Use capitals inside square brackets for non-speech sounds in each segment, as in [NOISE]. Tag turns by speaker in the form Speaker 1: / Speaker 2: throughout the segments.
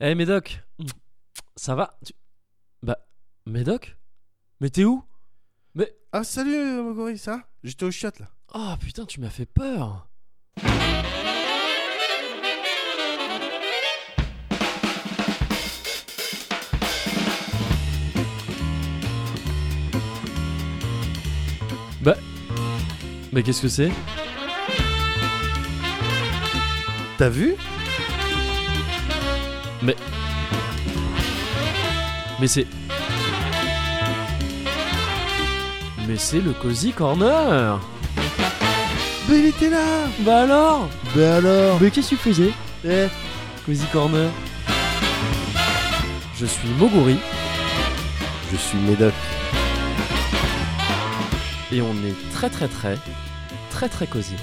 Speaker 1: Eh Médoc, ça va? Tu- Bah, Médoc? Mais t'es où?
Speaker 2: Ah salut Mogori, ça va? J'étais au chiottes là.
Speaker 1: Oh putain, tu m'as fait peur. Bah... Mais qu'est-ce que c'est?
Speaker 2: T'as vu?
Speaker 1: Mais c'est... Mais c'est le Cozy Corner.
Speaker 2: Mais il était là.
Speaker 1: Bah alors
Speaker 2: Bah alors.
Speaker 1: Mais qu'est-ce que tu faisais
Speaker 2: Eh.
Speaker 1: Cozy Corner. Je suis Moguri.
Speaker 2: Je suis Médoc.
Speaker 1: et on est très très très très très cosy.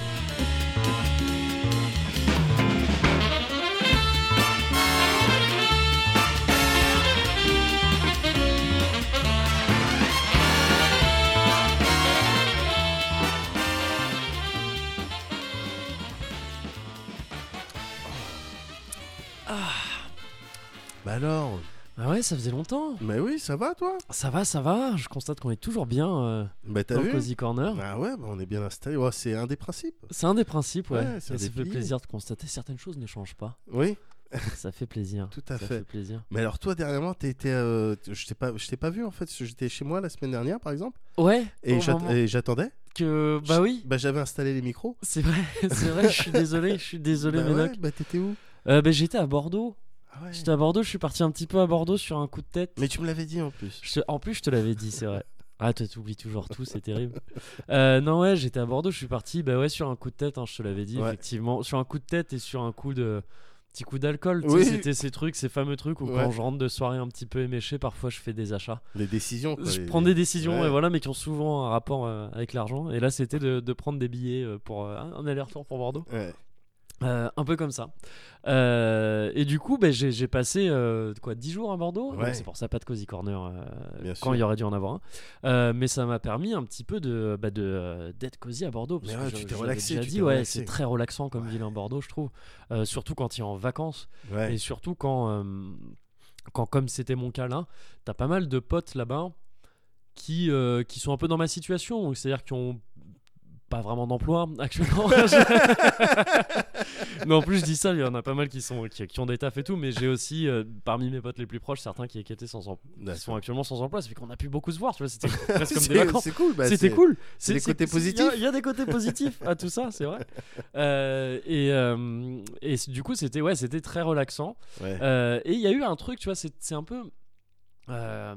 Speaker 1: Ça faisait longtemps.
Speaker 2: Mais oui, ça va toi?
Speaker 1: Ça va, ça va. Je constate qu'on est toujours bien euh,
Speaker 2: Bah t'as
Speaker 1: dans
Speaker 2: vu?
Speaker 1: Cozy Corner.
Speaker 2: Ah ouais, bah on est bien installé. Ouais, c'est un des principes.
Speaker 1: C'est un des principes, ouais.
Speaker 2: Ouais, c'est
Speaker 1: Et
Speaker 2: un
Speaker 1: ça
Speaker 2: des
Speaker 1: fait
Speaker 2: piliers.
Speaker 1: plaisir de constater certaines choses ne changent pas.
Speaker 2: Oui, [LAUGHS]
Speaker 1: ça fait plaisir.
Speaker 2: tout à
Speaker 1: ça
Speaker 2: fait.
Speaker 1: fait plaisir.
Speaker 2: Mais alors toi dernièrement, t'étais, euh, je t'ai pas, je t'ai pas vu en fait. parce que J'étais chez moi la semaine dernière par exemple,
Speaker 1: Ouais.
Speaker 2: et
Speaker 1: au
Speaker 2: j'att-
Speaker 1: moment
Speaker 2: et j'attendais.
Speaker 1: que bah oui,
Speaker 2: Bah j'avais installé les micros.
Speaker 1: c'est vrai, [LAUGHS] c'est vrai. Je suis désolé, je suis désolé,
Speaker 2: bah
Speaker 1: Médoc.
Speaker 2: ouais, bah t'étais où?
Speaker 1: Euh, bah, j'étais à Bordeaux.
Speaker 2: Ah ouais.
Speaker 1: J'étais à Bordeaux. Je suis parti un petit peu à Bordeaux sur un coup de tête.
Speaker 2: Mais tu me l'avais dit en plus.
Speaker 1: Je En plus, je te l'avais dit, c'est vrai. Ah, toi, t'oublies toujours tout, c'est terrible. Euh, non, ouais, j'étais à Bordeaux, je suis parti, bah ouais, sur un coup de tête, hein, je te l'avais dit,
Speaker 2: Ouais.
Speaker 1: effectivement. Sur un coup de tête et sur un coup de. Petit coup d'alcool, tu
Speaker 2: Oui.
Speaker 1: c'était ces trucs, ces fameux trucs où
Speaker 2: Ouais.
Speaker 1: quand je rentre de soirée un petit peu éméché, parfois je fais des achats.
Speaker 2: Les décisions. quoi,
Speaker 1: je
Speaker 2: les-
Speaker 1: prends des décisions,
Speaker 2: Ouais.
Speaker 1: et voilà, mais qui ont souvent un rapport euh, avec l'argent. Et là, c'était de, de prendre des billets euh, pour euh, un aller-retour pour Bordeaux.
Speaker 2: Ouais.
Speaker 1: Euh, un peu comme ça. Euh, et du coup, ben, j'ai passé euh, quoi 10 jours à Bordeaux.
Speaker 2: Ouais.
Speaker 1: C'est pour ça pas de cozy corner quand il y aurait dû en avoir un. Mais ça m'a permis un petit peu de bah, d'être cosy à Bordeaux. Parce
Speaker 2: Mais ouais, tu t'es relaxé,
Speaker 1: déjà
Speaker 2: tu
Speaker 1: dit, ouais, c'est très relaxant comme
Speaker 2: Ouais.
Speaker 1: ville en Bordeaux, je trouve. Surtout quand il est en vacances et surtout quand quand comme c'était mon cas là, t'as pas mal de potes là-bas qui qui sont un peu dans ma situation, c'est-à-dire qui ont pas vraiment d'emploi actuellement. [LAUGHS] mais en plus, je dis ça, il y en a pas mal qui, sont, qui, qui ont des tafs et tout, mais j'ai aussi, euh, parmi mes potes les plus proches, certains qui, étaient sans em- qui
Speaker 2: D'accord.
Speaker 1: sont actuellement sans emploi. Ça fait qu'on a pu beaucoup se voir, tu vois, c'était [LAUGHS] presque comme des
Speaker 2: C'est-
Speaker 1: vacances.
Speaker 2: C'est cool. bah,
Speaker 1: C'était cool.
Speaker 2: c'est des côtés positifs.
Speaker 1: a- il y a des côtés positifs à tout ça, c'est vrai. [LAUGHS] Euh, et, euh, et du coup, c'était ouais, c'était très relaxant.
Speaker 2: Ouais.
Speaker 1: Et il y a eu un truc, tu vois, c'est un peu. Euh,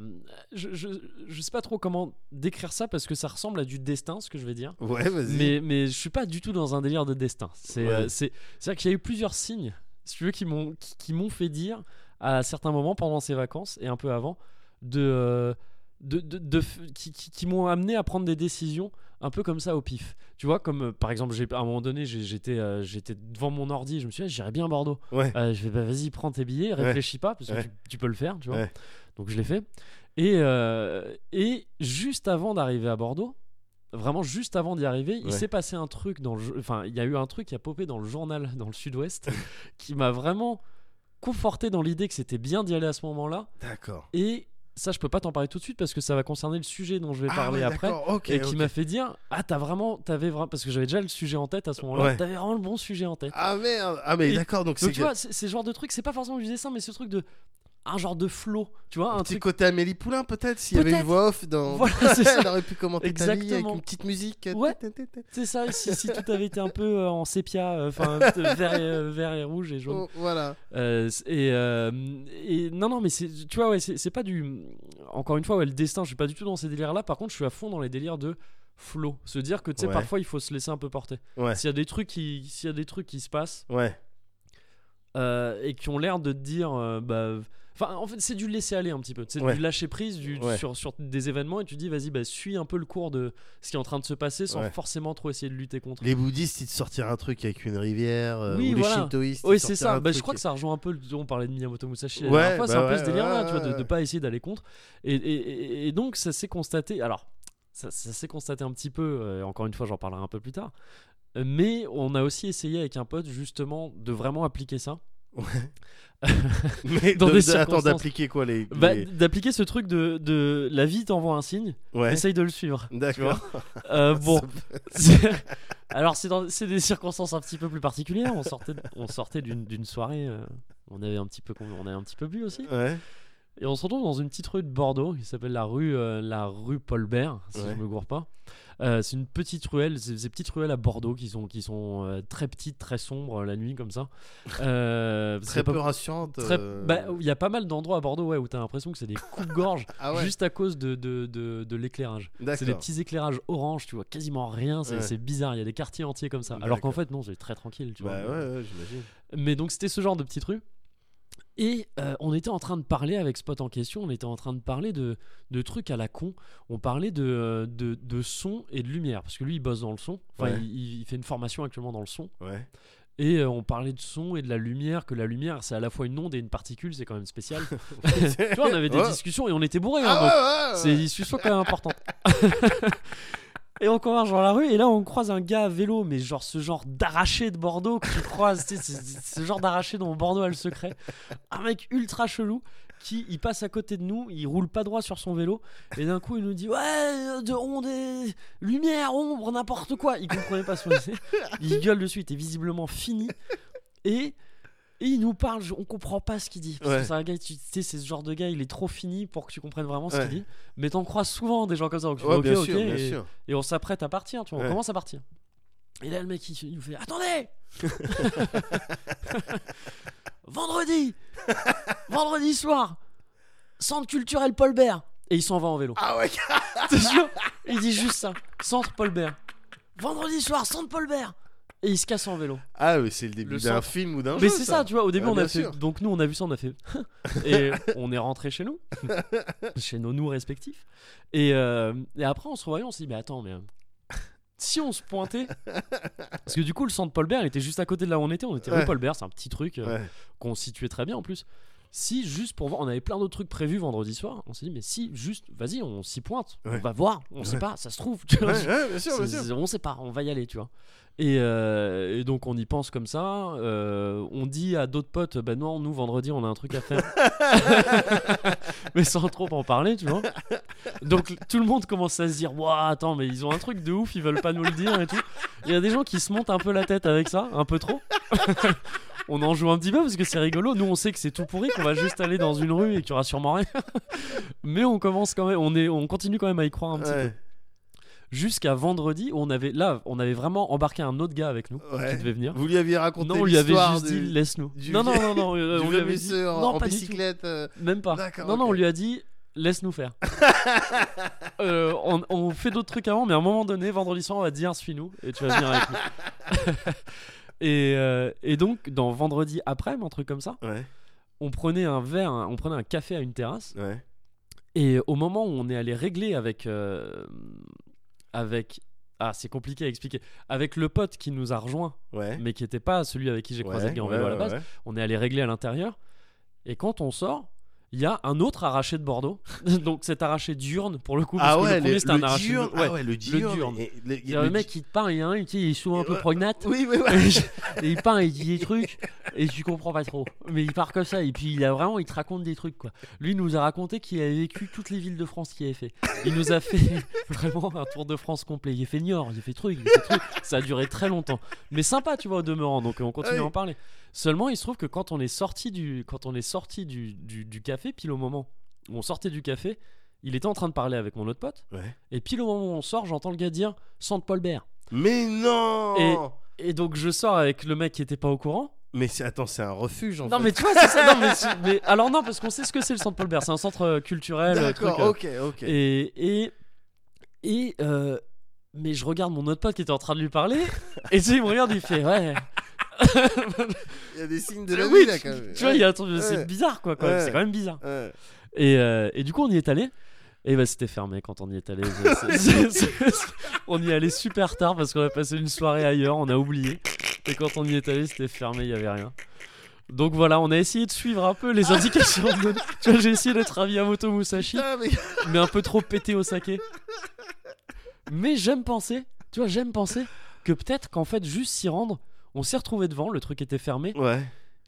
Speaker 1: je, je, je sais pas trop comment décrire ça parce que ça ressemble à du destin, ce que je vais dire.
Speaker 2: Ouais, vas-y.
Speaker 1: Mais, mais je suis pas du tout dans un délire de destin. C'est
Speaker 2: Ouais.
Speaker 1: euh, c'est c'est vrai qu'il y a eu plusieurs signes, si tu veux, qui m'ont qui, qui m'ont fait dire à certains moments pendant ces vacances et un peu avant de euh, de, de, de f- qui, qui, qui m'ont amené à prendre des décisions un peu comme ça au pif. Tu vois, comme euh, par exemple, à un moment donné, j'étais euh, j'étais devant mon ordi, je me suis dit, ah, j'irai bien à Bordeaux.
Speaker 2: Ouais.
Speaker 1: Euh, je vais, bah, vas-y, prends tes billets, réfléchis pas, parce que
Speaker 2: Ouais.
Speaker 1: tu, tu peux le faire, tu vois. Donc je l'ai fait. Et, euh, et juste avant d'arriver à Bordeaux, vraiment juste avant d'y arriver, il
Speaker 2: Ouais.
Speaker 1: s'est passé un truc dans le, enfin, il y a eu un truc qui a popé dans le journal [LAUGHS] dans le Sud-Ouest [LAUGHS] qui m'a vraiment conforté dans l'idée que c'était bien d'y aller à ce moment-là.
Speaker 2: D'accord.
Speaker 1: Et ça, je peux pas t'en parler tout de suite parce que ça va concerner le sujet dont je vais
Speaker 2: Ah
Speaker 1: parler
Speaker 2: ouais,
Speaker 1: après.
Speaker 2: d'accord, ok,
Speaker 1: et qui m'a fait dire ah t'as vraiment t'avais vraiment parce que j'avais déjà le sujet en tête à ce moment-là
Speaker 2: Ouais.
Speaker 1: t'avais vraiment le bon sujet en tête
Speaker 2: Ah merde. Ah mais d'accord. Donc c'est
Speaker 1: donc tu
Speaker 2: que-
Speaker 1: vois c'est c'est ce genre de truc c'est pas forcément du dessin mais ce truc de un genre de flow tu vois un
Speaker 2: un petit
Speaker 1: truc
Speaker 2: côté Amélie Poulain peut-être s'il y avait une voix off dans.
Speaker 1: Voilà, [LAUGHS] c'est ça.
Speaker 2: Elle aurait pu commenter ta vie avec
Speaker 1: Exactement.
Speaker 2: une petite musique.
Speaker 1: Ouais. C'est ça, si, si tout avait été un peu euh, en sépia, euh, enfin [LAUGHS] euh, vert, et, euh, vert et rouge et jaune.
Speaker 2: Oh, voilà.
Speaker 1: Et, et non, non, mais c'est, tu vois, ouais, c'est, pas du. Encore une fois, ouais, le destin, je suis pas du tout dans ces délires-là. Par contre, je suis à fond dans les délires de flow. Se dire que, tu sais,
Speaker 2: Ouais.
Speaker 1: parfois, il faut se laisser un peu porter.
Speaker 2: Ouais.
Speaker 1: S'il y a des trucs qui, s'il y a des trucs qui se passent
Speaker 2: Ouais.
Speaker 1: et qui ont l'air de te dire, bah. Enfin, en fait, c'est du laisser aller un petit peu. C'est
Speaker 2: Ouais.
Speaker 1: du lâcher prise du,
Speaker 2: Ouais.
Speaker 1: sur, sur des événements et tu dis, vas-y, bah, suis un peu le cours de ce qui est en train de se passer sans
Speaker 2: Ouais.
Speaker 1: forcément trop essayer de lutter contre.
Speaker 2: Les bouddhistes, ils te sortirent un truc avec une rivière. euh,
Speaker 1: Oui,
Speaker 2: ou les shintoïstes.
Speaker 1: Oui, c'est ça. Bah, je crois que ça rejoint un peu. le- On parlait de Miyamoto Musashi la dernière fois. c'est
Speaker 2: bah
Speaker 1: un peu ce délire-là,
Speaker 2: ouais,
Speaker 1: tu vois, de, de pas essayer d'aller contre. Et, et- et- et donc, ça s'est constaté. Alors, ça, ça s'est constaté un petit peu. euh, encore une fois, j'en parlerai un peu plus tard. Mais on a aussi essayé avec un pote justement de vraiment appliquer ça. [LAUGHS]
Speaker 2: Mais
Speaker 1: Dans
Speaker 2: de-
Speaker 1: des
Speaker 2: de- attends,
Speaker 1: circonstances.
Speaker 2: d'appliquer quoi les.
Speaker 1: Bah,
Speaker 2: les-
Speaker 1: D'appliquer ce truc de, de la vie t'envoie un signe,
Speaker 2: Ouais.
Speaker 1: essaye de le suivre. [LAUGHS]
Speaker 2: D'accord.
Speaker 1: Euh, bon, [LAUGHS] alors c'est dans- c'est des circonstances un petit peu plus particulières. On sortait, on sortait d'une d'une soirée, euh, on avait un petit peu, on avait un petit peu bu aussi,
Speaker 2: Ouais.
Speaker 1: et on se retrouve dans une petite rue de Bordeaux qui s'appelle la rue, euh, la rue Paul Bert, si je me gourre pas. Euh, c'est une petite ruelle, c'est ces petites ruelles à Bordeaux qui sont, qui sont euh, très petites, très sombres la nuit comme ça. [LAUGHS] Euh,
Speaker 2: Très peu rassurante.
Speaker 1: très-
Speaker 2: euh,
Speaker 1: bah, il y a pas mal d'endroits à Bordeaux ouais, où t'as l'impression que c'est des coups de gorge [LAUGHS]
Speaker 2: Ah ouais.
Speaker 1: juste à cause de, de, de, de l'éclairage. C'est des petits éclairages orange, tu vois quasiment rien, c'est
Speaker 2: Ouais.
Speaker 1: bizarre, il y a des quartiers entiers comme ça. Alors qu'en fait, non, c'est très tranquille, tu
Speaker 2: Bah
Speaker 1: vois.
Speaker 2: ouais, ouais, j'imagine.
Speaker 1: Mais donc c'était ce genre de petite rue. Et euh, on était en train de parler avec Spot en question, on était en train de parler de, de trucs à la con. On parlait de, euh, de, de son et de lumière, parce que lui il bosse dans le son, enfin
Speaker 2: Ouais.
Speaker 1: il, il fait une formation actuellement dans le son.
Speaker 2: Ouais.
Speaker 1: Et euh, on parlait de son et de la lumière, que la lumière c'est à la fois une onde et une particule, c'est quand même spécial. [LAUGHS] [LAUGHS] tu vois, on avait des
Speaker 2: Ouais.
Speaker 1: discussions et on était bourrés. hein,
Speaker 2: Ah
Speaker 1: c'est une discussion quand même importante. [LAUGHS] Et on converge dans la rue et là on croise un gars à vélo, mais genre ce genre d'arraché de Bordeaux que tu croises, tu sais, ce genre d'arraché dont Bordeaux a le secret. Un mec ultra chelou qui il passe à côté de nous, il roule pas droit sur son vélo et d'un coup il nous dit ouais de ondes, et lumière, ombre, n'importe quoi. Il comprenait pas ce qu'on disait. Il gueule dessus, il était visiblement fini et et il nous parle, on comprend pas ce qu'il dit. Parce
Speaker 2: Ouais.
Speaker 1: que c'est un gars, tu sais, c'est ce genre de gars, il est trop fini pour que tu comprennes vraiment ce
Speaker 2: Ouais.
Speaker 1: qu'il dit. Mais t'en croises souvent des gens comme ça. Donc tu
Speaker 2: Ouais, bien
Speaker 1: ok,
Speaker 2: sûr, bien
Speaker 1: et,
Speaker 2: sûr.
Speaker 1: et on s'apprête à partir, tu vois, on commence à partir. Et là, le mec, il, il nous fait Attendez [LAUGHS] Vendredi Vendredi soir Centre culturel Paul Bert Et il s'en va en vélo.
Speaker 2: Ah ouais. [LAUGHS]
Speaker 1: T'es sûr? Il dit juste ça Centre Paul Bert. Vendredi soir, Centre Paul Bert Et il se casse en vélo.
Speaker 2: Ah oui, c'est le début
Speaker 1: Le
Speaker 2: d'un
Speaker 1: centre.
Speaker 2: film ou d'un jeu.
Speaker 1: Mais c'est ça, tu vois, au début
Speaker 2: Ouais,
Speaker 1: on a fait.
Speaker 2: sûr.
Speaker 1: Donc nous on a vu ça, on a fait. [LAUGHS] [LAUGHS] et on est rentré chez nous, [LAUGHS] chez nos nous respectifs. Et, euh, et après on se revoyait, on s'est dit, mais attends, mais. euh, Si on se pointait. Parce que du coup, le centre Paul Bert il était juste à côté de là où on était. On était rue
Speaker 2: Ouais.
Speaker 1: Paul Bert, c'est un petit truc euh,
Speaker 2: Ouais.
Speaker 1: qu'on situait très bien en plus. Si juste pour voir, on avait plein d'autres trucs prévus vendredi soir. On s'est dit, mais si juste, vas-y, on s'y pointe. On va voir. On sait
Speaker 2: Ouais.
Speaker 1: pas, ça se trouve. tu vois.
Speaker 2: Ouais, ouais, bien sûr, bien
Speaker 1: C'est-
Speaker 2: sûr.
Speaker 1: c'est- On sait pas, on va y aller, tu vois. Et, euh, et donc on y pense comme ça. euh, on dit à d'autres potes, ben non, nous vendredi on a un truc à faire. [LAUGHS] mais sans trop en parler, tu vois. Donc tout le monde commence à se dire, waouh, attends, mais ils ont un truc de ouf, ils veulent pas nous le dire et tout. Il y a des gens qui se montent un peu la tête avec ça, un peu trop. [LAUGHS] on en joue un petit peu parce que c'est rigolo. Nous on sait que c'est tout pourri, qu'on va juste aller dans une rue et qu'il y aura sûrement rien. [LAUGHS] mais on commence quand même, on, est, on continue quand même à y croire un petit peu. Jusqu'à vendredi où on avait là on avait vraiment embarqué un autre gars avec nous
Speaker 2: Ouais.
Speaker 1: qui devait venir
Speaker 2: Vous lui aviez raconté
Speaker 1: non on lui avait juste
Speaker 2: du-
Speaker 1: dit laisse-nous
Speaker 2: du
Speaker 1: non non non non [LAUGHS] euh, on lui avait dit
Speaker 2: en,
Speaker 1: non
Speaker 2: en
Speaker 1: pas
Speaker 2: bicyclette. euh,
Speaker 1: même pas non non on lui a dit laisse-nous faire [LAUGHS] Euh, on, on fait d'autres trucs avant mais à un moment donné vendredi soir on va dire suis-nous et tu vas venir avec nous [LAUGHS] et, et donc dans vendredi après un truc comme ça
Speaker 2: Ouais,
Speaker 1: on prenait un verre on prenait un café à une terrasse
Speaker 2: ouais.
Speaker 1: Et au moment où on est allé régler avec. euh, avec. Ah, c'est compliqué à expliquer. Avec le pote qui nous a rejoint,
Speaker 2: Ouais.
Speaker 1: mais qui n'était pas celui avec qui j'ai croisé
Speaker 2: Ouais,
Speaker 1: le gars en
Speaker 2: ouais,
Speaker 1: à la base, on est allé régler à l'intérieur. Et quand on sort, il y a un autre arraché de Bordeaux. [LAUGHS] Donc cet arraché diurne pour le coup. Parce
Speaker 2: Ah
Speaker 1: que
Speaker 2: ouais,
Speaker 1: le premier
Speaker 2: le,
Speaker 1: c'était un
Speaker 2: le
Speaker 1: arraché. de-
Speaker 2: diurne.
Speaker 1: Ouais.
Speaker 2: Ah ouais, le diurne.
Speaker 1: diurne.
Speaker 2: et le-
Speaker 1: Il y a le mec qui te peint, il y a un qui est souvent un peu prognate.
Speaker 2: Oui, oui, ouais. [LAUGHS]
Speaker 1: et il peint, il dit des trucs, et tu comprends pas trop. Mais il part comme ça, et puis il a vraiment, il te raconte des trucs quoi. Lui il nous a raconté qu'il avait vécu toutes les villes de France qu'il avait fait. Il nous a fait [LAUGHS] vraiment un tour de France complet. Il a fait Niort, il a fait truc, il a fait truc. Ça a duré très longtemps. Mais sympa, tu vois, au demeurant, donc on continue
Speaker 2: Oui.
Speaker 1: à en parler. Seulement, il se trouve que quand on est sorti du, quand on est sorti du, du, du café, pile au moment où on sortait du café, il était en train de parler avec mon autre pote,
Speaker 2: Ouais.
Speaker 1: et pile au moment où on sort, j'entends le gars dire Centre Paul Bert.
Speaker 2: Mais non
Speaker 1: Et donc je sors avec le mec qui était pas au courant.
Speaker 2: Mais c'est- attends, c'est un refuge en
Speaker 1: Non
Speaker 2: fait.
Speaker 1: mais tu vois c'est ça non [LAUGHS] mais, alors non parce qu'on sait ce que c'est le centre Paul Bert c'est un centre euh, culturel euh, truc,
Speaker 2: D'accord,
Speaker 1: euh,
Speaker 2: ok, ok.
Speaker 1: et et et euh, mais je regarde mon autre pote qui était en train de lui parler [LAUGHS] et tu sais il me regarde il fait ouais [LAUGHS]
Speaker 2: Il y a des signes de la
Speaker 1: oui
Speaker 2: vie là quand même.
Speaker 1: tu vois il y a un truc
Speaker 2: Ouais.
Speaker 1: c'est bizarre quoi quand même.
Speaker 2: Ouais.
Speaker 1: c'est quand même bizarre
Speaker 2: Ouais.
Speaker 1: et, euh, et du coup on y est allé et bah c'était fermé quand on y est allé [LAUGHS] on y est allé super tard parce qu'on a passé une soirée ailleurs on a oublié et quand on y est allé c'était fermé il y avait rien donc voilà, on a essayé de suivre un peu les indications. de- Tu vois, j'ai essayé d'être à Miyamoto Musashi,
Speaker 2: Putain, mais... [LAUGHS]
Speaker 1: mais un peu trop pété au saké. Mais j'aime penser, tu vois, j'aime penser que peut-être qu'en fait, juste s'y rendre, on s'est retrouvé devant, le truc était fermé,
Speaker 2: Ouais.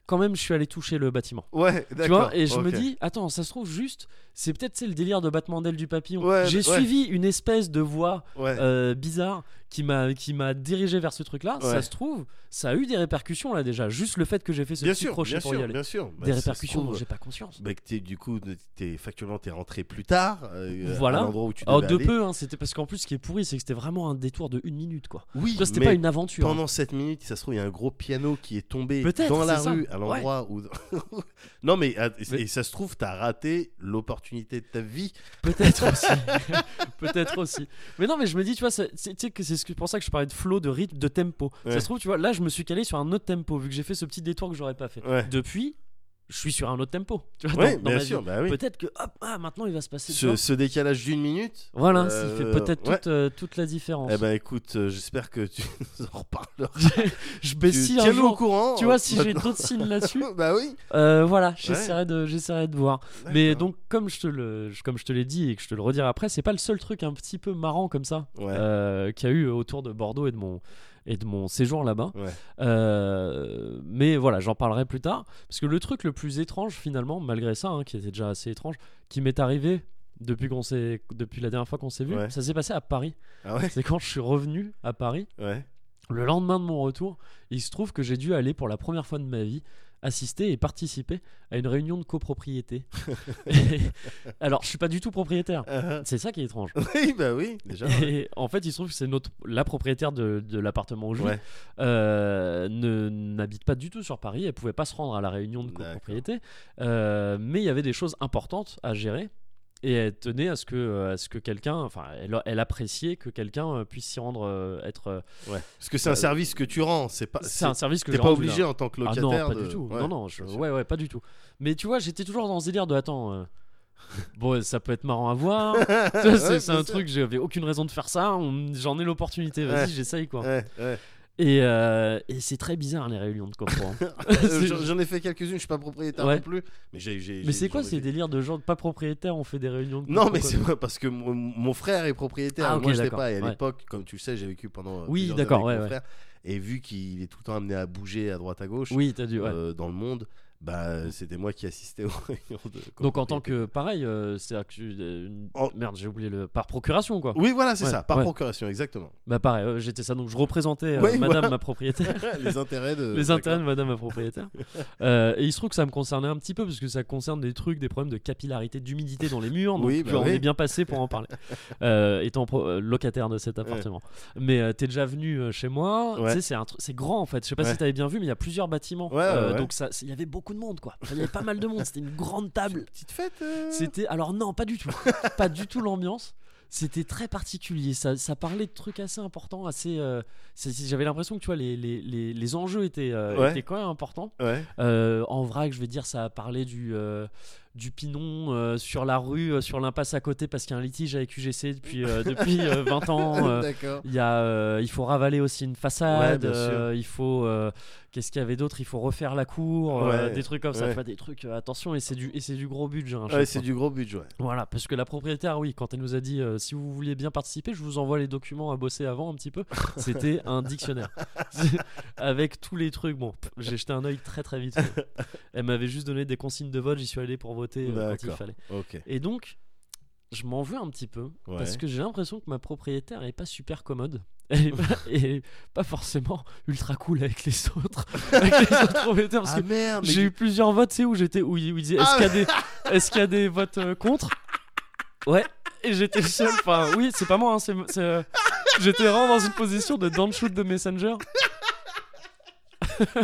Speaker 1: quand même, je suis allé toucher le bâtiment.
Speaker 2: Ouais,
Speaker 1: Tu vois, et je me dis, attends, ça se trouve juste, c'est peut-être c'est le délire de battement d'aile du papillon.
Speaker 2: Ouais,
Speaker 1: J'ai
Speaker 2: ouais.
Speaker 1: suivi une espèce de voix euh, bizarre qui m'a qui m'a dirigé vers ce truc-là.
Speaker 2: Ouais.
Speaker 1: Ça se trouve, ça a eu des répercussions là déjà. Juste le fait que j'ai fait ce
Speaker 2: bien
Speaker 1: petit
Speaker 2: sûr,
Speaker 1: crochet
Speaker 2: bien
Speaker 1: pour y aller.
Speaker 2: bien sûr. Bah,
Speaker 1: des répercussions
Speaker 2: trouve,
Speaker 1: dont j'ai pas conscience.
Speaker 2: bah, que du coup, t'es factuellement t'es rentré plus tard euh,
Speaker 1: Voilà.
Speaker 2: à l'endroit où tu
Speaker 1: Oh, de
Speaker 2: aller.
Speaker 1: peu, hein, c'était parce qu'en plus, ce qui est pourri, c'est que c'était vraiment un détour de une minute, quoi.
Speaker 2: Oui,
Speaker 1: c'était pas une aventure. hein.
Speaker 2: pendant cette minute, ça se trouve, il y a un gros piano qui est tombé dans la
Speaker 1: ça.
Speaker 2: rue, à l'endroit où. [LAUGHS] non, mais, ah, et-
Speaker 1: Mais-
Speaker 2: et ça se trouve, t'as raté l'opportunité de ta vie.
Speaker 1: Peut-être [LAUGHS] aussi. [LAUGHS] Peut-être aussi. Mais non, mais je me dis, tu vois, c'est c'est- tu sais que c'est ce que- pour ça que je parlais de flow, de rythme, de tempo.
Speaker 2: Ouais.
Speaker 1: Ça se trouve, tu vois, là, je me suis calé sur un autre tempo, vu que j'ai fait ce petit détour que j'aurais pas fait.
Speaker 2: Ouais.
Speaker 1: Depuis, je suis sur un autre tempo. Tu vois,
Speaker 2: Ouais,
Speaker 1: dans- dans
Speaker 2: bien sûr, bah oui.
Speaker 1: Peut-être que, hop, ah, maintenant, il va se passer. tu
Speaker 2: Ce, décalage d'une minute.
Speaker 1: Voilà,
Speaker 2: euh,
Speaker 1: ça fait peut-être
Speaker 2: ouais.
Speaker 1: toute, euh, toute la différence.
Speaker 2: Eh ben écoute, euh, j'espère que tu [LAUGHS] nous en reparleras.
Speaker 1: je
Speaker 2: Tu-
Speaker 1: baisse si un
Speaker 2: Tiens-nous au
Speaker 1: jour.
Speaker 2: courant.
Speaker 1: Tu vois, si j'ai d'autres signes là-dessus, [LAUGHS]
Speaker 2: bah oui.
Speaker 1: euh, voilà, j'essaierai de, j'essaierai de voir. Mais donc, comme je te le, comme je te l'ai dit et que je te le redirai après, c'est pas le seul truc un petit peu marrant comme ça qu'il y a eu autour de Bordeaux et de mon et de mon séjour là-bas.
Speaker 2: Ouais.
Speaker 1: Euh, mais voilà, j'en parlerai plus tard parce que le truc le plus étrange finalement, malgré ça, hein, qui était déjà assez étrange, qui m'est arrivé depuis qu'on s'est, depuis la dernière fois qu'on s'est vu,
Speaker 2: Ouais.
Speaker 1: ça s'est passé à Paris.
Speaker 2: Ah ouais.
Speaker 1: C'est quand je suis revenu à Paris. Le lendemain de mon retour, il se trouve que j'ai dû aller pour la première fois de ma vie assister et participer à une réunion de copropriété. Et- [LAUGHS] alors, je suis pas du tout propriétaire.
Speaker 2: Ah,
Speaker 1: C'est ça qui est étrange. [LAUGHS]
Speaker 2: oui, bah oui, déjà. ouais.
Speaker 1: Et en fait, il se trouve que c'est notre la propriétaire de, de l'appartement où je
Speaker 2: Ouais.
Speaker 1: euh, ne n'habite pas du tout sur Paris. Elle pouvait pas se rendre à la réunion de copropriété, Euh, mais il y avait des choses importantes à gérer. Et elle tenait à ce que, à ce que quelqu'un, enfin, elle, elle appréciait que quelqu'un euh, puisse s'y rendre, euh, être. euh,
Speaker 2: Ouais. Parce que c'est un
Speaker 1: Euh,
Speaker 2: service que tu rends, c'est pas.
Speaker 1: c'est un service que
Speaker 2: T'es pas obligé en tant que
Speaker 1: Ah
Speaker 2: locataire
Speaker 1: non, pas
Speaker 2: de-
Speaker 1: du tout.
Speaker 2: Ouais,
Speaker 1: non, non, je- ouais, ouais, pas du tout. Mais tu vois, j'étais toujours dans ce délire de attends. euh, Bon, ça peut être marrant à voir. [LAUGHS] C'est
Speaker 2: Ouais,
Speaker 1: un
Speaker 2: sûr.
Speaker 1: truc, j'avais aucune raison de faire ça. on- J'en ai l'opportunité, vas-y, j'essaye quoi. Et, euh, et c'est très bizarre les réunions de [LAUGHS] [LAUGHS] C'est-
Speaker 2: J'en ai fait quelques-unes, je suis pas propriétaire
Speaker 1: Ouais.
Speaker 2: non plus. Mais j'ai. j'ai-
Speaker 1: mais
Speaker 2: j'ai-
Speaker 1: c'est quoi ces
Speaker 2: fait.
Speaker 1: délires de gens pas propriétaires On fait des réunions de
Speaker 2: Non, mais c'est vrai parce que mon, mon frère est propriétaire.
Speaker 1: Ah,
Speaker 2: moi, je sais
Speaker 1: d'accord,
Speaker 2: pas. Et à
Speaker 1: ouais.
Speaker 2: l'époque, comme tu le sais, j'ai vécu pendant. euh,
Speaker 1: Oui, d'accord,
Speaker 2: années avec
Speaker 1: ouais,
Speaker 2: mon frère. Et vu qu'il est tout le temps amené à bouger à droite à gauche
Speaker 1: Oui, t'as dû.
Speaker 2: euh, dans le monde, bah c'était moi qui assistais aux [LAUGHS] réunions de.
Speaker 1: Donc en tant que pareil, euh, c'est-à-dire que tu- euh,
Speaker 2: En-
Speaker 1: merde, j'ai oublié le par procuration quoi.
Speaker 2: Oui, voilà, c'est
Speaker 1: Ouais,
Speaker 2: ça, par
Speaker 1: ouais.
Speaker 2: procuration, exactement.
Speaker 1: Bah pareil, euh, j'étais ça donc je représentais euh,
Speaker 2: Oui,
Speaker 1: Madame
Speaker 2: voilà.
Speaker 1: ma propriétaire. [LAUGHS]
Speaker 2: les intérêts de.
Speaker 1: les intérêts de madame ma propriétaire. [LAUGHS] Euh, et il se trouve que ça me concernait un petit peu parce que ça concerne des trucs, des problèmes de capillarité, d'humidité dans les murs. Donc
Speaker 2: Oui, bah
Speaker 1: on
Speaker 2: oui.
Speaker 1: est bien passé pour en parler, étant locataire de cet appartement. Mais t'es déjà venu chez moi. Tu sais, c'est c'est grand en fait. Je sais pas si t'avais bien vu, mais il y a plusieurs bâtiments. Donc ça, il y avait beaucoup de monde quoi. Il y avait pas mal de monde. C'était une grande table.
Speaker 2: Petite fête. euh,
Speaker 1: C'était alors non, pas du tout, pas du tout l'ambiance. C'était très particulier. Ça, ça parlait de trucs assez importants, assez. euh, J'avais l'impression que tu vois les, les, les, les enjeux étaient, euh,
Speaker 2: Ouais.
Speaker 1: étaient quand même importants.
Speaker 2: Ouais.
Speaker 1: Euh, en vrac, je vais dire, ça a parlé du du pinon euh, sur la rue, euh, sur l'impasse à côté, parce qu'il y a un litige avec UGC depuis euh, depuis euh, 20 ans. [LAUGHS] il y a, il faut ravaler aussi une façade.
Speaker 2: Ouais,
Speaker 1: il faut, qu'est-ce qu'il y avait d'autre Il faut refaire la cour, euh,
Speaker 2: Ouais,
Speaker 1: des trucs comme ça. des trucs. euh, attention, et c'est du et c'est du gros budget. hein,
Speaker 2: c'est du gros budget. ouais.
Speaker 1: Voilà, parce que la propriétaire, oui, quand elle nous a dit euh, si vous vouliez bien participer, je vous envoie les documents à bosser avant un petit peu. [LAUGHS] C'était un dictionnaire [LAUGHS] avec tous les trucs. Bon, j'ai jeté un œil très très vite. [LAUGHS] Elle m'avait juste donné des consignes de vote. J'y suis allé pour voter quand il fallait. Et donc, je m'en veux un petit peu parce que j'ai l'impression que ma propriétaire est pas super commode. Elle est [LAUGHS] pas, et pas forcément ultra cool avec les autres, [LAUGHS] avec les autres parce
Speaker 2: Ah
Speaker 1: que
Speaker 2: merde. mais
Speaker 1: j'ai eu plusieurs votes, tu sais, où? J'étais, où? Il, où il disait est-ce
Speaker 2: Ah,
Speaker 1: qu'il y a des, est-ce qu'il y a des votes euh, contre? Ouais. Et j'étais seul. Enfin, oui, c'est pas moi. hein, c'est, c'est, euh, j'étais vraiment dans une position de don't shoot de Messenger. [LAUGHS]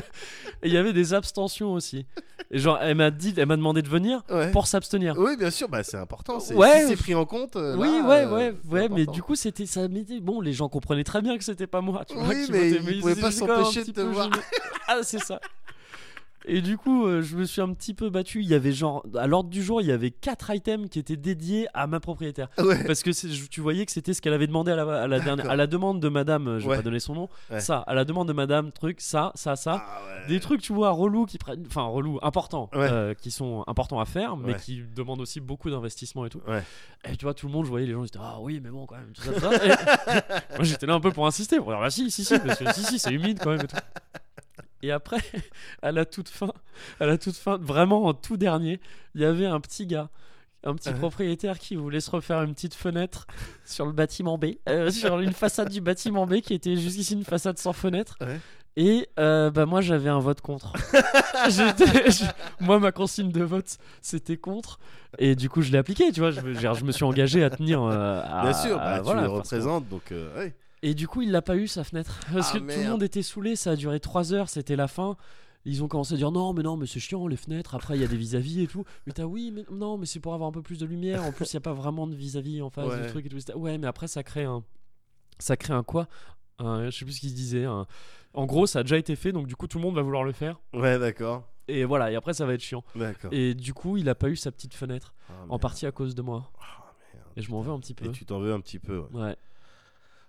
Speaker 1: Et il y avait des abstentions aussi. Et genre, elle m'a dit, elle m'a demandé de venir
Speaker 2: Ouais.
Speaker 1: pour s'abstenir.
Speaker 2: Oui, bien sûr, bah, c'est important. c'est-
Speaker 1: Ouais.
Speaker 2: Si c'est pris en compte. euh,
Speaker 1: Oui,
Speaker 2: là,
Speaker 1: ouais,
Speaker 2: euh,
Speaker 1: ouais, mais du coup, c'était ça. Bon, les gens comprenaient très bien que c'était pas moi. Tu vois,
Speaker 2: Oui,
Speaker 1: qui
Speaker 2: mais
Speaker 1: votait,
Speaker 2: ils pouvaient pas s'empêcher de te voir.
Speaker 1: Ah, c'est ça. Et du coup, euh, je me suis un petit peu battu. Il y avait genre, à l'ordre du jour, il y avait quatre items qui étaient dédiés à ma propriétaire.
Speaker 2: Ouais.
Speaker 1: Parce que tu voyais que c'était ce qu'elle avait demandé à la, à la dernière, à la demande de madame, euh, je vais
Speaker 2: Ouais.
Speaker 1: pas donner son nom,
Speaker 2: Ouais.
Speaker 1: ça, à la demande de madame, truc, ça, ça, ça.
Speaker 2: Ah.
Speaker 1: Des trucs, tu vois, relous qui prennent, enfin relous, importants, euh, qui sont importants à faire, mais qui demandent aussi beaucoup d'investissement et tout. Et tu vois, tout le monde, je voyais les gens, ils étaient ah oui, mais bon, quand même, tout ça, tout ça. Et [LAUGHS] moi, j'étais là un peu pour insister, pour dire bah si, si, si, parce que si, si, c'est humide quand même et tout. Et après, [LAUGHS] à la toute fin, à la toute fin, vraiment en tout dernier, il y avait un petit gars, un petit
Speaker 2: Ouais.
Speaker 1: propriétaire qui voulait se refaire une petite fenêtre [LAUGHS] sur le bâtiment B, euh, sur une façade du bâtiment B qui était jusqu'ici une façade sans fenêtre.
Speaker 2: Ouais.
Speaker 1: Et euh, bah moi j'avais un vote contre. [LAUGHS] Je- moi ma consigne de vote c'était contre et du coup je l'ai appliqué tu vois je, me- genre, je me suis engagé à tenir euh, à-
Speaker 2: Bien sûr,
Speaker 1: à-
Speaker 2: bah,
Speaker 1: voilà,
Speaker 2: tu le
Speaker 1: que-
Speaker 2: représentes, donc euh, ouais.
Speaker 1: Et du coup, il l'a pas eu sa fenêtre. Parce
Speaker 2: Ah,
Speaker 1: que tout le monde était saoulé, ça a duré 3 heures, c'était la fin. Ils ont commencé à dire non, mais non, mais c'est chiant les fenêtres. Après, il y a des vis-à-vis et tout. Mais t'as oui, mais non, mais c'est pour avoir un peu plus de lumière. En plus, il y a pas vraiment de vis-à-vis en face
Speaker 2: Ouais.
Speaker 1: du truc et tout. Ouais, mais après, ça crée un. Ça crée un quoi? Un, Je sais plus ce qu'il se disait. un- En gros, ça a déjà été fait, donc du coup, tout le monde va vouloir le faire.
Speaker 2: Ouais, d'accord.
Speaker 1: Et voilà, et après, ça va être chiant.
Speaker 2: D'accord.
Speaker 1: Et du coup, il a pas eu sa petite fenêtre.
Speaker 2: Ah,
Speaker 1: En partie à cause de moi.
Speaker 2: Ah, merde.
Speaker 1: Et je m'en veux un petit peu.
Speaker 2: Et tu t'en veux un petit peu. ouais.
Speaker 1: Ouais.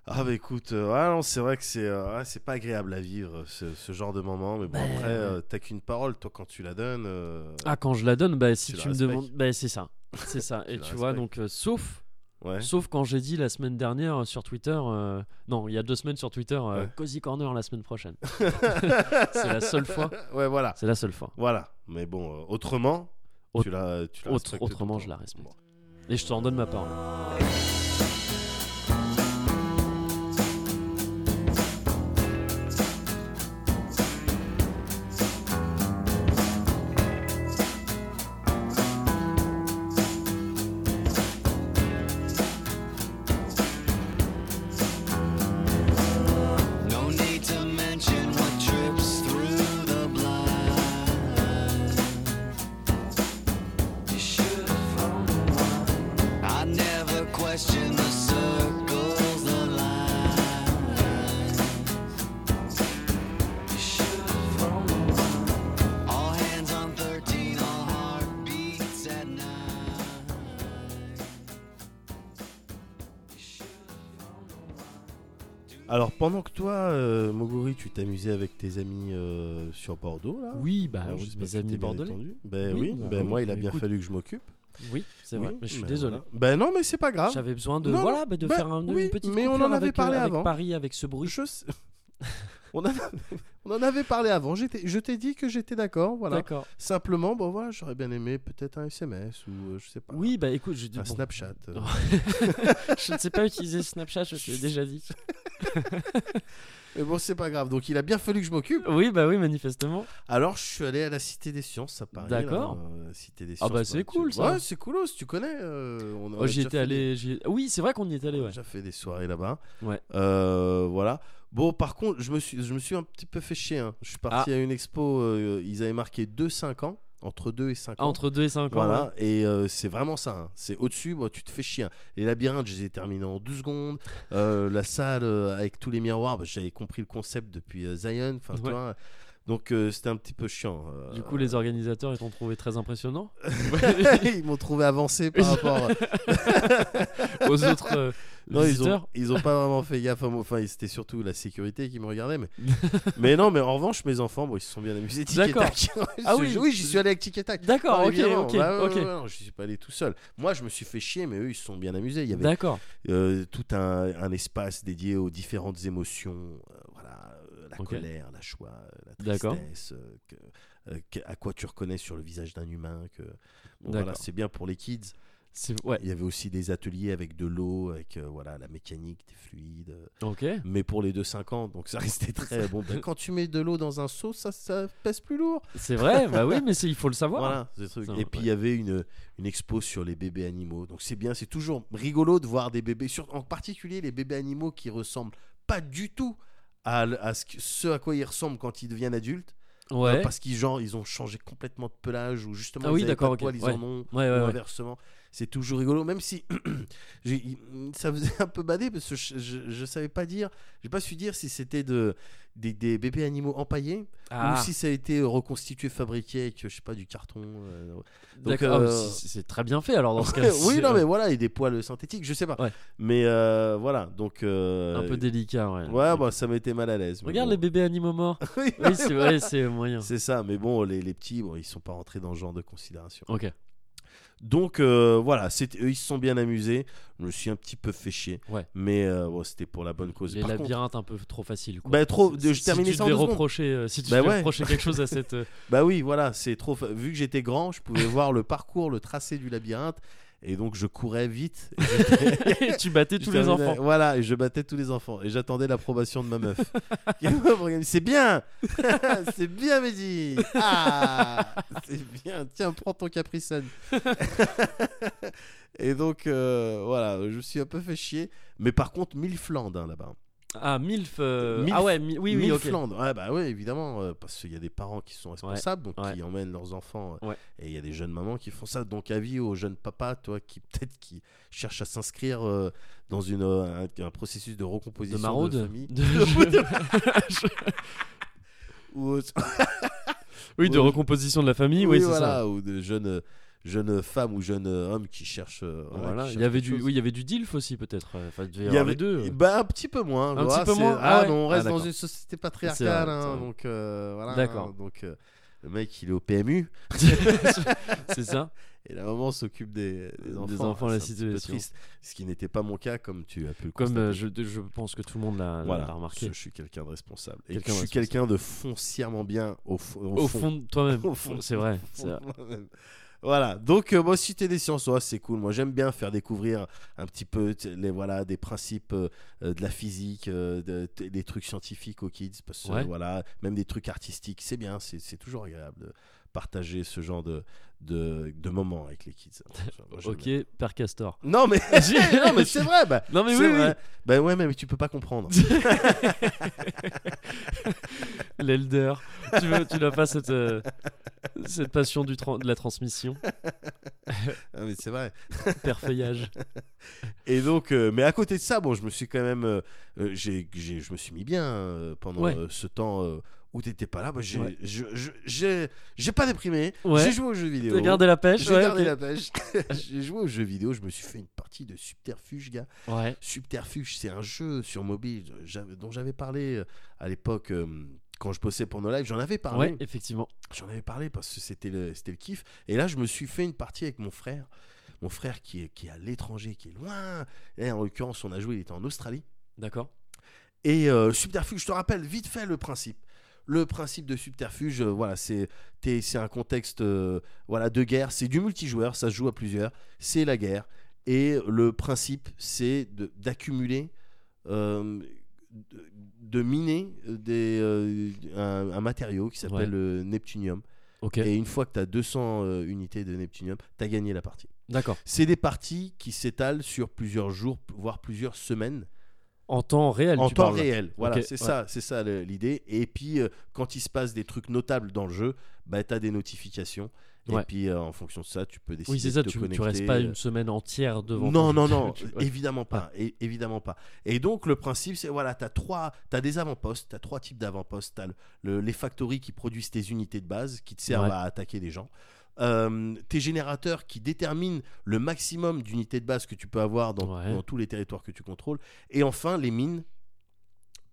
Speaker 2: Ah bah écoute, euh, non, c'est vrai que c'est euh, c'est pas agréable à vivre ce, ce genre de moment, mais bon
Speaker 1: Bah,
Speaker 2: après euh, t'as qu'une parole, toi quand tu la donnes.
Speaker 1: Ah, quand je la donne, bah si
Speaker 2: Tu
Speaker 1: me demandes. Bah c'est ça. C'est ça. [LAUGHS] Et tu vois, donc, sauf.
Speaker 2: ouais.
Speaker 1: Sauf quand j'ai dit la semaine dernière sur Twitter, non, il y a deux semaines sur Twitter,
Speaker 2: Ouais.
Speaker 1: Cozy Corner la semaine prochaine. [LAUGHS] [LAUGHS] c'est la seule fois.
Speaker 2: ouais voilà,
Speaker 1: C'est la seule fois.
Speaker 2: voilà. Mais bon, autrement,
Speaker 1: Autre-
Speaker 2: tu la, tu la
Speaker 1: autre-
Speaker 2: respectes
Speaker 1: autrement, je la respecte.
Speaker 2: Bon.
Speaker 1: Et je t'en donne ma parole.
Speaker 2: Alors pendant que toi, euh, Moguri, tu t'amusais avec tes amis euh, sur Bordeaux là.
Speaker 1: Oui, bah,
Speaker 2: Alors,
Speaker 1: mes
Speaker 2: tu
Speaker 1: amis bordelais.
Speaker 2: Ben
Speaker 1: Oui, bah
Speaker 2: ben moi il a
Speaker 1: bah
Speaker 2: bien
Speaker 1: écoute.
Speaker 2: fallu que je m'occupe.
Speaker 1: Oui, c'est
Speaker 2: Oui,
Speaker 1: vrai. Mais je suis
Speaker 2: ben
Speaker 1: désolé.
Speaker 2: voilà. Ben non, mais c'est pas grave.
Speaker 1: J'avais besoin de
Speaker 2: Non,
Speaker 1: voilà, bah, de faire un-
Speaker 2: oui,
Speaker 1: une petite
Speaker 2: mais on en
Speaker 1: coupure
Speaker 2: avait
Speaker 1: avec,
Speaker 2: parlé
Speaker 1: euh, avec
Speaker 2: avant.
Speaker 1: Paris avec ce bruit.
Speaker 2: Je sais- [LAUGHS] on, en a- [LAUGHS] on en avait parlé avant. Je t'ai dit que j'étais d'accord. Voilà. Simplement, bon voilà, j'aurais bien aimé peut-être un SMS ou euh, je sais pas.
Speaker 1: Oui, bah écoute, je,
Speaker 2: Un
Speaker 1: bon,
Speaker 2: Snapchat. euh. [LAUGHS]
Speaker 1: je ne sais pas utiliser [LAUGHS] Snapchat, je te l'ai déjà dit.
Speaker 2: Mais bon, c'est pas grave. Donc il a bien fallu que je m'occupe.
Speaker 1: Oui, bah oui, manifestement.
Speaker 2: Alors je suis allé à la Cité des Sciences à Paris.
Speaker 1: D'accord.
Speaker 2: Cité des
Speaker 1: Ah
Speaker 2: Sciences.
Speaker 1: bah, c'est
Speaker 2: tu-
Speaker 1: cool, ça.
Speaker 2: Ouais, c'est coolos, tu connais. euh, on
Speaker 1: Oh, j'y étais allé. Oui, c'est vrai qu'on y est allé,
Speaker 2: On a
Speaker 1: ouais.
Speaker 2: déjà fait des soirées là-bas.
Speaker 1: Ouais.
Speaker 2: Euh, voilà. Bon, par contre, je me suis, je me suis un petit peu fait chier. hein. Je suis parti
Speaker 1: Ah.
Speaker 2: à une expo. euh, ils avaient marqué 2-5 ans. Entre 2 et 5
Speaker 1: Ah,
Speaker 2: ans.
Speaker 1: entre 2 et 5 ans.
Speaker 2: Voilà, et euh, c'est vraiment ça. hein. C'est au-dessus, bon, tu te fais chier. hein. Les labyrinthes, je les ai terminés en deux secondes. Euh, la salle euh, avec tous les miroirs, bah, j'avais compris le concept depuis euh, Zion. Enfin, tu
Speaker 1: Ouais.
Speaker 2: vois. Donc euh, c'était un petit peu chiant. euh.
Speaker 1: Du coup, les organisateurs, ils t'ont trouvé très impressionnant [LAUGHS]
Speaker 2: ils m'ont trouvé avancé par rapport. [LAUGHS]
Speaker 1: aux autres euh,
Speaker 2: Non, ils ont,
Speaker 1: visiteurs.
Speaker 2: ils ont pas vraiment fait gaffe. Enfin, c'était surtout la sécurité qui me regardait. Mais, [LAUGHS] mais non, mais en revanche, mes enfants, bon, ils se sont bien amusés.
Speaker 1: D'accord. Ah oui.
Speaker 2: oui, j'y suis allé avec Tic et tac.
Speaker 1: D'accord, ok, ok,
Speaker 2: Bah, ouais,
Speaker 1: ok.
Speaker 2: ouais, ouais, non, je suis pas allé tout seul. Moi, je me suis fait chier, mais eux, ils se sont bien amusés. Il y avait
Speaker 1: D'accord.
Speaker 2: euh, tout un, un espace dédié aux différentes émotions. euh, voilà, euh, la colère, la joie, euh, la tristesse. euh, que- euh, que- à quoi tu reconnais sur le visage d'un humain. Que, bon, voilà, c'est bien pour les kids.
Speaker 1: Ouais.
Speaker 2: Il y avait aussi des ateliers avec de l'eau, avec euh, voilà la mécanique des fluides. euh,
Speaker 1: Ok.
Speaker 2: mais pour les 2-5 ans, donc ça [LAUGHS] restait [LAUGHS] très bon. Ben, quand tu mets de l'eau dans un seau, ça, ça pèse plus lourd.
Speaker 1: C'est vrai. bah oui, mais il faut le savoir.
Speaker 2: Voilà, ce truc.
Speaker 1: Ça,
Speaker 2: Et puis il
Speaker 1: ouais.
Speaker 2: y avait une, une expo sur les bébés animaux. Donc c'est bien, c'est toujours rigolo de voir des bébés, sur, en particulier les bébés animaux qui ressemblent pas du tout à, ce, à quoi ils ressemblent quand ils deviennent adultes.
Speaker 1: Ouais.
Speaker 2: Euh, Parce qu'ils genre, ils ont changé complètement de pelage ou justement
Speaker 1: Ah
Speaker 2: ils
Speaker 1: oui, d'accord,
Speaker 2: ils
Speaker 1: Ouais.
Speaker 2: en ont
Speaker 1: Ouais,
Speaker 2: ou inversement. C'est toujours rigolo, même si [CLEARS THROAT] ça faisait un peu bader parce que je, je savais pas dire, j'ai pas su dire si c'était de, des, des bébés animaux empaillés
Speaker 1: Ah,
Speaker 2: ou si ça a été reconstitué, fabriqué avec, je sais pas, du carton. euh, donc.
Speaker 1: Ah,
Speaker 2: euh,
Speaker 1: c'est- très bien fait alors dans ce [LAUGHS] cas.
Speaker 2: oui, non, mais voilà, et des poils synthétiques, je sais pas.
Speaker 1: Ouais.
Speaker 2: Mais euh, voilà, donc.
Speaker 1: un peu délicat, ouais.
Speaker 2: Ouais, bah ça m'était mal à l'aise.
Speaker 1: Regarde
Speaker 2: bon.
Speaker 1: les bébés animaux morts. [LAUGHS]
Speaker 2: Oui,
Speaker 1: oui, c'est vrai, c'est moyen.
Speaker 2: c'est ça, mais bon, les, les petits, bon, ils sont pas rentrés dans ce genre de considération.
Speaker 1: Ok.
Speaker 2: Donc euh, voilà, eux, ils se sont bien amusés. Je me suis un petit peu fait chier.
Speaker 1: Ouais.
Speaker 2: Mais euh, bon, c'était pour la bonne cause.
Speaker 1: Les
Speaker 2: Par contre-
Speaker 1: labyrinthes un peu trop faciles. Quoi.
Speaker 2: Bah, trop-
Speaker 1: Si-
Speaker 2: de- je
Speaker 1: si
Speaker 2: terminais
Speaker 1: tu devais
Speaker 2: secondes.
Speaker 1: reprocher, euh, si tu
Speaker 2: Bah
Speaker 1: devais
Speaker 2: ouais.
Speaker 1: reprocher quelque chose à [LAUGHS] cette.
Speaker 2: Bah oui, voilà, c'est trop. Vu que j'étais grand, je pouvais voir le parcours, le tracé du labyrinthe. Et donc je courais vite. [LAUGHS] Et
Speaker 1: tu battais tous les enfants.
Speaker 2: Voilà, et je battais tous les enfants. Et j'attendais l'approbation de ma meuf. [LAUGHS] C'est bien [LAUGHS] C'est bien, Mehdi Ah C'est bien Tiens, prends ton Capri Sun. Et donc, euh, voilà, je me suis un peu fait chier. Mais par contre, mille flandes hein, là-bas.
Speaker 1: Ah, MILF. euh,
Speaker 2: Milf-
Speaker 1: Ah ouais, mi- oui, oui.
Speaker 2: Ouais, bah ouais, évidemment, euh, parce qu'il y a des parents qui sont responsables, donc
Speaker 1: ouais.
Speaker 2: qui emmènent leurs enfants, euh, et il y a des jeunes mamans qui font ça. Donc avis aux jeunes papas, toi, qui peut-être qui cherchent à s'inscrire euh, dans une un, un processus de recomposition de,
Speaker 1: maraude.
Speaker 2: famille,
Speaker 1: De- [LAUGHS] [LAUGHS]
Speaker 2: ou
Speaker 1: oui, de recomposition de la famille, oui, c'est
Speaker 2: voilà,
Speaker 1: ça.
Speaker 2: ou de jeunes euh, jeunes femmes ou jeunes euh, hommes qui cherchent. euh, voilà,
Speaker 1: Il y avait du, oui, il y avait du DILF aussi peut-être. Enfin, il y
Speaker 2: y avait
Speaker 1: deux.
Speaker 2: Bah, un petit peu moins.
Speaker 1: Un
Speaker 2: voilà,
Speaker 1: petit peu moins
Speaker 2: Ah,
Speaker 1: Ah ouais.
Speaker 2: non, on
Speaker 1: Ah,
Speaker 2: reste dans
Speaker 1: d'accord.
Speaker 2: une société patriarcale, hein, donc euh, voilà.
Speaker 1: D'accord.
Speaker 2: Donc euh, le mec, il est au PMU. [LAUGHS]
Speaker 1: c'est ça.
Speaker 2: Et la maman s'occupe des, des
Speaker 1: Des
Speaker 2: enfants.
Speaker 1: enfants,
Speaker 2: Ah,
Speaker 1: la situation.
Speaker 2: triste. Ce qui n'était pas mon cas, comme tu as pu le
Speaker 1: Comme
Speaker 2: constater.
Speaker 1: euh, je, je pense que tout le monde l'a
Speaker 2: voilà,
Speaker 1: remarqué.
Speaker 2: je, suis quelqu'un de responsable. Et je suis quelqu'un de foncièrement bien au, au
Speaker 1: Au
Speaker 2: fond.
Speaker 1: fond de toi-même. [LAUGHS] C'est vrai.
Speaker 2: Au fond
Speaker 1: vrai.
Speaker 2: Voilà, donc euh, moi si t'es des sciences, ouais, c'est cool. Moi j'aime bien faire découvrir un petit peu les voilà des principes euh, euh, de la physique, euh, de- des trucs scientifiques aux kids, parce que
Speaker 1: Ouais.
Speaker 2: voilà, même des trucs artistiques, c'est bien, c'est toujours agréable partager ce genre de de, de moments avec les kids.
Speaker 1: Ok. Père Castor.
Speaker 2: Non mais [LAUGHS] [LAUGHS] non mais c'est vrai, bah,
Speaker 1: Non mais oui, oui.
Speaker 2: vrai. Bah ouais, mais tu peux pas comprendre. [LAUGHS]
Speaker 1: L'elder. tu veux, tu n'as pas cette, euh, cette passion du de la transmission.
Speaker 2: Ah, mais c'est vrai.
Speaker 1: Père Feuillage.
Speaker 2: Et donc, euh, mais à côté de ça, bon, je me suis quand même, euh, euh, j'ai, je me suis mis bien pendant
Speaker 1: Ouais.
Speaker 2: ce temps où t'étais pas là. Bah, j'ai,
Speaker 1: Ouais.
Speaker 2: je- je- j'ai, j'ai pas déprimé.
Speaker 1: Ouais.
Speaker 2: J'ai joué aux jeux vidéo.
Speaker 1: T'as gardé la pêche
Speaker 2: J'ai
Speaker 1: ouais,
Speaker 2: gardé la pêche. [LAUGHS] [LAUGHS] j'ai joué aux jeux vidéo. Je me suis fait une partie de Subterfuge, gars. Subterfuge, c'est un jeu sur mobile dont j'avais parlé euh, à l'époque. euh, quand je bossais pour nos lives, j'en avais parlé.
Speaker 1: Ouais, effectivement.
Speaker 2: J'en avais parlé parce que c'était le, c'était le kiff. Et là, je me suis fait une partie avec mon frère. Mon frère qui est, qui est à l'étranger, qui est loin. Et en l'occurrence, on a joué, il était en Australie.
Speaker 1: D'accord.
Speaker 2: Et euh, Subterfuge, je te rappelle vite fait le principe. Le principe de Subterfuge, euh, voilà, c'est c'est un contexte euh, voilà, de guerre. C'est du multijoueur, ça se joue à plusieurs. C'est la guerre. Et le principe, c'est d'accumuler, euh, de, de miner des, un, un matériau qui s'appelle le Neptunium. Et une fois que tu as 200 euh, unités de Neptunium, tu as gagné la partie.
Speaker 1: D'accord.
Speaker 2: C'est des parties qui s'étalent sur plusieurs jours, voire plusieurs semaines,
Speaker 1: En temps réel.
Speaker 2: en
Speaker 1: tu
Speaker 2: temps
Speaker 1: parles.
Speaker 2: réel. Voilà, c'est
Speaker 1: ouais.
Speaker 2: ça, c'est ça l'idée. Et puis, euh, quand il se passe des trucs notables dans le jeu, bah, tu as des notifications. Et
Speaker 1: Ouais.
Speaker 2: puis, euh, en fonction de ça, tu peux décider
Speaker 1: Oui, c'est ça.
Speaker 2: de te
Speaker 1: Tu, tu
Speaker 2: connecter.
Speaker 1: restes pas
Speaker 2: euh,
Speaker 1: une semaine entière devant.
Speaker 2: non, non, non,
Speaker 1: Tu- ouais.
Speaker 2: évidemment pas, é- évidemment pas. Et donc le principe, c'est voilà, t'as trois, t'as des avant-postes, t'as trois types d'avant-postes. T'as le- le- les factories qui produisent tes unités de base, qui te servent à attaquer des gens. Euh, tes générateurs qui déterminent le maximum d'unités de base que tu peux avoir dans,
Speaker 1: Ouais.
Speaker 2: dans tous les territoires que tu contrôles. Et enfin les mines.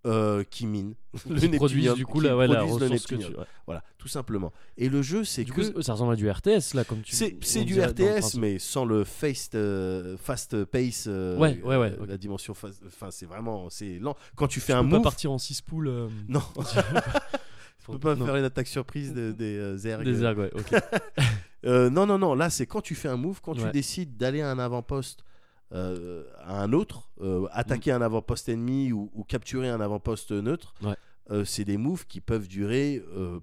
Speaker 2: euh, qui minent [LAUGHS] le
Speaker 1: Qui produisent du coup la, ouais, la
Speaker 2: produisent le
Speaker 1: ressource que
Speaker 2: Neptunium.
Speaker 1: tu. ouais.
Speaker 2: Voilà, tout simplement. Et le jeu, c'est que
Speaker 1: coup, ça ressemble à du RTS là, comme tu.
Speaker 2: c'est du RTS, mais sans le fast, euh, fast pace. euh,
Speaker 1: Ouais, ouais, ouais.
Speaker 2: La dimension. Enfin, c'est vraiment. C'est lent. Quand tu fais
Speaker 1: Tu
Speaker 2: un
Speaker 1: peux
Speaker 2: move.
Speaker 1: pas partir en 6 poules.
Speaker 2: Non, [LAUGHS] tu peux pas
Speaker 1: non.
Speaker 2: faire une attaque surprise de- des euh, zergs.
Speaker 1: Des ergs, ouais, ok. [LAUGHS]
Speaker 2: Euh, non, non, non. Là, c'est quand tu fais un move, quand tu décides d'aller à un avant-poste. euh, à un autre, euh, attaquer un avant-poste ennemi ou, ou capturer un avant-poste neutre,
Speaker 1: Ouais.
Speaker 2: c'est des moves qui peuvent durer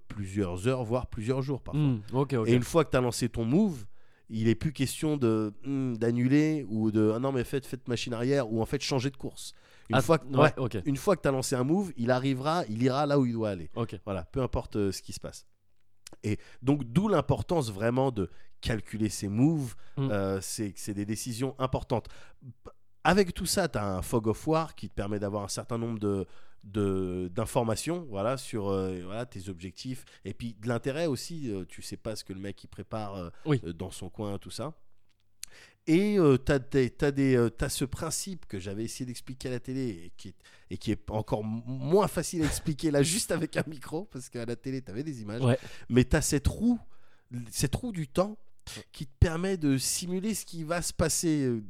Speaker 2: plusieurs heures, voire plusieurs jours parfois.
Speaker 1: Ok.
Speaker 2: Et une fois que tu as lancé ton move, il est plus question de hmm, d'annuler ou de ah non mais faites faites machine arrière ou en fait changer de course. Une
Speaker 1: Ah,
Speaker 2: fois que
Speaker 1: ouais,
Speaker 2: ouais,
Speaker 1: ok.
Speaker 2: une fois que tu as lancé un move, il arrivera, il ira là où il doit aller. Voilà, peu importe euh, ce qui se passe. Et donc d'où l'importance vraiment de calculer ses moves,
Speaker 1: Mm.
Speaker 2: euh, c'est des décisions importantes. Avec tout ça, tu as un fog of war qui te permet d'avoir un certain nombre de d'informations voilà sur euh, voilà, tes objectifs et puis de l'intérêt aussi euh, tu sais pas ce que le mec il prépare euh,
Speaker 1: Oui.
Speaker 2: dans son coin tout ça et euh, tu as, ce principe que j'avais essayé d'expliquer à la télé et qui est, et qui est encore moins facile à expliquer là [LAUGHS] juste avec un micro parce qu'à la télé tu avais des images
Speaker 1: Ouais.
Speaker 2: mais tu as cette roue cette roue du temps qui te permet de simuler ce qui va se passer euh,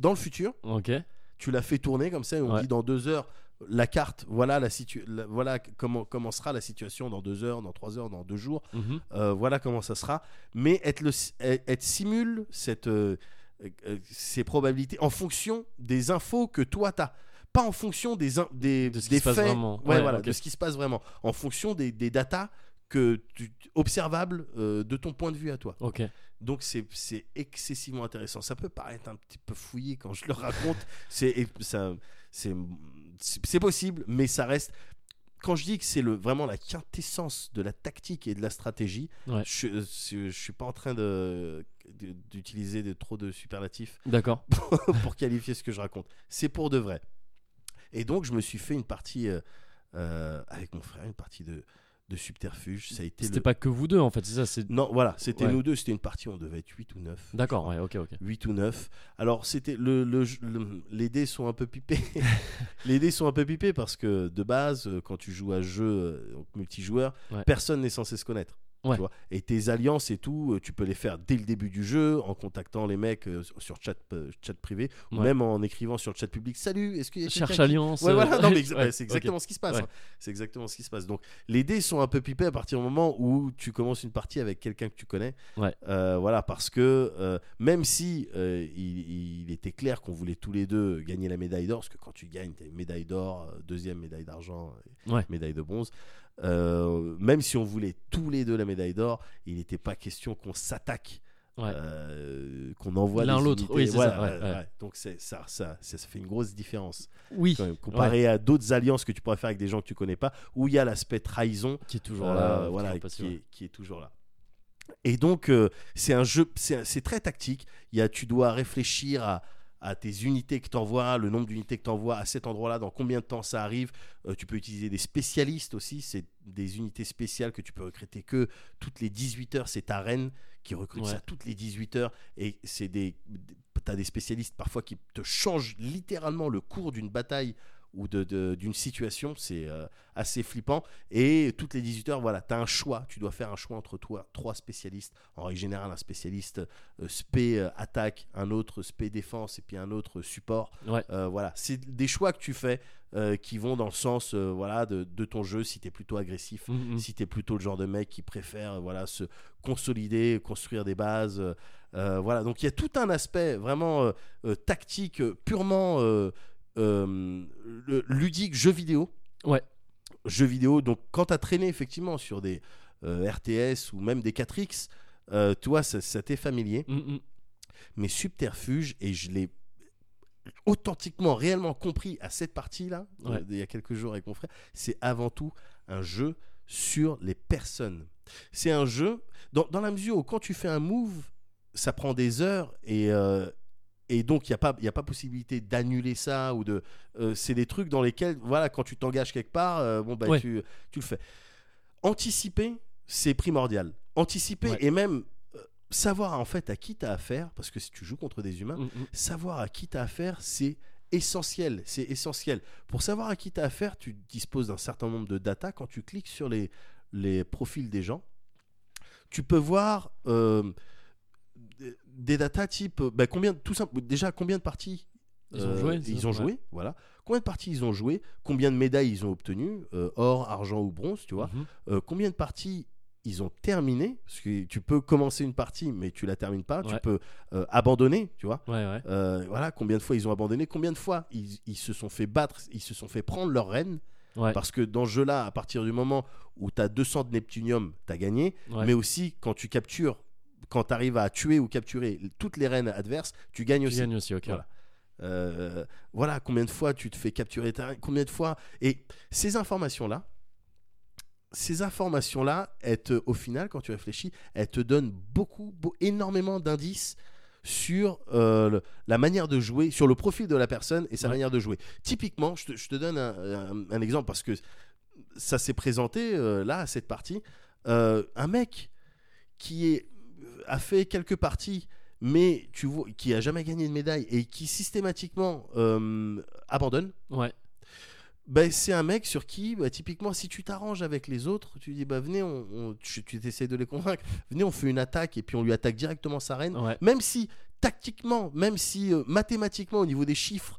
Speaker 2: dans le futur.
Speaker 1: Ok.
Speaker 2: Tu l'as fait tourner comme ça, et on
Speaker 1: Ouais.
Speaker 2: dit dans deux heures la carte, voilà la situ- la- voilà comment comment sera la situation dans deux heures, dans trois heures, dans deux jours.
Speaker 1: Mhm.
Speaker 2: Euh, voilà comment ça sera. Mais elle, le, elle, elle simule cette, euh, ces probabilités en fonction des infos que toi tu as. Pas en fonction des, in- des,
Speaker 1: De ce qui
Speaker 2: des
Speaker 1: se passe
Speaker 2: faits,
Speaker 1: vraiment.
Speaker 2: Ouais,
Speaker 1: Ouais,
Speaker 2: voilà, de ce qui se passe vraiment. En fonction des, des datas que tu, observables euh, de ton point de vue à toi.
Speaker 1: Ok.
Speaker 2: Donc c'est excessivement intéressant. Ça peut paraître un petit peu fouillé quand je le raconte. [LAUGHS] c'est ça c'est possible, mais ça reste. Quand je dis que c'est vraiment la quintessence de la tactique et de la stratégie,
Speaker 1: Ouais.
Speaker 2: je, je suis pas en train de- d'utiliser de, trop de superlatifs [LAUGHS]
Speaker 1: D'accord.
Speaker 2: pour qualifier ce que je raconte. C'est pour de vrai. Et donc je me suis fait une partie euh, euh, avec mon frère, une partie de de subterfuge. Ça a été
Speaker 1: C'était
Speaker 2: le...
Speaker 1: pas que vous deux en fait, c'est ça. C'est.
Speaker 2: Non, voilà, c'était
Speaker 1: Ouais.
Speaker 2: nous deux. C'était une partie, on devait être 8 ou 9.
Speaker 1: D'accord. Ouais. Ok. Ok.
Speaker 2: 8 ou 9. Alors, c'était le, le- le- les dés sont un peu pipés. [LAUGHS] les dés sont un peu pipés parce que de base, euh, quand tu joues à jeu multijoueur,
Speaker 1: Ouais.
Speaker 2: personne n'est censé se connaître.
Speaker 1: Ouais.
Speaker 2: Tu vois et tes alliances et tout, euh, tu peux les faire dès le début du jeu en contactant les mecs euh, sur chat, euh, chat privé ou même en écrivant sur le chat public Salut, est-ce quelqu'un
Speaker 1: Cherche
Speaker 2: qui-
Speaker 1: alliance.
Speaker 2: Ouais, voilà, [LAUGHS]
Speaker 1: ouais,
Speaker 2: c'est exactement ce qui se passe. Hein. C'est exactement ce qui se passe. Donc, les dés sont un peu pipés à partir du moment où tu commences une partie avec quelqu'un que tu connais. Euh, voilà, parce que euh, même si euh, il, il était clair qu'on voulait tous les deux gagner la médaille d'or, parce que quand tu gagnes, tu as une médaille d'or, deuxième médaille d'argent, médaille de bronze. Euh, même si on voulait tous les deux la médaille d'or, il n'était pas question qu'on s'attaque.
Speaker 1: Ouais.
Speaker 2: euh, qu'on envoie
Speaker 1: L'un l'autre. Oui,
Speaker 2: Voilà,
Speaker 1: ouais,
Speaker 2: ouais, donc c'est ça, ça, ça, ça fait une grosse différence
Speaker 1: Oui.
Speaker 2: même, comparé à d'autres alliances que tu pourrais faire avec des gens que tu connais pas, où il y a l'aspect trahison,
Speaker 1: Qui est toujours
Speaker 2: euh,
Speaker 1: là.
Speaker 2: voilà, qui, est, qui est toujours là. Et donc, c'est un jeu, c'est c'est très tactique. Il y a, tu dois réfléchir à, à tes unités que tu envoies, le nombre d'unités que tu envoies à cet endroit-là, dans combien de temps ça arrive. Euh, tu peux utiliser des spécialistes aussi, c'est des unités spéciales que tu peux recruter que toutes les 18 heures. C'est ta reine qui recrute
Speaker 1: Ouais.
Speaker 2: ça toutes les 18 heures. Et c'est des, t'as des spécialistes parfois qui te changent littéralement le cours d'une bataille ou de- de- d'une situation. C'est euh, assez flippant. Et toutes les 18 heures, voilà, tu as un choix. Tu dois faire un choix entre toi, trois spécialistes. En règle générale, un spécialiste euh, spé euh, attaque, un autre spé défense et puis un autre support.
Speaker 1: Ouais.
Speaker 2: Euh, voilà, c'est des choix que tu fais euh, qui vont dans le sens euh, voilà, de, de ton jeu si tu es plutôt agressif.
Speaker 1: Mhm, mhm.
Speaker 2: Si tu es plutôt le genre de mec qui préfère euh, voilà, se consolider, construire des bases. euh, euh, voilà, donc il y a tout un aspect vraiment euh, euh, tactique, euh, purement euh, euh, le- ludique, jeu vidéo.
Speaker 1: Ouais.
Speaker 2: Jeu vidéo, donc quand tu as traîné effectivement sur des euh, RTS ou même des 4X, euh, toi, ça, ça t'est familier.
Speaker 1: Mhm, mhm.
Speaker 2: Mais Subterfuge, et je l'ai authentiquement, réellement compris à cette partie-là, euh,
Speaker 1: Ouais.
Speaker 2: il y a quelques jours avec mon frère, c'est avant tout un jeu sur les personnes. C'est un jeu, dans, dans la mesure où quand tu fais un move, ça prend des heures et, euh, et donc il n'y a, pas- y a pas possibilité d'annuler ça ou de. euh, c'est des trucs dans lesquels, voilà, quand tu t'engages quelque part, euh, bon, bah,
Speaker 1: Ouais.
Speaker 2: tu, tu le fais. Anticiper, c'est primordial. Anticiper
Speaker 1: Ouais.
Speaker 2: et même euh, savoir en fait à qui tu as affaire, parce que si tu joues contre des humains,
Speaker 1: Mhm, mhm.
Speaker 2: savoir à qui tu as affaire, c'est essentiel. C'est essentiel. Pour savoir à qui tu as affaire, tu disposes d'un certain nombre de data. Quand tu cliques sur les, les profils des gens, tu peux voir euh, des- datas type euh, bah, combien tout simple déjà combien de parties
Speaker 1: Ils ont joué,
Speaker 2: ils
Speaker 1: Ouais.
Speaker 2: joué. voilà. Combien de parties ils ont joué combien de médailles ils ont obtenues euh, or argent ou bronze tu vois.
Speaker 1: Mhm.
Speaker 2: euh, combien de parties ils ont terminé parce que tu peux commencer une partie mais tu la termines pas tu peux euh, abandonner tu vois.
Speaker 1: Ouais, ouais.
Speaker 2: euh, voilà combien de fois ils ont abandonné combien de fois ils, ils se sont fait battre ils se sont fait prendre leur reine. Parce que dans ce jeu là à partir du moment où tu as 200 de Neptunium tu as gagné mais aussi quand tu captures quand tu arrives à tuer ou capturer toutes les reines adverses tu gagnes
Speaker 1: Tu
Speaker 2: aussi
Speaker 1: gagnes aussi, ok.
Speaker 2: Voilà. Euh, voilà combien de fois tu te fais capturer ta combien de fois et ces informations là ces informations là au final quand tu réfléchis elles te donnent beaucoup beau- énormément d'indices sur euh, le- la manière de jouer sur le profil de la personne et sa
Speaker 1: Ouais.
Speaker 2: manière de jouer typiquement je te, je te donne un, un- un exemple parce que ça s'est présenté euh, là à cette partie Euh, un mec qui est, a fait quelques parties mais tu vois qui a jamais gagné de médaille et qui systématiquement euh, abandonne
Speaker 1: Ouais.
Speaker 2: ben, c'est un mec sur qui, bah, typiquement, si tu t'arranges avec les autres, tu dis, bah, venez, on, on- tu, tu essaies de les convaincre, venez, on fait une attaque et puis on lui attaque directement sa reine.
Speaker 1: Ouais.
Speaker 2: Même si, tactiquement, même si euh, mathématiquement, au niveau des chiffres,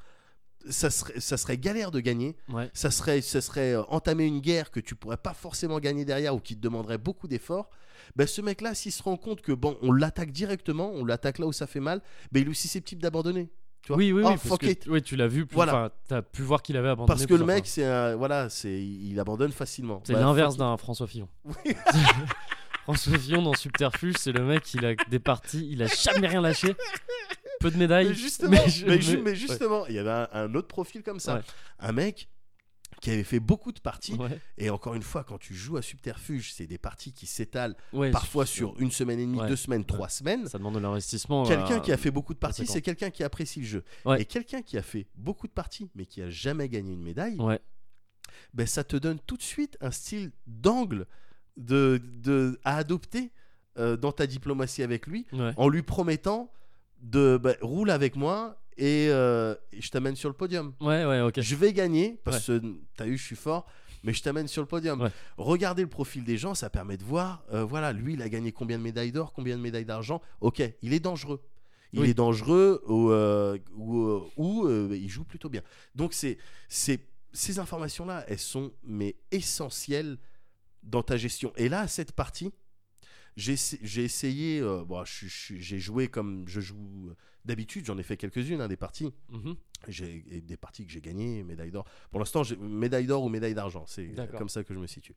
Speaker 2: ça serait, ça serait galère de gagner,
Speaker 1: Ouais.
Speaker 2: ça serait, ça serait euh, entamer une guerre que tu pourrais pas forcément gagner derrière ou qui te demanderait beaucoup d'efforts. Ben, ce mec-là, s'il se rend compte que bon, on l'attaque directement, on l'attaque là où ça fait mal, ben, il est aussi susceptible d'abandonner. Tu vois
Speaker 1: Oui, oui,
Speaker 2: Oh,
Speaker 1: oui. parce que- oui, tu l'as vu. Plus,
Speaker 2: Voilà.
Speaker 1: T'as pu voir qu'il avait abandonné.
Speaker 2: Parce que le mec, c'est un, voilà, c'est, il abandonne facilement.
Speaker 1: C'est
Speaker 2: Bah,
Speaker 1: l'inverse d'un François Fillon. [LAUGHS]
Speaker 2: Oui. [LAUGHS]
Speaker 1: François Fillon dans Subterfuge, c'est le mec, il a des parties, il a jamais rien lâché. Peu de médailles.
Speaker 2: Mais justement,
Speaker 1: mais
Speaker 2: mais,
Speaker 1: je-
Speaker 2: ju-
Speaker 1: mais-
Speaker 2: mais justement, il y avait un, un autre profil comme ça.
Speaker 1: Ouais.
Speaker 2: Un mec qui avait fait beaucoup de parties.
Speaker 1: Ouais.
Speaker 2: Et encore une fois, quand tu joues à Subterfuge, c'est des parties qui s'étalent
Speaker 1: Ouais,
Speaker 2: parfois sur une semaine et demie,
Speaker 1: Ouais.
Speaker 2: deux semaines, trois semaines.
Speaker 1: Ça demande de l'investissement.
Speaker 2: Quelqu'un
Speaker 1: euh,
Speaker 2: qui a fait beaucoup de parties, c'est quelqu'un qui apprécie le jeu. Et quelqu'un qui a fait beaucoup de parties, mais qui a jamais gagné une médaille, ben, ça te donne tout de suite un style d'angle de, de, à adopter euh, dans ta diplomatie avec lui, en lui promettant de ben, roule avec moi et, euh, et je t'amène sur le podium.
Speaker 1: Ouais, ouais, ok.
Speaker 2: Je vais gagner parce que t'as eu, je suis fort. Mais je t'amène sur le podium.
Speaker 1: Ouais.
Speaker 2: Regardez le profil des gens, ça permet de voir. euh, voilà, lui, il a gagné combien de médailles d'or, combien de médailles d'argent. Ok, il est dangereux. Il
Speaker 1: Oui.
Speaker 2: est dangereux ou, euh, ou, ou, euh, il joue plutôt bien. Donc c'est, c'est, ces informations-là, elles sont mais essentielles dans ta gestion. Et là, cette partie, j'ai, essa- j'ai essayé. euh, bon, j'ai joué comme je joue d'habitude. J'en ai fait quelques-unes hein, des parties. Et des parties que j'ai gagnées, médaille d'or. Pour l'instant, médaille d'or ou médaille d'argent. C'est comme ça que je me situe.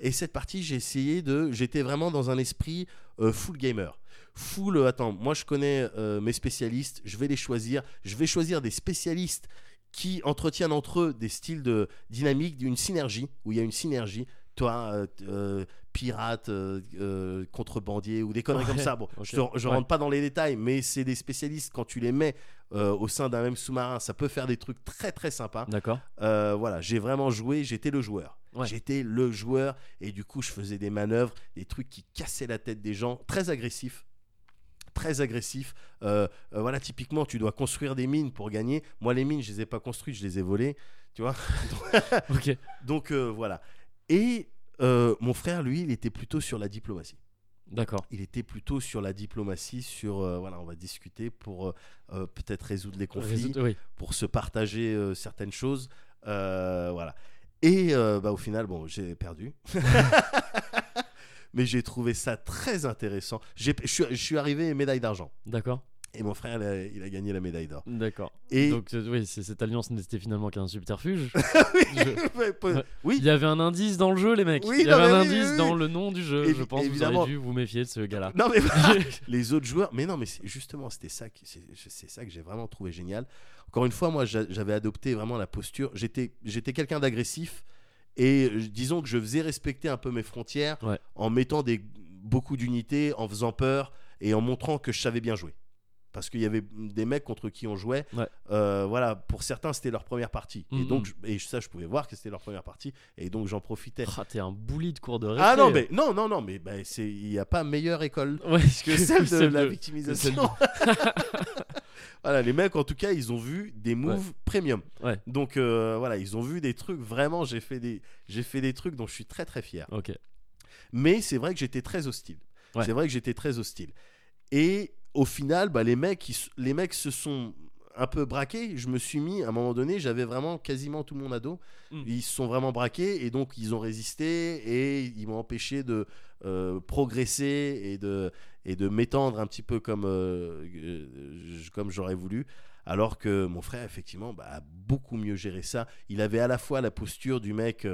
Speaker 2: Et cette partie, j'ai essayé de. J'étais vraiment dans un esprit euh, full gamer. Full. euh, attends, moi je connais mes spécialistes. Je vais les choisir. Je vais choisir des spécialistes qui entretiennent entre eux des styles de dynamique, d'une synergie, où il y a une synergie. Toi, euh, euh, pirate, euh, euh, contrebandier ou des conneries
Speaker 1: Ouais,
Speaker 2: comme ça. Bon, je, te- je
Speaker 1: Ouais.
Speaker 2: rentre pas dans les détails, mais c'est des spécialistes quand tu les mets euh, au sein d'un même sous-marin, ça peut faire des trucs très très sympas.
Speaker 1: D'accord.
Speaker 2: Euh, voilà, j'ai vraiment joué, j'étais le joueur.
Speaker 1: Ouais.
Speaker 2: J'étais le joueur et du coup je faisais des manœuvres, des trucs qui cassaient la tête des gens, très agressifs. Très agressif. Euh, euh, voilà, typiquement, tu dois construire des mines pour gagner. Moi, les mines, je les ai pas construites, je les ai volées. Tu vois [LAUGHS]
Speaker 1: Ok. [LAUGHS]
Speaker 2: Donc euh, voilà. Et euh, mon frère, lui, il était plutôt sur la diplomatie.
Speaker 1: D'accord.
Speaker 2: Il était plutôt sur la diplomatie, sur euh, voilà, on va discuter pour euh, peut-être résoudre les conflits,
Speaker 1: Oui.
Speaker 2: pour se partager euh, certaines choses, voilà. Et bah, au final, bon, j'ai perdu. [LAUGHS] [LAUGHS] Mais j'ai trouvé ça très intéressant. J'ai- Je suis, je suis arrivé médaille d'argent.
Speaker 1: D'accord.
Speaker 2: Et mon frère, il a, il a gagné la médaille d'or.
Speaker 1: D'accord.
Speaker 2: Et
Speaker 1: Donc, euh, oui, cette alliance n'était finalement qu'un subterfuge. [LAUGHS] [LAUGHS]
Speaker 2: Oui,
Speaker 1: Il y avait un indice dans le jeu, les mecs.
Speaker 2: Oui,
Speaker 1: Il y avait un
Speaker 2: oui,
Speaker 1: indice dans le nom du jeu.
Speaker 2: Évi-
Speaker 1: Je pense que vous
Speaker 2: évidemment.
Speaker 1: auriez dû vous méfier de ce gars-là.
Speaker 2: Non mais [LAUGHS] les autres joueurs, mais non mais justement c'était ça, qui- c'est ça que j'ai vraiment trouvé génial. Encore une fois, moi j'a- j'avais adopté vraiment la posture. J'étais quelqu'un d'agressif et euh, disons que je faisais respecter un peu mes frontières
Speaker 1: Ouais.
Speaker 2: en mettant des beaucoup d'unités, en faisant peur et en montrant que je savais bien jouer. Parce qu'il y avait des mecs contre qui on jouait.
Speaker 1: Ouais.
Speaker 2: Euh, voilà, pour certains c'était leur première partie et
Speaker 1: Mhm.
Speaker 2: donc et ça je pouvais voir que c'était leur première partie et donc j'en profitais.
Speaker 1: Ah, T'es un bouli de cours de récré.
Speaker 2: Ah non mais non non non mais bah, c'est il n'y a pas meilleure école [LAUGHS]
Speaker 1: Ouais,
Speaker 2: que celle de la victimisation.
Speaker 1: celle [LAUGHS]
Speaker 2: voilà, les mecs, en tout cas, ils ont vu des moves premium. Donc euh, voilà, ils ont vu des trucs. Vraiment, j'ai fait des, j'ai fait des trucs dont je suis très très fier.
Speaker 1: Ok.
Speaker 2: Mais c'est vrai que j'étais très hostile. C'est vrai que j'étais très hostile. Et au final, bah, les mecs, ils les mecs se sont un peu braqués. Je me suis mis, à un moment donné, j'avais vraiment quasiment tout mon ado.
Speaker 1: Mm.
Speaker 2: Ils se sont vraiment braqués et donc ils ont résisté et ils m'ont empêché de euh, progresser et de, et de m'étendre un petit peu comme, euh, euh, comme j'aurais voulu. Alors que mon frère, effectivement, bah, a beaucoup mieux géré ça. Il avait à la fois la posture du mec,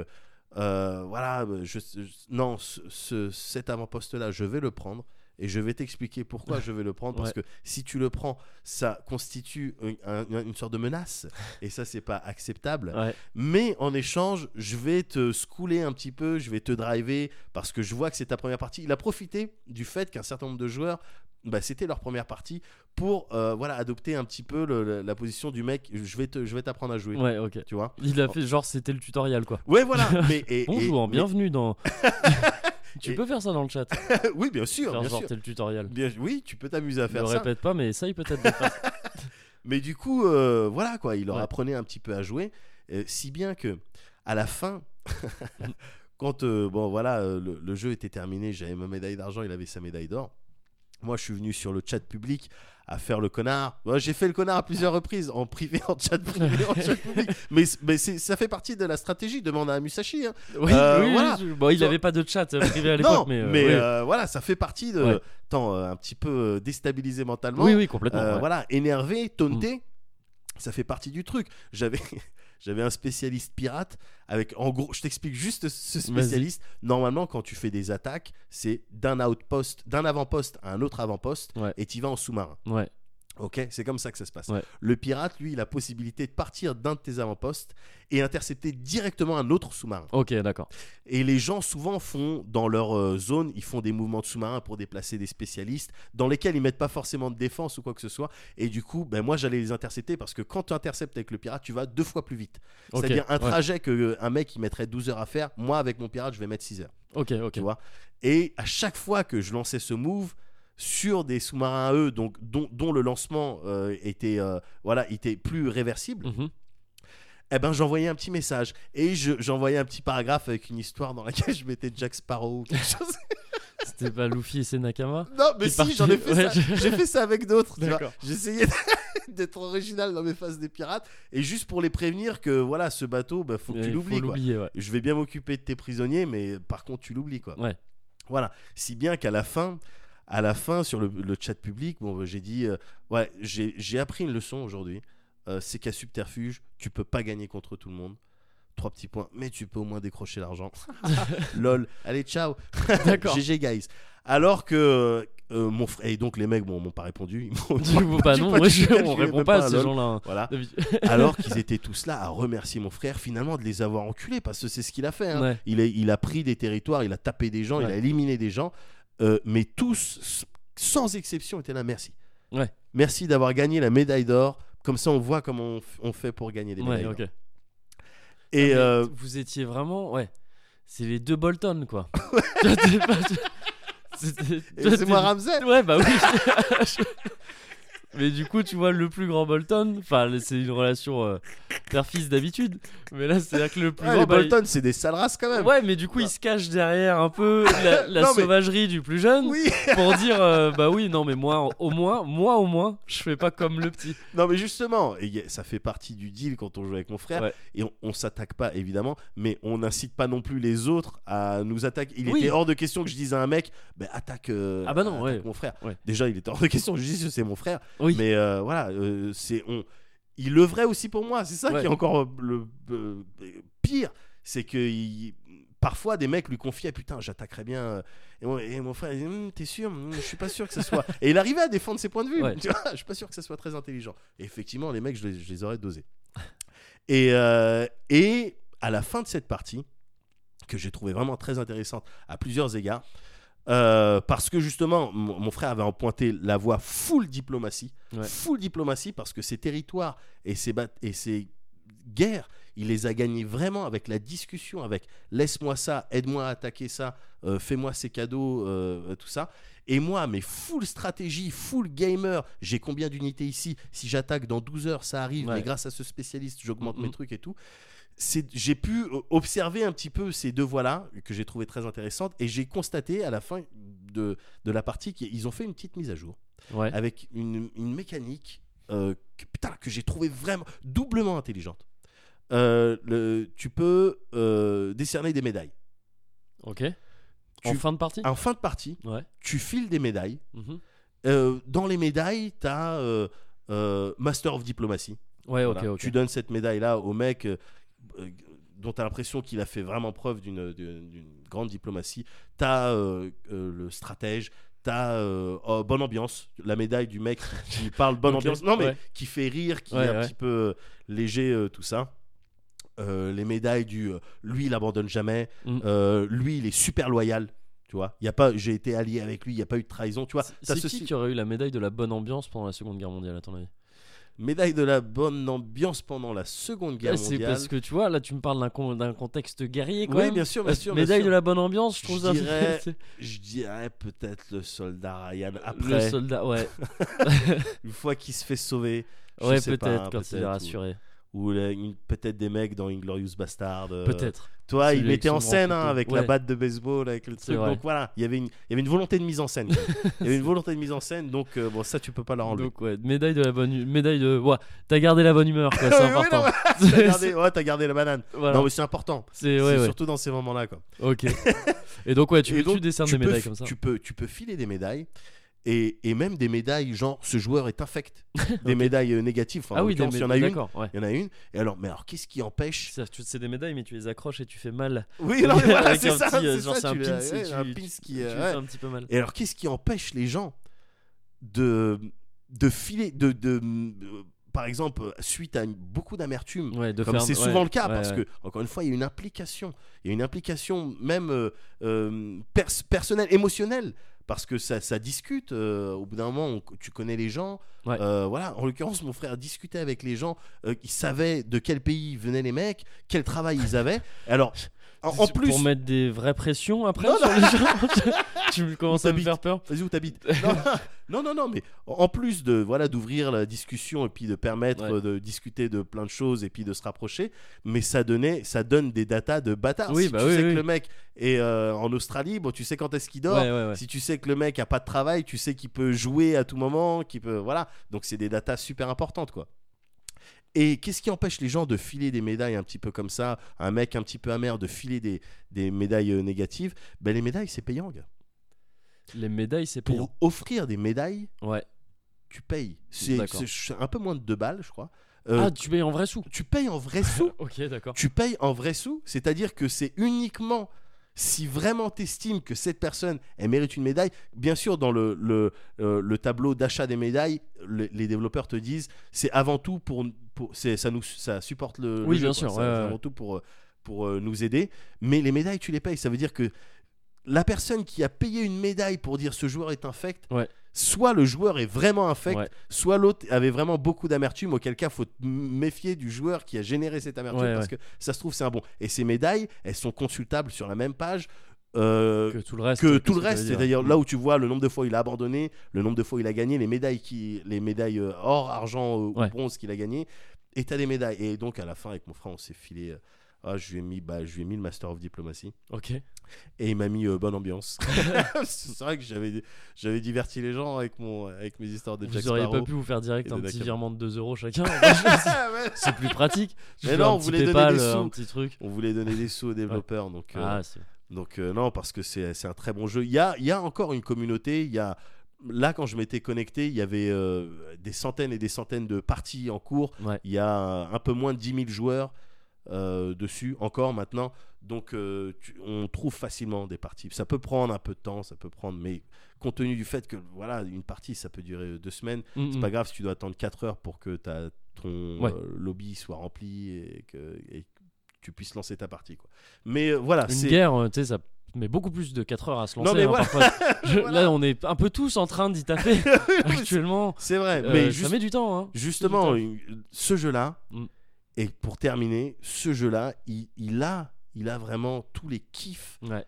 Speaker 2: euh, voilà, je, je- non, ce- cet avant-poste-là, je vais le prendre. Et je vais t'expliquer pourquoi je vais le prendre. Parce
Speaker 1: Ouais.
Speaker 2: que si tu le prends, ça constitue une, un- une sorte de menace. Et ça, c'est pas acceptable.
Speaker 1: Ouais.
Speaker 2: Mais en échange, je vais te schooler un petit peu, je vais te driver parce que je vois que c'est ta première partie. Il a profité du fait qu'un certain nombre de joueurs, bah, c'était leur première partie pour euh, voilà adopter un petit peu le- le- la position du mec. Je vais te, je vais t'apprendre à jouer.
Speaker 1: Ouais, ok.
Speaker 2: Tu vois
Speaker 1: Il a fait genre c'était le tutoriel quoi.
Speaker 2: Ouais, voilà. [LAUGHS] mais, et- et-
Speaker 1: Bonjour,
Speaker 2: mais-
Speaker 1: bienvenue dans. [LAUGHS] tu
Speaker 2: Et-
Speaker 1: peux faire ça dans le chat. [LAUGHS]
Speaker 2: oui, bien sûr,
Speaker 1: Faire
Speaker 2: bien
Speaker 1: genre
Speaker 2: sûr.
Speaker 1: c'est le tutoriel.
Speaker 2: Bien- oui, tu peux t'amuser à
Speaker 1: Ne
Speaker 2: faire
Speaker 1: le
Speaker 2: ça.
Speaker 1: répète pas, mais essaye peut-être de faire. [LAUGHS]
Speaker 2: Mais du coup, euh, voilà quoi, il leur
Speaker 1: Ouais.
Speaker 2: apprenait un petit peu à jouer. Euh, si bien que à la fin, [LAUGHS] quand euh, bon voilà le, le jeu était terminé, j'avais ma médaille d'argent, il avait sa médaille d'or. Moi, je suis venu sur le chat public à faire le connard. J'ai fait le connard à plusieurs reprises, en privé, en chat privé, en chat public. [LAUGHS] Mais, ça fait partie de la stratégie. Demande à Musashi. hein.
Speaker 1: Oui,
Speaker 2: Euh,
Speaker 1: oui,
Speaker 2: voilà.
Speaker 1: oui, bon, il
Speaker 2: Sur-
Speaker 1: avait pas de chat euh, privé à [LAUGHS] l'époque, mais, euh,
Speaker 2: euh, voilà, ça fait partie de.
Speaker 1: Ouais.
Speaker 2: Tant un petit peu déstabilisé mentalement.
Speaker 1: oui, oui, complètement. Ouais.
Speaker 2: Voilà, énervé, taunté,
Speaker 1: Mm.
Speaker 2: ça fait partie du truc. J'avais. J'avais un spécialiste pirate avec en gros, je t'explique juste ce spécialiste. Normalement, quand tu fais des attaques, c'est d'un outpost, d'un avant-poste à un autre avant-poste,
Speaker 1: Ouais.
Speaker 2: et tu vas en sous-marin.
Speaker 1: Ouais.
Speaker 2: Ok, c'est comme ça que ça se passe.
Speaker 1: Ouais.
Speaker 2: Le pirate, lui, il a la possibilité de partir d'un de tes avant-postes et intercepter directement un autre sous-marin.
Speaker 1: Ok, d'accord.
Speaker 2: Et les gens souvent font dans leur euh, zone, ils font des mouvements de sous-marin pour déplacer des spécialistes dans lesquels ils mettent pas forcément de défense ou quoi que ce soit. Et du coup, ben moi j'allais les intercepter parce que quand tu interceptes avec le pirate, tu vas deux fois plus vite. C'est-à-dire un
Speaker 1: ouais.
Speaker 2: trajet que euh, un mec il mettrait 12 heures à faire, moi avec mon pirate je vais mettre 6 heures.
Speaker 1: Ok, ok.
Speaker 2: Tu vois? Et à chaque fois que je lançais ce move sur des sous-marins à eux, donc dont, dont le lancement euh, était euh, voilà était plus réversible,
Speaker 1: Mhm.
Speaker 2: eh ben j'envoyais un petit message et je- j'envoyais un petit paragraphe avec une histoire dans laquelle [LAUGHS] je mettais Jack Sparrow ou quelque chose. [LAUGHS]
Speaker 1: C'était pas Luffy et Senakama
Speaker 2: non, mais si, j'en ai fait
Speaker 1: Ouais,
Speaker 2: ça.
Speaker 1: je-
Speaker 2: J'ai fait ça avec d'autres. J'essayais [LAUGHS] d'être original dans mes phases des pirates et juste pour les prévenir que voilà, ce bateau, bah, faut que tu l'oublies.
Speaker 1: ouais.
Speaker 2: Je vais bien m'occuper de tes prisonniers, mais par contre, tu l'oublies quoi.
Speaker 1: Ouais.
Speaker 2: Voilà. Si bien qu'à la fin, à la fin sur le, le chat public, bon, j'ai dit, euh, ouais, j'ai appris une leçon aujourd'hui. Euh, c'est qu'à subterfuge, tu peux pas gagner contre tout le monde. Trois petits points, mais tu peux au moins décrocher l'argent. [LAUGHS] [LAUGHS] Lol. Allez, ciao.
Speaker 1: D'accord. [LAUGHS]
Speaker 2: GG guys. Alors que euh, mon frère et donc les mecs bon, m'ont pas répondu. Ils m'ont
Speaker 1: coup, bah
Speaker 2: du
Speaker 1: non,
Speaker 2: pas
Speaker 1: moi, je- on répond pas
Speaker 2: pas
Speaker 1: à ces
Speaker 2: lol.
Speaker 1: gens-là.
Speaker 2: Voilà.
Speaker 1: D'habitude.
Speaker 2: Alors qu'ils étaient tous là à remercier mon frère finalement de les avoir enculés parce que c'est ce qu'il a fait. hein.
Speaker 1: Ouais.
Speaker 2: Il, a, il a pris des territoires, il a tapé des gens, il a éliminé des gens, euh, mais tous, sans exception, étaient là. Merci.
Speaker 1: Ouais.
Speaker 2: Merci d'avoir gagné la médaille d'or. Comme ça, on voit comment on, fait pour gagner des médailles.
Speaker 1: Ouais.
Speaker 2: Et
Speaker 1: Ah,
Speaker 2: euh,
Speaker 1: Vous étiez vraiment. Ouais. C'est les deux Bolton, quoi. [LAUGHS]
Speaker 2: C'est moi Ramsey.
Speaker 1: Ouais, bah oui. [LAUGHS] Mais du coup, tu vois, le plus grand Bolton, enfin, c'est une relation euh, père-fils d'habitude. Mais là, c'est-à-dire que le plus
Speaker 2: Ouais,
Speaker 1: grand.
Speaker 2: les
Speaker 1: bah, il-
Speaker 2: Bolton, c'est des sales races quand même.
Speaker 1: Ouais, mais du coup, il se cache derrière un peu [LAUGHS] la, la
Speaker 2: Non, mais-
Speaker 1: sauvagerie du plus jeune
Speaker 2: Oui. [LAUGHS]
Speaker 1: pour dire euh, bah oui, non, mais moi, au moins, moi, au moins, je fais pas comme le petit.
Speaker 2: Non, mais justement, et ça fait partie du deal quand on joue avec mon frère.
Speaker 1: Ouais.
Speaker 2: Et on, on s'attaque pas, évidemment, mais on n'incite pas non plus les autres à nous attaquer. Il
Speaker 1: Oui.
Speaker 2: était hors de question que je dise à un mec, bah, attaque, euh,
Speaker 1: Ah bah non,
Speaker 2: attaque mon frère. Déjà, il était hors de question que je dise que c'est mon frère.
Speaker 1: Oui.
Speaker 2: Mais euh, voilà, euh, c'est on. Il le vrai aussi pour moi. C'est ça
Speaker 1: Ouais.
Speaker 2: qui est encore euh, le pire, c'est que il- parfois des mecs lui confiaient putain j'attaquerais bien et mon, et mon frère il dit Hum, t'es sûr Hum, je suis pas sûr que ça soit [LAUGHS] et il arrivait à défendre ses points de vue
Speaker 1: Ouais.
Speaker 2: tu vois je suis pas sûr que ça soit très intelligent et effectivement les mecs je les, je les aurais dosés et euh, et à la fin de cette partie que j'ai trouvé vraiment très intéressante à plusieurs égards euh, parce que justement mon, frère avait empointé la voie full diplomatie
Speaker 1: Ouais.
Speaker 2: full diplomatie parce que ces territoires et ces, et ces guerres il les a gagnés vraiment avec la discussion avec laisse-moi ça aide-moi à attaquer ça euh, fais-moi ces cadeaux euh, tout ça et moi mais full stratégie full gamer j'ai combien d'unités ici? Si j'attaque dans 12 heures ça arrive
Speaker 1: Ouais.
Speaker 2: mais grâce à ce spécialiste j'augmente mes trucs et tout j'ai pu observer un petit peu ces deux voies-là que j'ai trouvé très intéressantes et j'ai constaté à la fin de, de la partie qu'ils ont fait une petite mise à jour
Speaker 1: Ouais.
Speaker 2: avec une, une mécanique euh, que, putain, que j'ai trouvé vraiment doublement intelligente. Euh, le- tu peux euh, décerner des médailles.
Speaker 1: Ok. En fin de partie?
Speaker 2: En fin de partie,
Speaker 1: Ouais.
Speaker 2: tu files des médailles.
Speaker 1: Mhm.
Speaker 2: Euh, dans les médailles, tu as Master of Diplomacy.
Speaker 1: Ouais,
Speaker 2: Voilà. Tu donnes cette médaille-là au mec dont tu as l'impression qu'il a fait vraiment preuve d'une grande diplomatie. Tu as le stratège. T'as euh, oh, bonne ambiance, la médaille du mec qui, [LAUGHS] parle bonne ambiance, non mais
Speaker 1: ouais.
Speaker 2: qui fait rire, qui
Speaker 1: Ouais,
Speaker 2: est un
Speaker 1: ouais.
Speaker 2: petit peu euh, léger, euh, tout ça. Euh, les médailles du euh, lui il abandonne jamais,
Speaker 1: Mm.
Speaker 2: Euh, lui il est super loyal, tu vois. Il y a pas, j'ai été allié avec lui, il y a pas eu de trahison, tu vois.
Speaker 1: C'est
Speaker 2: ce
Speaker 1: qui qui aurait eu la médaille de la bonne ambiance pendant la Seconde Guerre mondiale, à ton avis?
Speaker 2: Médaille de la bonne ambiance pendant la Seconde Guerre
Speaker 1: C'est
Speaker 2: mondiale.
Speaker 1: parce que tu vois, là, tu me parles d'un con- d'un contexte guerrier, quand
Speaker 2: Oui,
Speaker 1: même.
Speaker 2: bien sûr, bien sûr. bien
Speaker 1: médaille
Speaker 2: sûr.
Speaker 1: de la bonne ambiance, je trouve
Speaker 2: Je
Speaker 1: ça.
Speaker 2: dirais- [LAUGHS]
Speaker 1: c'est-
Speaker 2: Je dirais peut-être le soldat Ryan
Speaker 1: Le
Speaker 2: après,
Speaker 1: soldat, ouais. [LAUGHS]
Speaker 2: une fois qu'il se fait sauver. je
Speaker 1: ouais, peut-être
Speaker 2: pas,
Speaker 1: quand il est
Speaker 2: ou-
Speaker 1: rassuré.
Speaker 2: Ou la- peut-être des mecs dans Inglorious Bastard. euh,
Speaker 1: Peut-être.
Speaker 2: Toi,
Speaker 1: Celui
Speaker 2: il
Speaker 1: avec
Speaker 2: mettait
Speaker 1: son
Speaker 2: en scène hein, avec la batte de baseball, avec le truc. Donc voilà, il y avait une, il y avait une volonté de mise en scène. [LAUGHS] il y avait une volonté de mise en scène, donc euh, bon, ça tu peux pas leur enlever.
Speaker 1: Donc ouais, médaille de la bonne médaille de ouais, t'as gardé la bonne humeur [LAUGHS] c'est important. [LAUGHS]
Speaker 2: T'as gardé, ouais, t'as gardé la banane.
Speaker 1: Voilà.
Speaker 2: Non, mais c'est important.
Speaker 1: c'est ouais,
Speaker 2: surtout dans ces moments-là, quoi.
Speaker 1: OK. Et donc ouais, tu, tu décernes des
Speaker 2: peux
Speaker 1: médailles comme ça.
Speaker 2: Tu peux, tu peux filer des médailles. Et, et même des médailles, genre ce joueur est infect. [LAUGHS] Des médailles euh, négatives. Enfin,
Speaker 1: ah
Speaker 2: en
Speaker 1: oui,
Speaker 2: il y en a une.
Speaker 1: Ouais.
Speaker 2: Il y en a une. Et alors, mais alors, qu'est-ce qui empêche
Speaker 1: C'est des médailles, mais tu les accroches et tu fais mal.
Speaker 2: Oui, non, mais [LAUGHS] voilà, c'est ça.
Speaker 1: euh,
Speaker 2: c'est ça,
Speaker 1: c'est un
Speaker 2: tu
Speaker 1: pins
Speaker 2: l'as-
Speaker 1: et
Speaker 2: ouais,
Speaker 1: tu,
Speaker 2: un
Speaker 1: tu-
Speaker 2: pins qui,
Speaker 1: tu
Speaker 2: euh,
Speaker 1: fais un petit peu mal.
Speaker 2: Et alors, qu'est-ce qui empêche les gens de, de filer, de, de, par exemple, suite à beaucoup d'amertume,
Speaker 1: Ouais,
Speaker 2: comme c'est
Speaker 1: ouais,
Speaker 2: souvent le cas,
Speaker 1: ouais,
Speaker 2: parce que, encore une fois, il y a une implication. Il y a une implication même euh, euh, pers- personnelle, émotionnelle. Parce que ça, ça discute, euh, au bout d'un moment, on- tu connais les gens.
Speaker 1: Ouais.
Speaker 2: Euh, voilà, en l'occurrence, mon frère discutait avec les gens, euh, il savait de quel pays venaient les mecs, quel travail ils avaient. Alors, [LAUGHS] en, en plus,
Speaker 1: pour mettre des vraies pressions après
Speaker 2: Non,
Speaker 1: sur les gens. [LAUGHS] tu commences à me faire peur.
Speaker 2: Vas-y où t'habites [LAUGHS] non, non, non, mais en plus de voilà d'ouvrir la discussion et puis de permettre
Speaker 1: Ouais.
Speaker 2: de discuter de plein de choses et puis de se rapprocher, mais ça donnait, ça donne des datas de bâtard.
Speaker 1: Oui,
Speaker 2: si
Speaker 1: bah
Speaker 2: tu
Speaker 1: oui,
Speaker 2: sais
Speaker 1: oui.
Speaker 2: que le mec est euh, en Australie, bon, tu sais quand est-ce qu'il dort.
Speaker 1: Ouais, ouais, ouais.
Speaker 2: Si tu sais que le mec a pas de travail, tu sais qu'il peut jouer à tout moment, qu'il peut voilà. Donc c'est des datas super importantes quoi. Et qu'est-ce qui empêche les gens de filer des médailles un petit peu comme ça, un mec un petit peu amer de filer des, des médailles euh, négatives? Ben les médailles c'est payant gars.
Speaker 1: Les médailles, c'est
Speaker 2: Pour
Speaker 1: payant.
Speaker 2: offrir des médailles,
Speaker 1: Ouais.
Speaker 2: tu payes. C'est un peu moins de 2 balles, je crois. Euh,
Speaker 1: ah, tu payes en vrai sous.
Speaker 2: tu payes en vrai sous. [LAUGHS]
Speaker 1: ok, d'accord.
Speaker 2: tu payes en vrai sous. C'est-à-dire que c'est uniquement si vraiment t'estimes que cette personne elle mérite une médaille. Bien sûr, dans le, le, euh, le tableau d'achat des médailles, le- les développeurs te disent c'est avant tout pour. Pour ça, nous, ça supporte le.
Speaker 1: Oui, bien sûr, ouais,
Speaker 2: avant tout pour, euh, pour euh, nous aider. Mais les médailles, tu les payes. Ça veut dire que la personne qui a payé une médaille pour dire ce joueur est infect,
Speaker 1: Ouais.
Speaker 2: soit le joueur est vraiment infect,
Speaker 1: Ouais.
Speaker 2: soit l'autre avait vraiment beaucoup d'amertume, auquel cas faut méfier du joueur qui a généré cette amertume
Speaker 1: Ouais,
Speaker 2: parce que ça se trouve c'est un bon. Et ces médailles, elles sont consultables sur la même page. Euh,
Speaker 1: Que tout le reste.
Speaker 2: que tout le reste,
Speaker 1: dire
Speaker 2: c'est-à-dire là où tu vois le nombre de fois il a abandonné, le nombre de fois il a gagné, les médailles qui, les médailles euh, or, argent euh,
Speaker 1: Ouais.
Speaker 2: ou bronze qu'il a gagné, et t'as des médailles. Et donc à la fin avec mon frère on s'est filé, ah, je lui ai mis, bah, je lui ai mis le Master of Diplomacy
Speaker 1: Ok.
Speaker 2: et il m'a mis euh, bonne ambiance. [LAUGHS] c'est vrai que j'avais, j'avais diverti les gens avec mon, avec mes histoires de Jack
Speaker 1: Vous auriez
Speaker 2: Sparrow.
Speaker 1: pas pu vous faire direct un petit virement de 2 euros chacun [LAUGHS]
Speaker 2: ouais.
Speaker 1: C'est plus pratique.
Speaker 2: Mais non, on voulait donner des
Speaker 1: euh, un
Speaker 2: sous.
Speaker 1: petit truc.
Speaker 2: On voulait donner des sous aux développeurs, donc. euh,
Speaker 1: Ah, c'est.
Speaker 2: Donc euh, non, parce que c'est un très bon jeu. Il y a, y a encore une communauté. Il y a là quand je m'étais connecté, il y avait euh, des centaines et des centaines de parties en cours.
Speaker 1: Ouais.
Speaker 2: Il y a un peu moins de 10 000 joueurs euh, dessus encore maintenant. Donc tu- on trouve facilement des parties. Ça peut prendre un peu de temps, ça peut prendre, mais compte tenu du fait que voilà une partie ça peut durer deux semaines,
Speaker 1: Mm,
Speaker 2: c'est
Speaker 1: mm.
Speaker 2: pas grave si tu dois attendre 4 heures pour que ta, ton
Speaker 1: Ouais.
Speaker 2: lobby soit rempli et que, et que tu puisses lancer ta partie. Quoi. Mais euh, voilà,
Speaker 1: Une guerre, euh, tu sais, ça met beaucoup plus de 4 heures à se lancer.
Speaker 2: Non, mais
Speaker 1: hein,
Speaker 2: voilà.
Speaker 1: parfois. [LAUGHS] Je-
Speaker 2: Voilà.
Speaker 1: Là, on est un peu tous en train d'y taper [LAUGHS] actuellement.
Speaker 2: C'est vrai,
Speaker 1: Euh,
Speaker 2: mais
Speaker 1: ça met du temps. Hein.
Speaker 2: justement,
Speaker 1: du
Speaker 2: ce jeu-là,
Speaker 1: Mm.
Speaker 2: et pour terminer, ce jeu-là, il, il a, il a vraiment tous les kiffs,
Speaker 1: Ouais.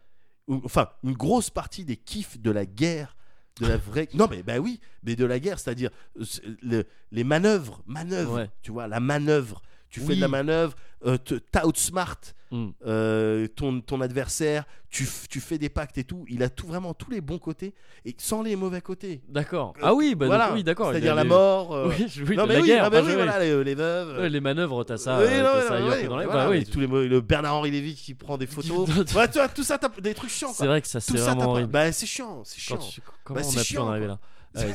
Speaker 2: enfin, une grosse partie des kiffs de la guerre, de la vraie. [LAUGHS] non, mais bah oui, mais de la guerre, c'est-à-dire c'est- le- les manœuvres, manœuvres,
Speaker 1: Ouais.
Speaker 2: tu vois, la manœuvre. Tu fais
Speaker 1: Oui.
Speaker 2: de la manœuvre, euh, t'outsmart
Speaker 1: Mm.
Speaker 2: euh, ton, ton adversaire, tu, fais des pactes et tout. Il a tout, vraiment tous les bons côtés et sans les mauvais côtés.
Speaker 1: D'accord.
Speaker 2: Euh,
Speaker 1: Ah oui, bah, donc oui, d'accord.
Speaker 2: c'est-à-dire la
Speaker 1: les-
Speaker 2: mort. [LAUGHS]
Speaker 1: Oui, je- oui,
Speaker 2: non, mais
Speaker 1: la guerre.
Speaker 2: ah, bah
Speaker 1: enfin,
Speaker 2: voilà, les, les veuves.
Speaker 1: ouais, les manœuvres, t'as ça,
Speaker 2: Oui,
Speaker 1: euh,
Speaker 2: non,
Speaker 1: t'as
Speaker 2: non,
Speaker 1: ça
Speaker 2: ouais,
Speaker 1: ailleurs
Speaker 2: ouais,
Speaker 1: que dans les.
Speaker 2: voilà,
Speaker 1: Bah
Speaker 2: tous les, le Bernard-Henri Lévy qui prend des [LAUGHS] photos. Ouais, tu vois, tout ça, t'as des trucs chiants.
Speaker 1: C'est vrai que ça, c'est vraiment horrible.
Speaker 2: Bah, c'est chiant, c'est chiant.
Speaker 1: Comment on a pu en arriver là [LAUGHS] c'est-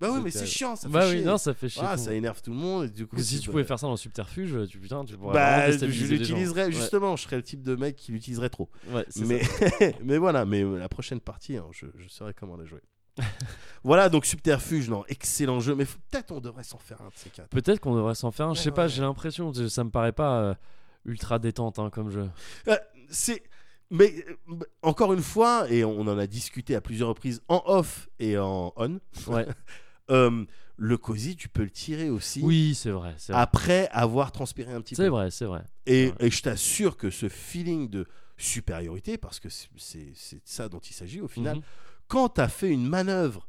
Speaker 2: Bah oui, mais c'est chiant, ça fait
Speaker 1: Bah
Speaker 2: chier.
Speaker 1: oui, non, ça fait chier.
Speaker 2: Ah,
Speaker 1: tout
Speaker 2: ça énerve tout le monde. Et du coup,
Speaker 1: si tu pouvais faire ça dans Subterfuge, tu putain, tu pourrais
Speaker 2: Bah, je l'utiliserais
Speaker 1: Ouais.
Speaker 2: justement. Je serais le type de mec qui l'utiliserait trop.
Speaker 1: Ouais,
Speaker 2: Mais, [LAUGHS] mais voilà, mais euh, la prochaine partie, hein, je, je saurais comment la jouer. [LAUGHS] voilà, donc Subterfuge, non, excellent jeu, mais peut-être on devrait s'en faire un de ces quatre.
Speaker 1: Peut-être qu'on devrait s'en faire un. Je sais
Speaker 2: Ouais,
Speaker 1: pas, j'ai l'impression, ça me paraît pas euh, ultra détente hein, comme jeu.
Speaker 2: Euh, c'est. Mais euh, encore une fois, et on en a discuté à plusieurs reprises en off et en on,
Speaker 1: Ouais. [LAUGHS]
Speaker 2: euh, le cosy, tu peux le tirer aussi
Speaker 1: oui, c'est vrai. C'est vrai.
Speaker 2: après avoir transpiré un petit
Speaker 1: C'est
Speaker 2: peu.
Speaker 1: vrai, c'est vrai.
Speaker 2: Et,
Speaker 1: Ouais.
Speaker 2: et je t'assure que ce feeling de supériorité, parce que c'est- c'est c'est ça dont il s'agit au final,
Speaker 1: Mhm.
Speaker 2: quand t'as fait une manœuvre,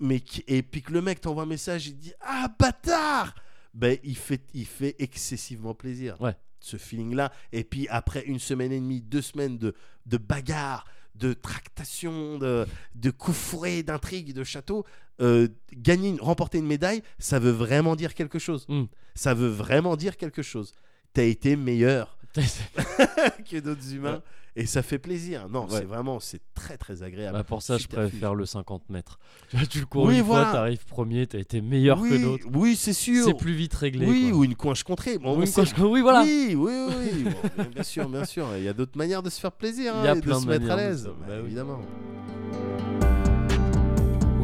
Speaker 2: mais qui- et puis que le mec t'envoie un message, il dit Ah bâtard ben, il, fait, il fait excessivement plaisir.
Speaker 1: Ouais.
Speaker 2: Ce feeling-là. Et puis après une semaine et demie, deux semaines de, de bagarre, de tractation, de, de coups fourrés, d'intrigues, de château, euh, gagner, une- remporter une médaille, ça veut vraiment dire quelque chose.
Speaker 1: Mm.
Speaker 2: Ça veut vraiment dire quelque chose. T'as été meilleur [LAUGHS] [LAUGHS] que d'autres humains.
Speaker 1: Ouais.
Speaker 2: Et ça fait plaisir. Non,
Speaker 1: Ouais.
Speaker 2: c'est vraiment, c'est très très agréable.
Speaker 1: Bah, pour ça, je préfère le 50 mètres. [LAUGHS] Tu vois, tu le cours
Speaker 2: Oui,
Speaker 1: une
Speaker 2: voilà.
Speaker 1: fois, t'arrives premier, t'as été meilleur
Speaker 2: oui,
Speaker 1: que d'autres.
Speaker 2: Oui, c'est sûr.
Speaker 1: C'est plus vite réglé.
Speaker 2: oui,
Speaker 1: quoi.
Speaker 2: ou une coinche contrée. Bon,
Speaker 1: quoi, je- oui, voilà.
Speaker 2: Oui, oui, oui. Bon, bien sûr, bien sûr. Il y a d'autres manières de se faire plaisir.
Speaker 1: Il y a
Speaker 2: hein, et
Speaker 1: plein
Speaker 2: de se
Speaker 1: de
Speaker 2: mettre à
Speaker 1: de
Speaker 2: l'aise.
Speaker 1: se-
Speaker 2: Bah,
Speaker 1: bah oui.
Speaker 2: Évidemment.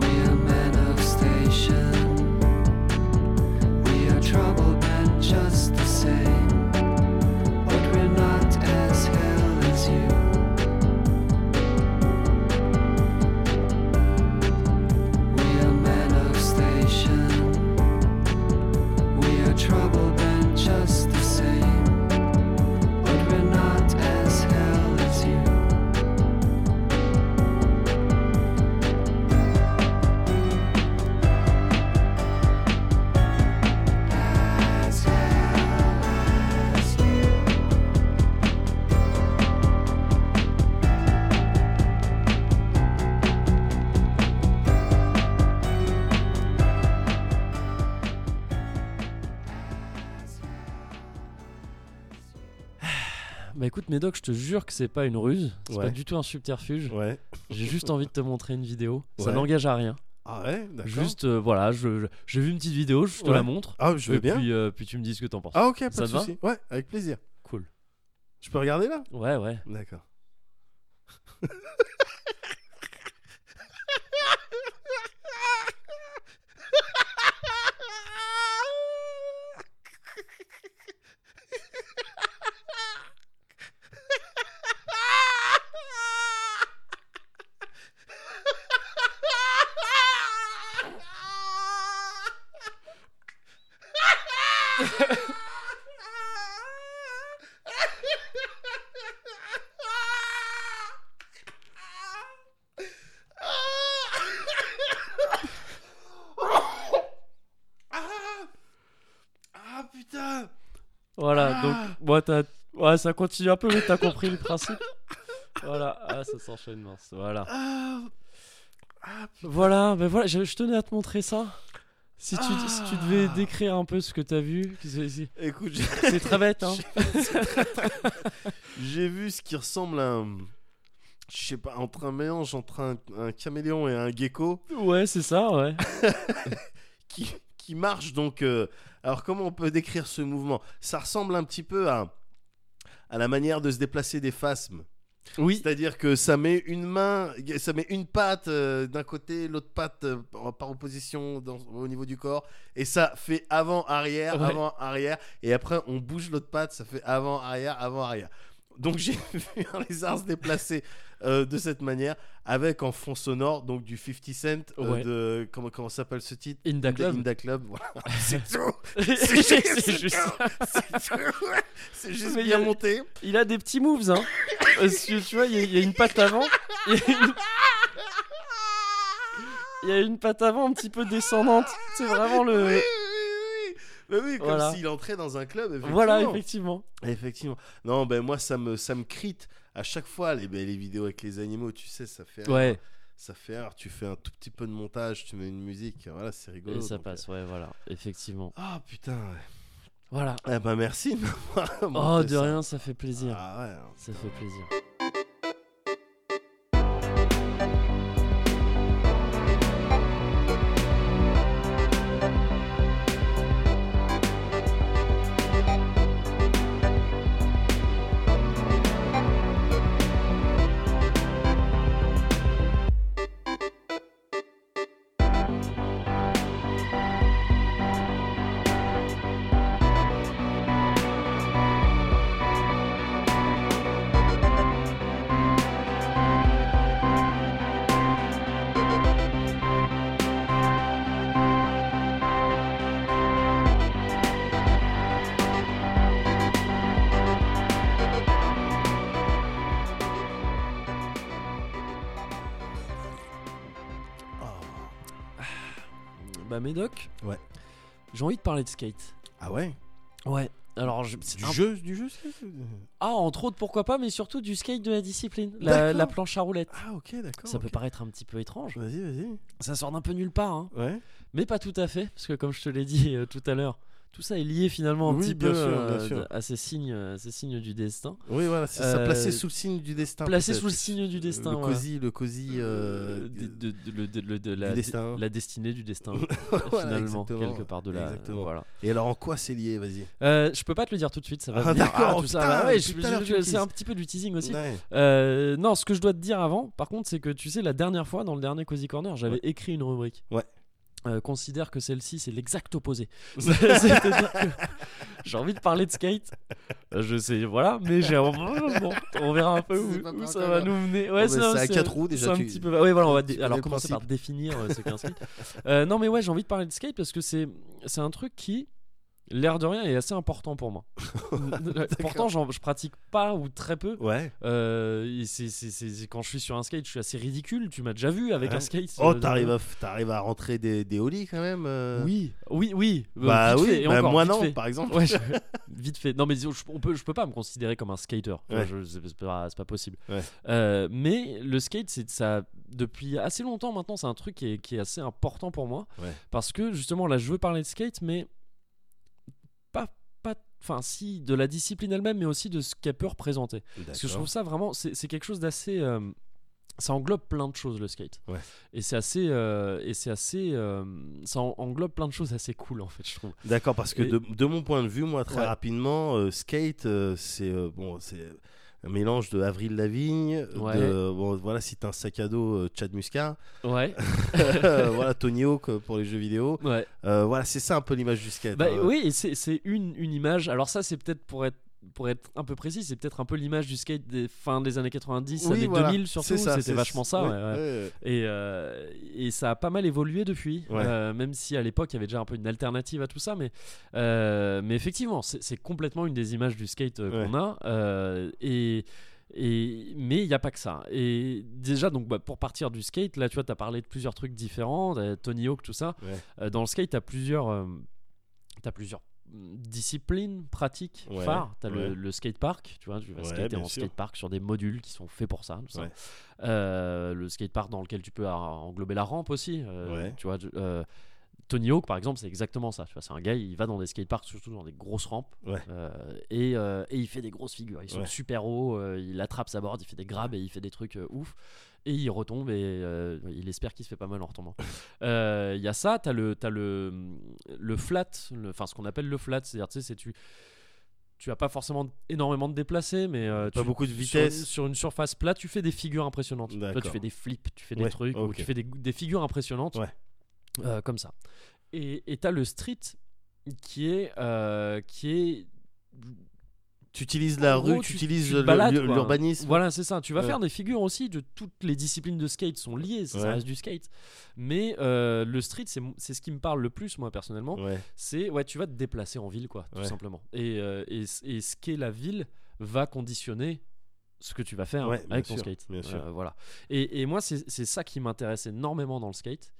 Speaker 3: We are men of station. We are troubled men just the same.
Speaker 1: Médoc, je te jure que c'est pas une ruse. C'est
Speaker 2: Ouais.
Speaker 1: pas du tout un subterfuge.
Speaker 2: Ouais.
Speaker 1: J'ai juste envie de te montrer une vidéo. Ça n'engage à rien.
Speaker 2: Ah ouais, d'accord.
Speaker 1: Juste, euh, voilà, je- j'ai vu une petite vidéo, je te
Speaker 2: Ouais.
Speaker 1: la montre.
Speaker 2: Ah, je veux
Speaker 1: et
Speaker 2: bien.
Speaker 1: Puis, euh, puis tu me dis ce que t'en penses.
Speaker 2: Ah, ok, pas
Speaker 1: Ça
Speaker 2: de souci. Ouais, avec plaisir.
Speaker 1: Cool.
Speaker 2: Je peux regarder là?
Speaker 1: Ouais, ouais.
Speaker 2: D'accord. [LAUGHS]
Speaker 1: T'as. Ouais, ça continue un peu, mais t'as compris le principe. Voilà, ah, ça s'enchaîne mince. Voilà.
Speaker 2: Ah, ah.
Speaker 1: Voilà, ben voilà, je, je tenais à te montrer ça. Si tu, si tu devais
Speaker 2: Ah.
Speaker 1: décrire un peu ce que t'as vu,
Speaker 2: Écoute, j'ai-
Speaker 1: c'est très bête, hein. [LAUGHS]
Speaker 2: j'ai vu ce qui ressemble à un. Je sais pas, entre un mélange entre un, un caméléon et un gecko
Speaker 1: Ouais, c'est ça, ouais. [LAUGHS]
Speaker 2: qui, qui marche donc. euh, alors, comment on peut décrire ce mouvement? Ça ressemble un petit peu à, à la manière de se déplacer des phasmes.
Speaker 1: Oui,
Speaker 2: C'est-à-dire que ça met une main, ça met une patte euh, d'un côté, l'autre patte euh, par- opposition dans- au niveau du corps, et ça fait avant-arrière,
Speaker 1: Ouais.
Speaker 2: avant-arrière, et après on bouge l'autre patte, ça fait avant-arrière, avant-arrière. Donc j'ai [LAUGHS] vu un lézard se déplacer euh, de cette manière, avec en fond sonore donc du 50 Cent euh,
Speaker 1: Ouais.
Speaker 2: de comment comment s'appelle ce titre?
Speaker 1: Inda Club.
Speaker 2: Inda Club. Voilà. [LAUGHS] [LAUGHS] C'est tout.
Speaker 1: c'est juste.
Speaker 2: C'est tout. Juste bien
Speaker 1: il a-
Speaker 2: monté.
Speaker 1: Il a des petits moves, hein. Parce que tu vois, il y, a- il y a une patte avant. Il y a une... il y a une patte avant un petit peu descendante. C'est vraiment le.
Speaker 2: oui, Bah oui, comme
Speaker 1: Voilà.
Speaker 2: s'il entrait dans un club. Effectivement.
Speaker 1: Voilà, effectivement.
Speaker 2: Effectivement. Non, ben moi, ça me, ça me crite à chaque fois les, ben, les vidéos avec les animaux. Tu sais, ça fait.
Speaker 1: Ouais,
Speaker 2: Ça fait. alors, tu fais un tout petit peu de montage, tu mets une musique. Voilà, c'est rigolo.
Speaker 1: et ça
Speaker 2: donc,
Speaker 1: passe, ouais, voilà, effectivement.
Speaker 2: euh, Ah putain. ouais.
Speaker 1: Voilà.
Speaker 2: Eh ben merci
Speaker 1: Oh, de
Speaker 2: ça.
Speaker 1: rien, ça fait plaisir.
Speaker 2: Ah ouais.
Speaker 1: Ça fait plaisir. Médoc.
Speaker 2: Ouais.
Speaker 1: J'ai envie de parler de skate.
Speaker 2: Ah ouais?
Speaker 1: Ouais. Alors, je- c'est
Speaker 2: Du
Speaker 1: un-
Speaker 2: jeu, du jeu
Speaker 1: Ah, entre autres, pourquoi pas, mais surtout du skate de la discipline, la, planche à roulettes.
Speaker 2: Ah ok, d'accord.
Speaker 1: Ça peut paraître un petit peu étrange.
Speaker 2: Vas-y, vas-y.
Speaker 1: Ça sort d'un peu nulle part, hein.
Speaker 2: Ouais.
Speaker 1: mais pas tout à fait, parce que comme je te l'ai dit euh, tout à l'heure, tout ça est lié finalement un
Speaker 2: Oui,
Speaker 1: petit
Speaker 2: bien
Speaker 1: peu
Speaker 2: sûr,
Speaker 1: euh,
Speaker 2: sûr.
Speaker 1: à ces signes, euh, ces signes du destin.
Speaker 2: Oui, voilà, c'est ça,
Speaker 1: Euh,
Speaker 2: placé sous le signe du destin.
Speaker 1: Placé sous le signe du destin.
Speaker 2: Le cosy, le cosy euh,
Speaker 1: de, de- de- de- la,
Speaker 2: destin.
Speaker 1: la destinée du destin, [LAUGHS]
Speaker 2: Voilà,
Speaker 1: finalement, quelque part de la.
Speaker 2: Exactement.
Speaker 1: Voilà.
Speaker 2: Et alors en quoi c'est lié Vas-y?
Speaker 1: Euh, je peux pas te le dire tout de suite, ça va
Speaker 2: Ah,
Speaker 1: venir.
Speaker 2: d'accord,
Speaker 1: tout ça,
Speaker 2: putain,
Speaker 1: bah ouais, c'est un petit peu du teasing aussi. Non, ce que je dois te dire avant, par contre, c'est que tu sais, la dernière fois, dans le dernier Cozy Corner, j'avais écrit une rubrique.
Speaker 2: Ouais.
Speaker 1: Euh, considère que celle-ci, c'est l'exact opposé. [LAUGHS] [LAUGHS] C'est-à-dire que j'ai envie de parler de skate. Euh, Je sais, voilà, mais j'ai. Bon, on verra un peu où, ça va nous mener. Ouais, c'est
Speaker 2: à
Speaker 1: c'est-
Speaker 2: quatre roues, déjà,
Speaker 1: un
Speaker 2: tu-
Speaker 1: petit peu. Ouais, voilà, on va dé- alors commencer par définir euh, ce qu'est un skate? Euh, non, mais ouais, j'ai envie de parler de skate parce que c'est c'est un truc qui, l'air de rien, est assez important pour moi. [LAUGHS] Pourtant, je pratique pas ou très peu.
Speaker 2: Ouais.
Speaker 1: Euh, c'est- c'est- c'est- c'est- quand je suis sur un skate, je suis assez ridicule. Tu m'as déjà vu avec
Speaker 2: Ouais.
Speaker 1: un skate.
Speaker 2: Oh,
Speaker 1: euh,
Speaker 2: t'arrives à, t'arrives à rentrer des, des ollies quand même euh
Speaker 1: Oui, oui, oui.
Speaker 2: Bah
Speaker 1: vite
Speaker 2: oui,
Speaker 1: fait, et
Speaker 2: bah
Speaker 1: encore,
Speaker 2: moi non,
Speaker 1: fait.
Speaker 2: par exemple.
Speaker 1: Ouais, je- [LAUGHS] [LAUGHS] vite fait. Non, mais je, on peut, je peux pas me considérer comme un skater. Je- c'est pas, c'est pas possible.
Speaker 2: Ouais.
Speaker 1: Euh, mais le skate, c'est ça. Depuis assez longtemps maintenant, c'est un truc qui est, qui est assez important pour moi.
Speaker 2: Ouais.
Speaker 1: Parce que justement, là, je veux parler de skate, mais pas. Enfin, si, de la discipline elle-même, mais aussi de ce qu'elle peut représenter. Parce que je trouve ça vraiment, c'est quelque chose d'assez. euh, ça englobe plein de choses le skate.
Speaker 2: Ouais.
Speaker 1: Et c'est assez, euh, et c'est assez, euh, ça en- englobe plein de choses assez cool en fait, je trouve.
Speaker 2: D'accord, parce que
Speaker 1: Et-
Speaker 2: de, de mon point de vue, moi, très
Speaker 1: Ouais.
Speaker 2: rapidement, skate, c'est bon, c'est un mélange de Avril Lavigne,
Speaker 1: Ouais.
Speaker 2: de bon, voilà, si t'as un sac à dos, euh, Chad Muscat,
Speaker 1: Ouais. [LAUGHS]
Speaker 2: voilà, [LAUGHS] Tony Hawk euh, pour les jeux vidéo.
Speaker 1: ouais.
Speaker 2: Euh, voilà, c'est ça un peu l'image du skate.
Speaker 1: Bah
Speaker 2: hein.
Speaker 1: oui, c'est une, une image. Alors ça, c'est peut-être pour être pour être un peu précis, c'est peut-être un peu l'image du skate des fins des années 90,
Speaker 2: Oui,
Speaker 1: années
Speaker 2: voilà,
Speaker 1: 2000 surtout. C'était vachement ça.
Speaker 2: ouais,
Speaker 1: ouais, ouais.
Speaker 2: ouais,
Speaker 1: Et, euh, et ça a pas mal évolué depuis, euh, même si à l'époque il y avait déjà un peu une alternative à tout ça. Mais, euh, mais effectivement, c'est complètement une des images du skate qu'on a. et, et, mais il n'y a pas que ça. Et déjà, donc, bah, pour partir du skate, là tu vois, tu as parlé de plusieurs trucs différents, Tony Hawk, tout ça.
Speaker 2: Ouais.
Speaker 1: Euh, dans le skate, tu as plusieurs. euh, t'as plusieurs
Speaker 2: Ouais,
Speaker 1: phares t'as
Speaker 2: ouais.
Speaker 1: le, le skatepark tu vois tu vas
Speaker 2: Ouais,
Speaker 1: skater en
Speaker 2: sûr.
Speaker 1: skatepark sur des modules qui sont faits pour ça, tout ça. Euh, le skatepark dans lequel tu peux englober la rampe aussi euh, tu vois euh, Tony Hawk par exemple c'est exactement ça tu vois c'est un gars il va dans des skateparks surtout dans des grosses rampes euh, et, et il fait des grosses figures ils sont super hauts il attrape sa board il fait des grabs et il fait des trucs ouf et il retombe et euh, il espère qu'il se fait pas mal en retombant. Euh, Il y a ça, t'as le, as le, le flat, enfin ce qu'on appelle le flat, c'est-à-dire tu sais, c'est tu, tu as pas forcément énormément de déplacés, mais euh,
Speaker 2: Pas
Speaker 1: tu-
Speaker 2: beaucoup de
Speaker 1: sur-
Speaker 2: vitesse.
Speaker 1: Sur, une surface plate, tu fais des figures impressionnantes. Toi, tu fais des flips, tu fais des
Speaker 2: Ouais,
Speaker 1: trucs, ou tu fais des, des figures impressionnantes,
Speaker 2: Ouais.
Speaker 1: euh, comme ça. Et et t'as le street qui est, euh, qui est
Speaker 2: Tu utilises la
Speaker 1: gros,
Speaker 2: rue,
Speaker 1: tu-
Speaker 2: tu utilises l'urbanisme.
Speaker 1: Voilà, c'est ça. Tu vas
Speaker 2: Ouais.
Speaker 1: faire des figures aussi de toutes les disciplines de skate sont liées, ça
Speaker 2: Ouais.
Speaker 1: reste du skate. Mais euh, le street, c'est ce qui me parle le plus, moi, personnellement.
Speaker 2: Ouais.
Speaker 1: C'est, ouais, tu vas te déplacer en ville, quoi, tout simplement. Et, euh, et, et ce qu'est la ville va conditionner ce que tu vas faire
Speaker 2: Ouais,
Speaker 1: avec ton
Speaker 2: sûr,
Speaker 1: skate.
Speaker 2: bien sûr.
Speaker 1: Euh, voilà. Et, et moi, c'est c'est ça qui m'intéresse énormément dans le skate.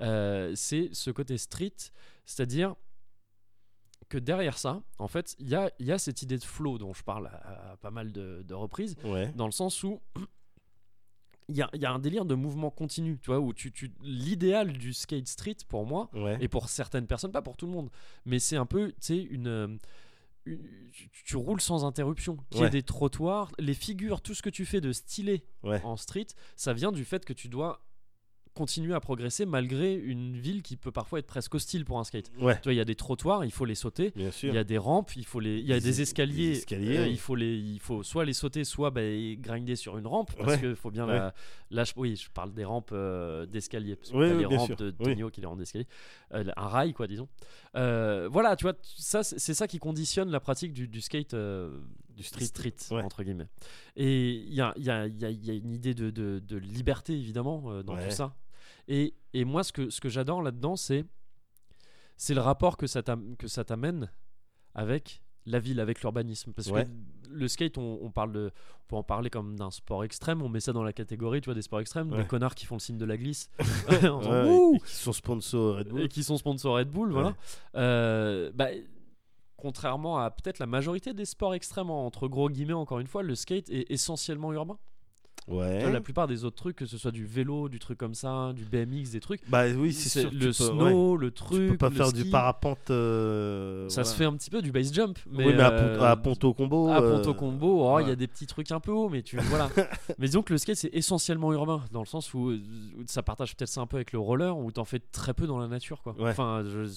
Speaker 1: Euh, c'est ce côté street, c'est-à-dire que derrière ça, en fait, il y a, il y a cette idée de flow dont je parle à, à pas mal de, de reprises,
Speaker 2: Ouais.
Speaker 1: dans le sens où il y a, il y a un délire de mouvement continu, tu vois, où tu, tu, l'idéal du skate street pour moi,
Speaker 2: Ouais.
Speaker 1: et pour certaines personnes, pas pour tout le monde, mais c'est un peu, tu sais, une, euh, tu, tu roules sans interruption, qu'il y ait
Speaker 2: Ouais.
Speaker 1: des trottoirs, les figures, tout ce que tu fais de stylé
Speaker 2: Ouais.
Speaker 1: en street, ça vient du fait que tu dois continuer à progresser malgré une ville qui peut parfois être presque hostile pour un skate.
Speaker 2: Ouais.
Speaker 1: Tu vois, il y a des trottoirs, il faut les sauter.
Speaker 2: Bien sûr.
Speaker 1: Il y a des rampes, il faut les, il y a
Speaker 2: Des
Speaker 1: des,
Speaker 2: es-
Speaker 1: escaliers,
Speaker 2: des escaliers,
Speaker 1: euh,
Speaker 2: oui.
Speaker 1: il faut les, il faut soit les sauter, soit bah, grinder sur une rampe parce
Speaker 2: Ouais.
Speaker 1: qu'il faut bien la, je, oui, je parle des rampes euh, d'escalier parce que
Speaker 2: Oui, oui, bien
Speaker 1: rampes
Speaker 2: sûr.
Speaker 1: de
Speaker 2: Oui.
Speaker 1: Tonio qui les rampes d'escalier, Euh, un rail quoi, disons. Euh, voilà, tu vois, ça c'est ça qui conditionne la pratique du, du skate
Speaker 2: Du street.
Speaker 1: street,
Speaker 2: Ouais.
Speaker 1: entre guillemets. Et il y a, il y, a, il y a- il y a une idée de, de- de liberté évidemment euh, dans
Speaker 2: Ouais.
Speaker 1: tout ça. Et, et moi, ce que, ce que j'adore là-dedans, c'est c'est le rapport que ça t'am- que ça t'amène avec la ville, avec l'urbanisme. Parce
Speaker 2: Ouais.
Speaker 1: que le skate, on, on parle de, on peut en parler comme d'un sport extrême. On met ça dans la catégorie, tu vois, des sports extrêmes,
Speaker 2: Ouais.
Speaker 1: des connards qui font le signe de la glisse [LAUGHS] [LAUGHS] en faisant
Speaker 2: Ouais,
Speaker 1: Wouh
Speaker 2: et qui sont sponsors Red Bull.
Speaker 1: et qui sont sponsors Red Bull, voilà. Euh, bah, contrairement à peut-être la majorité des sports extrêmes, entre gros guillemets, encore une fois, le skate est essentiellement urbain. Tu
Speaker 2: Ouais.
Speaker 1: la plupart des autres trucs, que ce soit du vélo, du truc comme ça, du BMX, des trucs,
Speaker 2: Bah oui, c'est
Speaker 1: c'est
Speaker 2: sûr. tu
Speaker 1: le
Speaker 2: peux-
Speaker 1: snow,
Speaker 2: ouais.
Speaker 1: le
Speaker 2: Tu
Speaker 1: truc,
Speaker 2: peux pas
Speaker 1: le
Speaker 2: faire du
Speaker 1: ski,
Speaker 2: parapente. euh,
Speaker 1: Ça se fait un petit peu du base jump, mais,
Speaker 2: oui, mais à,
Speaker 1: euh,
Speaker 2: à Ponto Combo.
Speaker 1: à
Speaker 2: euh,
Speaker 1: Ponto Combo, oh, il y a des petits trucs un peu hauts, mais tu voilà. [LAUGHS] mais disons que le skate c'est essentiellement urbain, dans le sens où, où ça partage peut-être ça un peu avec le roller, où t'en fais très peu dans la nature, quoi. Enfin, je-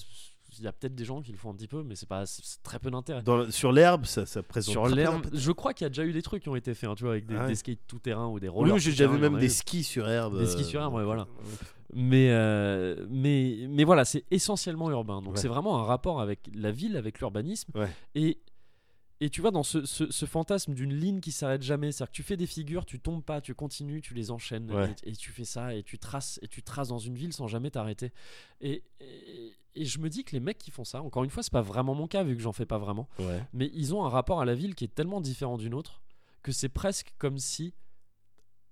Speaker 1: il y a peut-être des gens qui le font un petit peu, mais c'est pas, c'est très peu d'intérêt.
Speaker 2: Dans sur l'herbe, ça, ça présente.
Speaker 1: Sur l'herbe, je crois qu'il y a déjà eu des trucs qui ont été faits, hein, tu vois, avec des,
Speaker 2: Ah ouais.
Speaker 1: des skates tout terrain ou des rollers.
Speaker 2: oui, j'ai
Speaker 1: tout
Speaker 2: déjà vu même
Speaker 1: a
Speaker 2: des
Speaker 1: eu.
Speaker 2: skis sur herbe.
Speaker 1: Des skis
Speaker 2: euh,
Speaker 1: sur herbe, ouais, voilà.
Speaker 2: euh,
Speaker 1: Mais, euh, mais, mais voilà, c'est essentiellement urbain. Donc
Speaker 2: Ouais.
Speaker 1: c'est vraiment un rapport avec la ville, avec l'urbanisme.
Speaker 2: Ouais.
Speaker 1: Et, et tu vois, dans ce, ce- ce fantasme d'une ligne qui s'arrête jamais, c'est-à-dire que tu fais des figures, tu tombes pas, tu continues, tu les enchaînes,
Speaker 2: Ouais.
Speaker 1: et, et tu fais ça, et tu traces, et tu traces dans une ville sans jamais t'arrêter. Et, et, et je me dis que les mecs qui font ça, encore une fois, c'est pas vraiment mon cas vu que j'en fais pas vraiment,
Speaker 2: Ouais.
Speaker 1: mais ils ont un rapport à la ville qui est tellement différent d'une autre que c'est presque comme si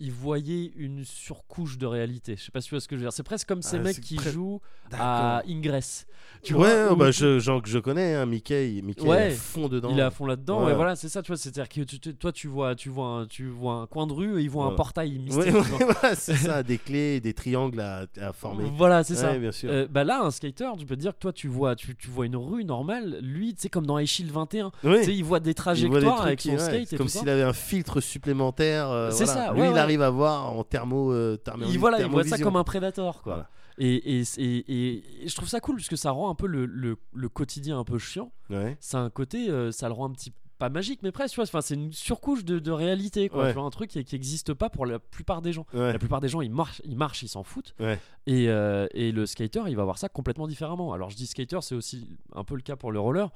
Speaker 1: ils voyaient une surcouche de réalité. Je sais pas si tu vois ce que je veux dire. C'est presque comme ces
Speaker 2: Ah,
Speaker 1: mecs qui jouent à Ingress. Tu
Speaker 2: ouais,
Speaker 1: vois, où
Speaker 2: bah,
Speaker 1: tu-
Speaker 2: je, genre que je connais, hein, Mickey, Mickey
Speaker 1: Ouais.
Speaker 2: est à fond dedans.
Speaker 1: il est à fond là-dedans.
Speaker 2: Ouais.
Speaker 1: Et voilà, c'est ça. Tu vois, c'est-à-dire que tu- tu- toi, tu vois, tu vois, un, tu vois un coin de rue et ils voient un portail [LAUGHS]
Speaker 2: voilà, c'est ça, [LAUGHS] des clés, des triangles à, à former.
Speaker 1: Voilà, c'est ça.
Speaker 2: Bien sûr.
Speaker 1: Euh, bah là, un skater, tu peux te dire que toi, tu vois, tu, vois une rue normale. Lui, tu sais, comme dans Shield 21,
Speaker 2: oui.
Speaker 1: tu sais, il voit des
Speaker 2: Il voit des
Speaker 1: trajectoires
Speaker 2: trucs
Speaker 1: avec son skate
Speaker 2: comme s'il avait un filtre supplémentaire. euh,
Speaker 1: C'est ça,
Speaker 2: Arrive à voir en thermo. euh, thermo-
Speaker 1: il, voilà, il voit ça comme un prédateur, quoi.
Speaker 2: Voilà.
Speaker 1: Et, et, et- et je trouve ça cool parce que ça rend un peu le, le- le quotidien un peu chiant.
Speaker 2: Ouais.
Speaker 1: C'est un côté, euh, ça le rend un petit pas magique, mais presque, tu vois. Enfin, c'est une surcouche de, de réalité, quoi.
Speaker 2: Ouais.
Speaker 1: Tu vois, un truc qui n'existe pas pour la plupart des gens.
Speaker 2: Ouais.
Speaker 1: La plupart des gens, ils marchent, ils marchent, ils s'en foutent. Et, euh, et le skater, il va voir ça complètement différemment. Alors, je dis skater, c'est aussi un peu le cas pour le roller,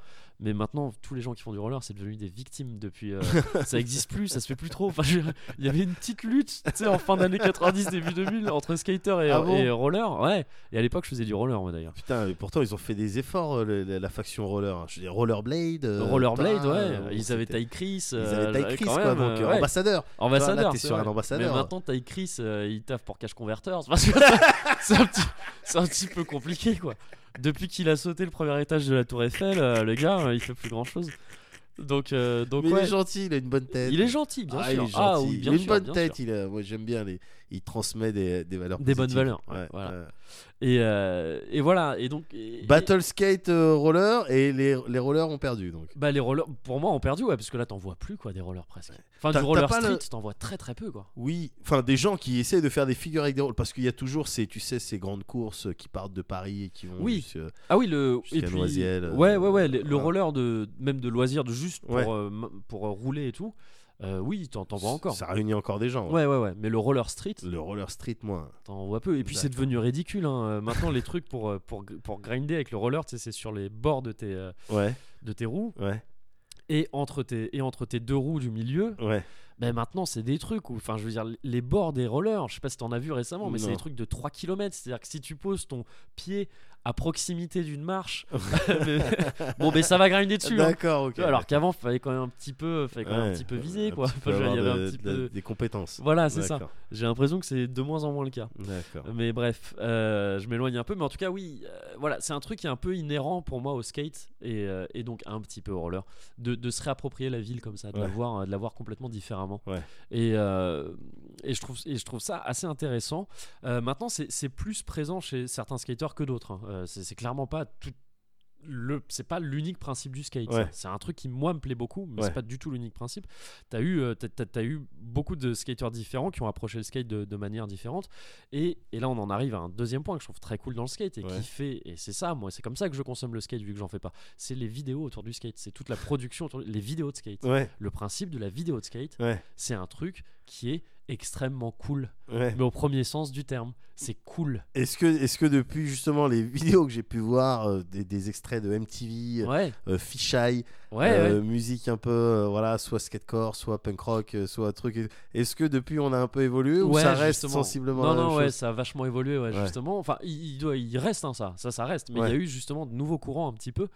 Speaker 1: mais maintenant, tous les gens qui font du roller, c'est devenu des victimes depuis. euh, [LAUGHS] ça existe plus, ça se fait plus trop. Enfin, je- il y avait une petite lutte, tu sais, en fin d'année 90, début 2000, entre skater et,
Speaker 2: Ah bon
Speaker 1: et roller. Ouais. Et à l'époque, je faisais du roller, moi d'ailleurs.
Speaker 2: Putain, et pourtant ils ont fait des efforts, euh, le- la, la faction roller. hein. Je dire, rollerblade. euh,
Speaker 1: Rollerblade,
Speaker 2: putain,
Speaker 1: ouais.
Speaker 2: euh,
Speaker 1: ils avaient Ty Chris.
Speaker 2: Ils avaient Ty Chris, quoi, donc
Speaker 1: ouais.
Speaker 2: ambassadeur.
Speaker 1: Ambassadeur.
Speaker 2: Là, t'es
Speaker 1: c'est
Speaker 2: sur un ambassadeur.
Speaker 1: Mais maintenant, Ty Chris, il taffe pour Cash Converters. Parce [LAUGHS] que c'est un, petit- c'est un petit peu compliqué, quoi. Depuis qu'il a sauté le premier étage de la Tour Eiffel, euh, le gars, euh, il fait plus grand chose. Donc, euh, donc
Speaker 2: Mais
Speaker 1: ouais.
Speaker 2: il est gentil, il a une bonne tête.
Speaker 1: Il est gentil, bien
Speaker 2: Ah,
Speaker 1: sûr.
Speaker 2: il est gentil.
Speaker 1: Ah, oui,
Speaker 2: il
Speaker 1: bien
Speaker 2: a une
Speaker 1: sûr,
Speaker 2: bonne
Speaker 1: bien
Speaker 2: tête.
Speaker 1: sûr.
Speaker 2: Il a- moi j'aime bien. Les... Il transmet des, des valeurs
Speaker 1: Des bonnes
Speaker 2: positives.
Speaker 1: valeurs, ouais, voilà. Et, euh, et voilà. Et donc. et-
Speaker 2: Battle skate euh, roller et les, les rollers ont perdu donc.
Speaker 1: Bah les rollers, pour moi, ont perdu, ouais, parce que là, t'en vois plus, quoi, des rollers presque. Enfin, du roller
Speaker 2: pas le-
Speaker 1: street, t'en vois très très peu, quoi.
Speaker 2: Oui, enfin des gens qui essaient de faire des figures avec des rollers parce qu'il y a toujours ces, tu sais, ces grandes courses qui partent de Paris et qui vont
Speaker 1: Oui.
Speaker 2: jusque-
Speaker 1: Ah oui, le et puis
Speaker 2: Noisiel, euh,
Speaker 1: ouais, ouais, ouais, le, roller de même de loisirs, de juste pour
Speaker 2: Ouais.
Speaker 1: euh, pour euh, rouler et tout. Euh, oui, t'en vois encore.
Speaker 2: Ça réunit encore des gens.
Speaker 1: Ouais, ouais, ouais. Mais le roller street,
Speaker 2: Le roller street, moins.
Speaker 1: t'en vois peu. Et puis c'est devenu ridicule. hein. Euh, Maintenant, les [LAUGHS] trucs pour euh, pour pour grinder avec le roller, c'est sur les bords de tes euh,
Speaker 2: Ouais,
Speaker 1: de tes roues
Speaker 2: ouais,
Speaker 1: et entre tes et entre tes deux roues du milieu.
Speaker 2: ouais.
Speaker 1: Ben maintenant, c'est des trucs où, enfin, je veux dire, les bords des rollers, je sais pas si t'en as vu récemment, mais c'est des trucs de 3 km. C'est-à-dire que si tu poses ton pied à proximité d'une marche, mais- [LAUGHS] [LAUGHS] bon, ben ça va grinder dessus. hein.
Speaker 2: D'accord, ok.
Speaker 1: Alors qu'avant, fallait quand même un petit peu, fallait quand même un petit peu viser, quoi.
Speaker 2: peu
Speaker 1: Enfin, il y avait un
Speaker 2: de-
Speaker 1: petit
Speaker 2: de-
Speaker 1: peu.
Speaker 2: des compétences.
Speaker 1: Voilà, c'est ça. J'ai l'impression que c'est de moins en moins le cas.
Speaker 2: D'accord.
Speaker 1: Mais bref, euh, je m'éloigne un peu, mais en tout cas, oui, euh, voilà, c'est un truc qui est un peu inhérent pour moi au skate et, euh, et donc un petit peu au roller, de, de se réapproprier la ville comme ça, de, la voir, de la voir complètement différemment.
Speaker 2: Ouais.
Speaker 1: Et, et, je trouve, et je trouve ça assez intéressant. Euh, maintenant, c'est plus présent chez certains skateurs que d'autres. hein. Euh, c'est clairement pas tout. Le, c'est pas l'unique principe du skate.
Speaker 2: Ouais.
Speaker 1: C'est un truc qui moi me plaît beaucoup, mais
Speaker 2: Ouais.
Speaker 1: c'est pas du tout l'unique principe. T'as eu, euh, t'as eu beaucoup de skateurs différents qui ont approché le skate de, de manière différente. Et, et là, on en arrive à un deuxième point que je trouve très cool dans le skate et
Speaker 2: Ouais.
Speaker 1: qui fait, et c'est ça, moi, c'est comme ça que je consomme le skate vu que j'en fais pas. C'est les vidéos autour du skate, c'est toute la production autour, les vidéos de skate. Le principe de la vidéo de skate, c'est un truc qui est extrêmement cool,
Speaker 2: ouais.
Speaker 1: mais au premier sens du terme, c'est cool.
Speaker 2: Est-ce que, est que depuis justement les [LAUGHS] vidéos que j'ai pu voir, euh, des, des extraits de MTV,
Speaker 1: Ouais,
Speaker 2: euh, Fisheye,
Speaker 1: ouais,
Speaker 2: euh, musique un peu, euh, voilà, soit skatecore, soit punk rock, euh, soit truc. Est-ce que depuis on a un peu évolué ou ça reste
Speaker 1: justement.
Speaker 2: sensiblement
Speaker 1: Non,
Speaker 2: la même
Speaker 1: non, ouais,
Speaker 2: chose
Speaker 1: ça a vachement évolué, justement. Enfin, il, il doit, il reste, hein, ça, ça, ça reste. Mais il y a eu justement de nouveaux courants un petit peu.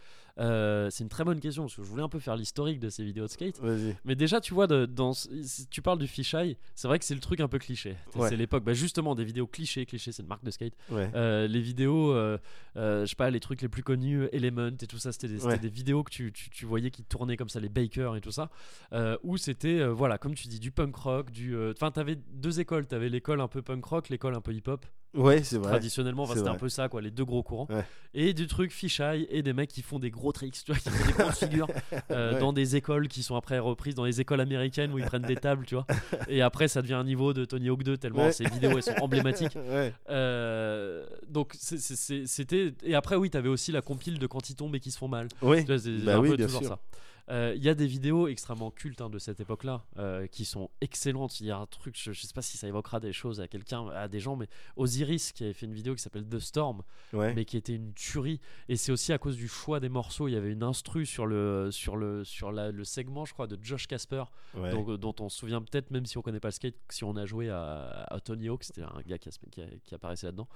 Speaker 1: Euh, c'est une très bonne question parce que je voulais un peu faire l'historique de ces vidéos de skate. Mais déjà, tu vois, de- dans, si tu parles du fisheye, c'est vrai que c'est le truc un peu cliché.
Speaker 2: Ouais.
Speaker 1: C'est l'époque, bah, justement, des vidéos clichés. Cliché, c'est une marque de skate.
Speaker 2: Ouais.
Speaker 1: Euh, les vidéos, euh, euh, je sais pas, les trucs les plus connus, Element et tout ça, c'était des,
Speaker 2: Ouais.
Speaker 1: des vidéos que tu, tu, tu voyais qui tournaient comme ça, les Bakers et tout ça, euh, où c'était, voilà, comme tu dis, du punk rock, du. Enfin, t'avais deux écoles. T'avais l'école un peu punk rock, l'école un peu hip hop.
Speaker 2: Ouais, c'est vrai.
Speaker 1: Traditionnellement, enfin,
Speaker 2: c'est
Speaker 1: c'était un peu ça, quoi, les deux gros courants.
Speaker 2: Ouais.
Speaker 1: Et du truc fisheye et des mecs qui font des gros tricks, tu vois, qui font des grosses [LAUGHS] figures euh,
Speaker 2: Ouais.
Speaker 1: dans des écoles qui sont après reprises dans les écoles américaines où ils prennent des tables, tu vois. [LAUGHS] Et après, ça devient un niveau de Tony Hawk 2 tellement
Speaker 2: Ouais.
Speaker 1: ces vidéos elles sont emblématiques. [LAUGHS] Euh, donc c'était et après oui t'avais aussi la compile de quand ils tombent et qui se font mal
Speaker 2: Oui.
Speaker 1: Tu vois,
Speaker 2: Bah
Speaker 1: un
Speaker 2: oui,
Speaker 1: peu
Speaker 2: bien
Speaker 1: toujours
Speaker 2: sûr.
Speaker 1: ça il y a des vidéos extrêmement cultes hein, de cette époque là qui sont excellentes il y a un truc je, je sais pas si ça évoquera des choses à quelqu'un à des gens mais Osiris qui avait fait une vidéo qui s'appelle The Storm
Speaker 2: Ouais.
Speaker 1: mais qui était une tuerie et c'est aussi à cause du choix des morceaux il y avait une instru sur le sur le sur la- le segment je crois de Josh Casper
Speaker 2: Ouais.
Speaker 1: euh, dont on se souvient peut-être même si on connaît pas le skate si on a joué à, à Tony Hawk c'était un gars qui, a- qui, a- qui apparaissait là-dedans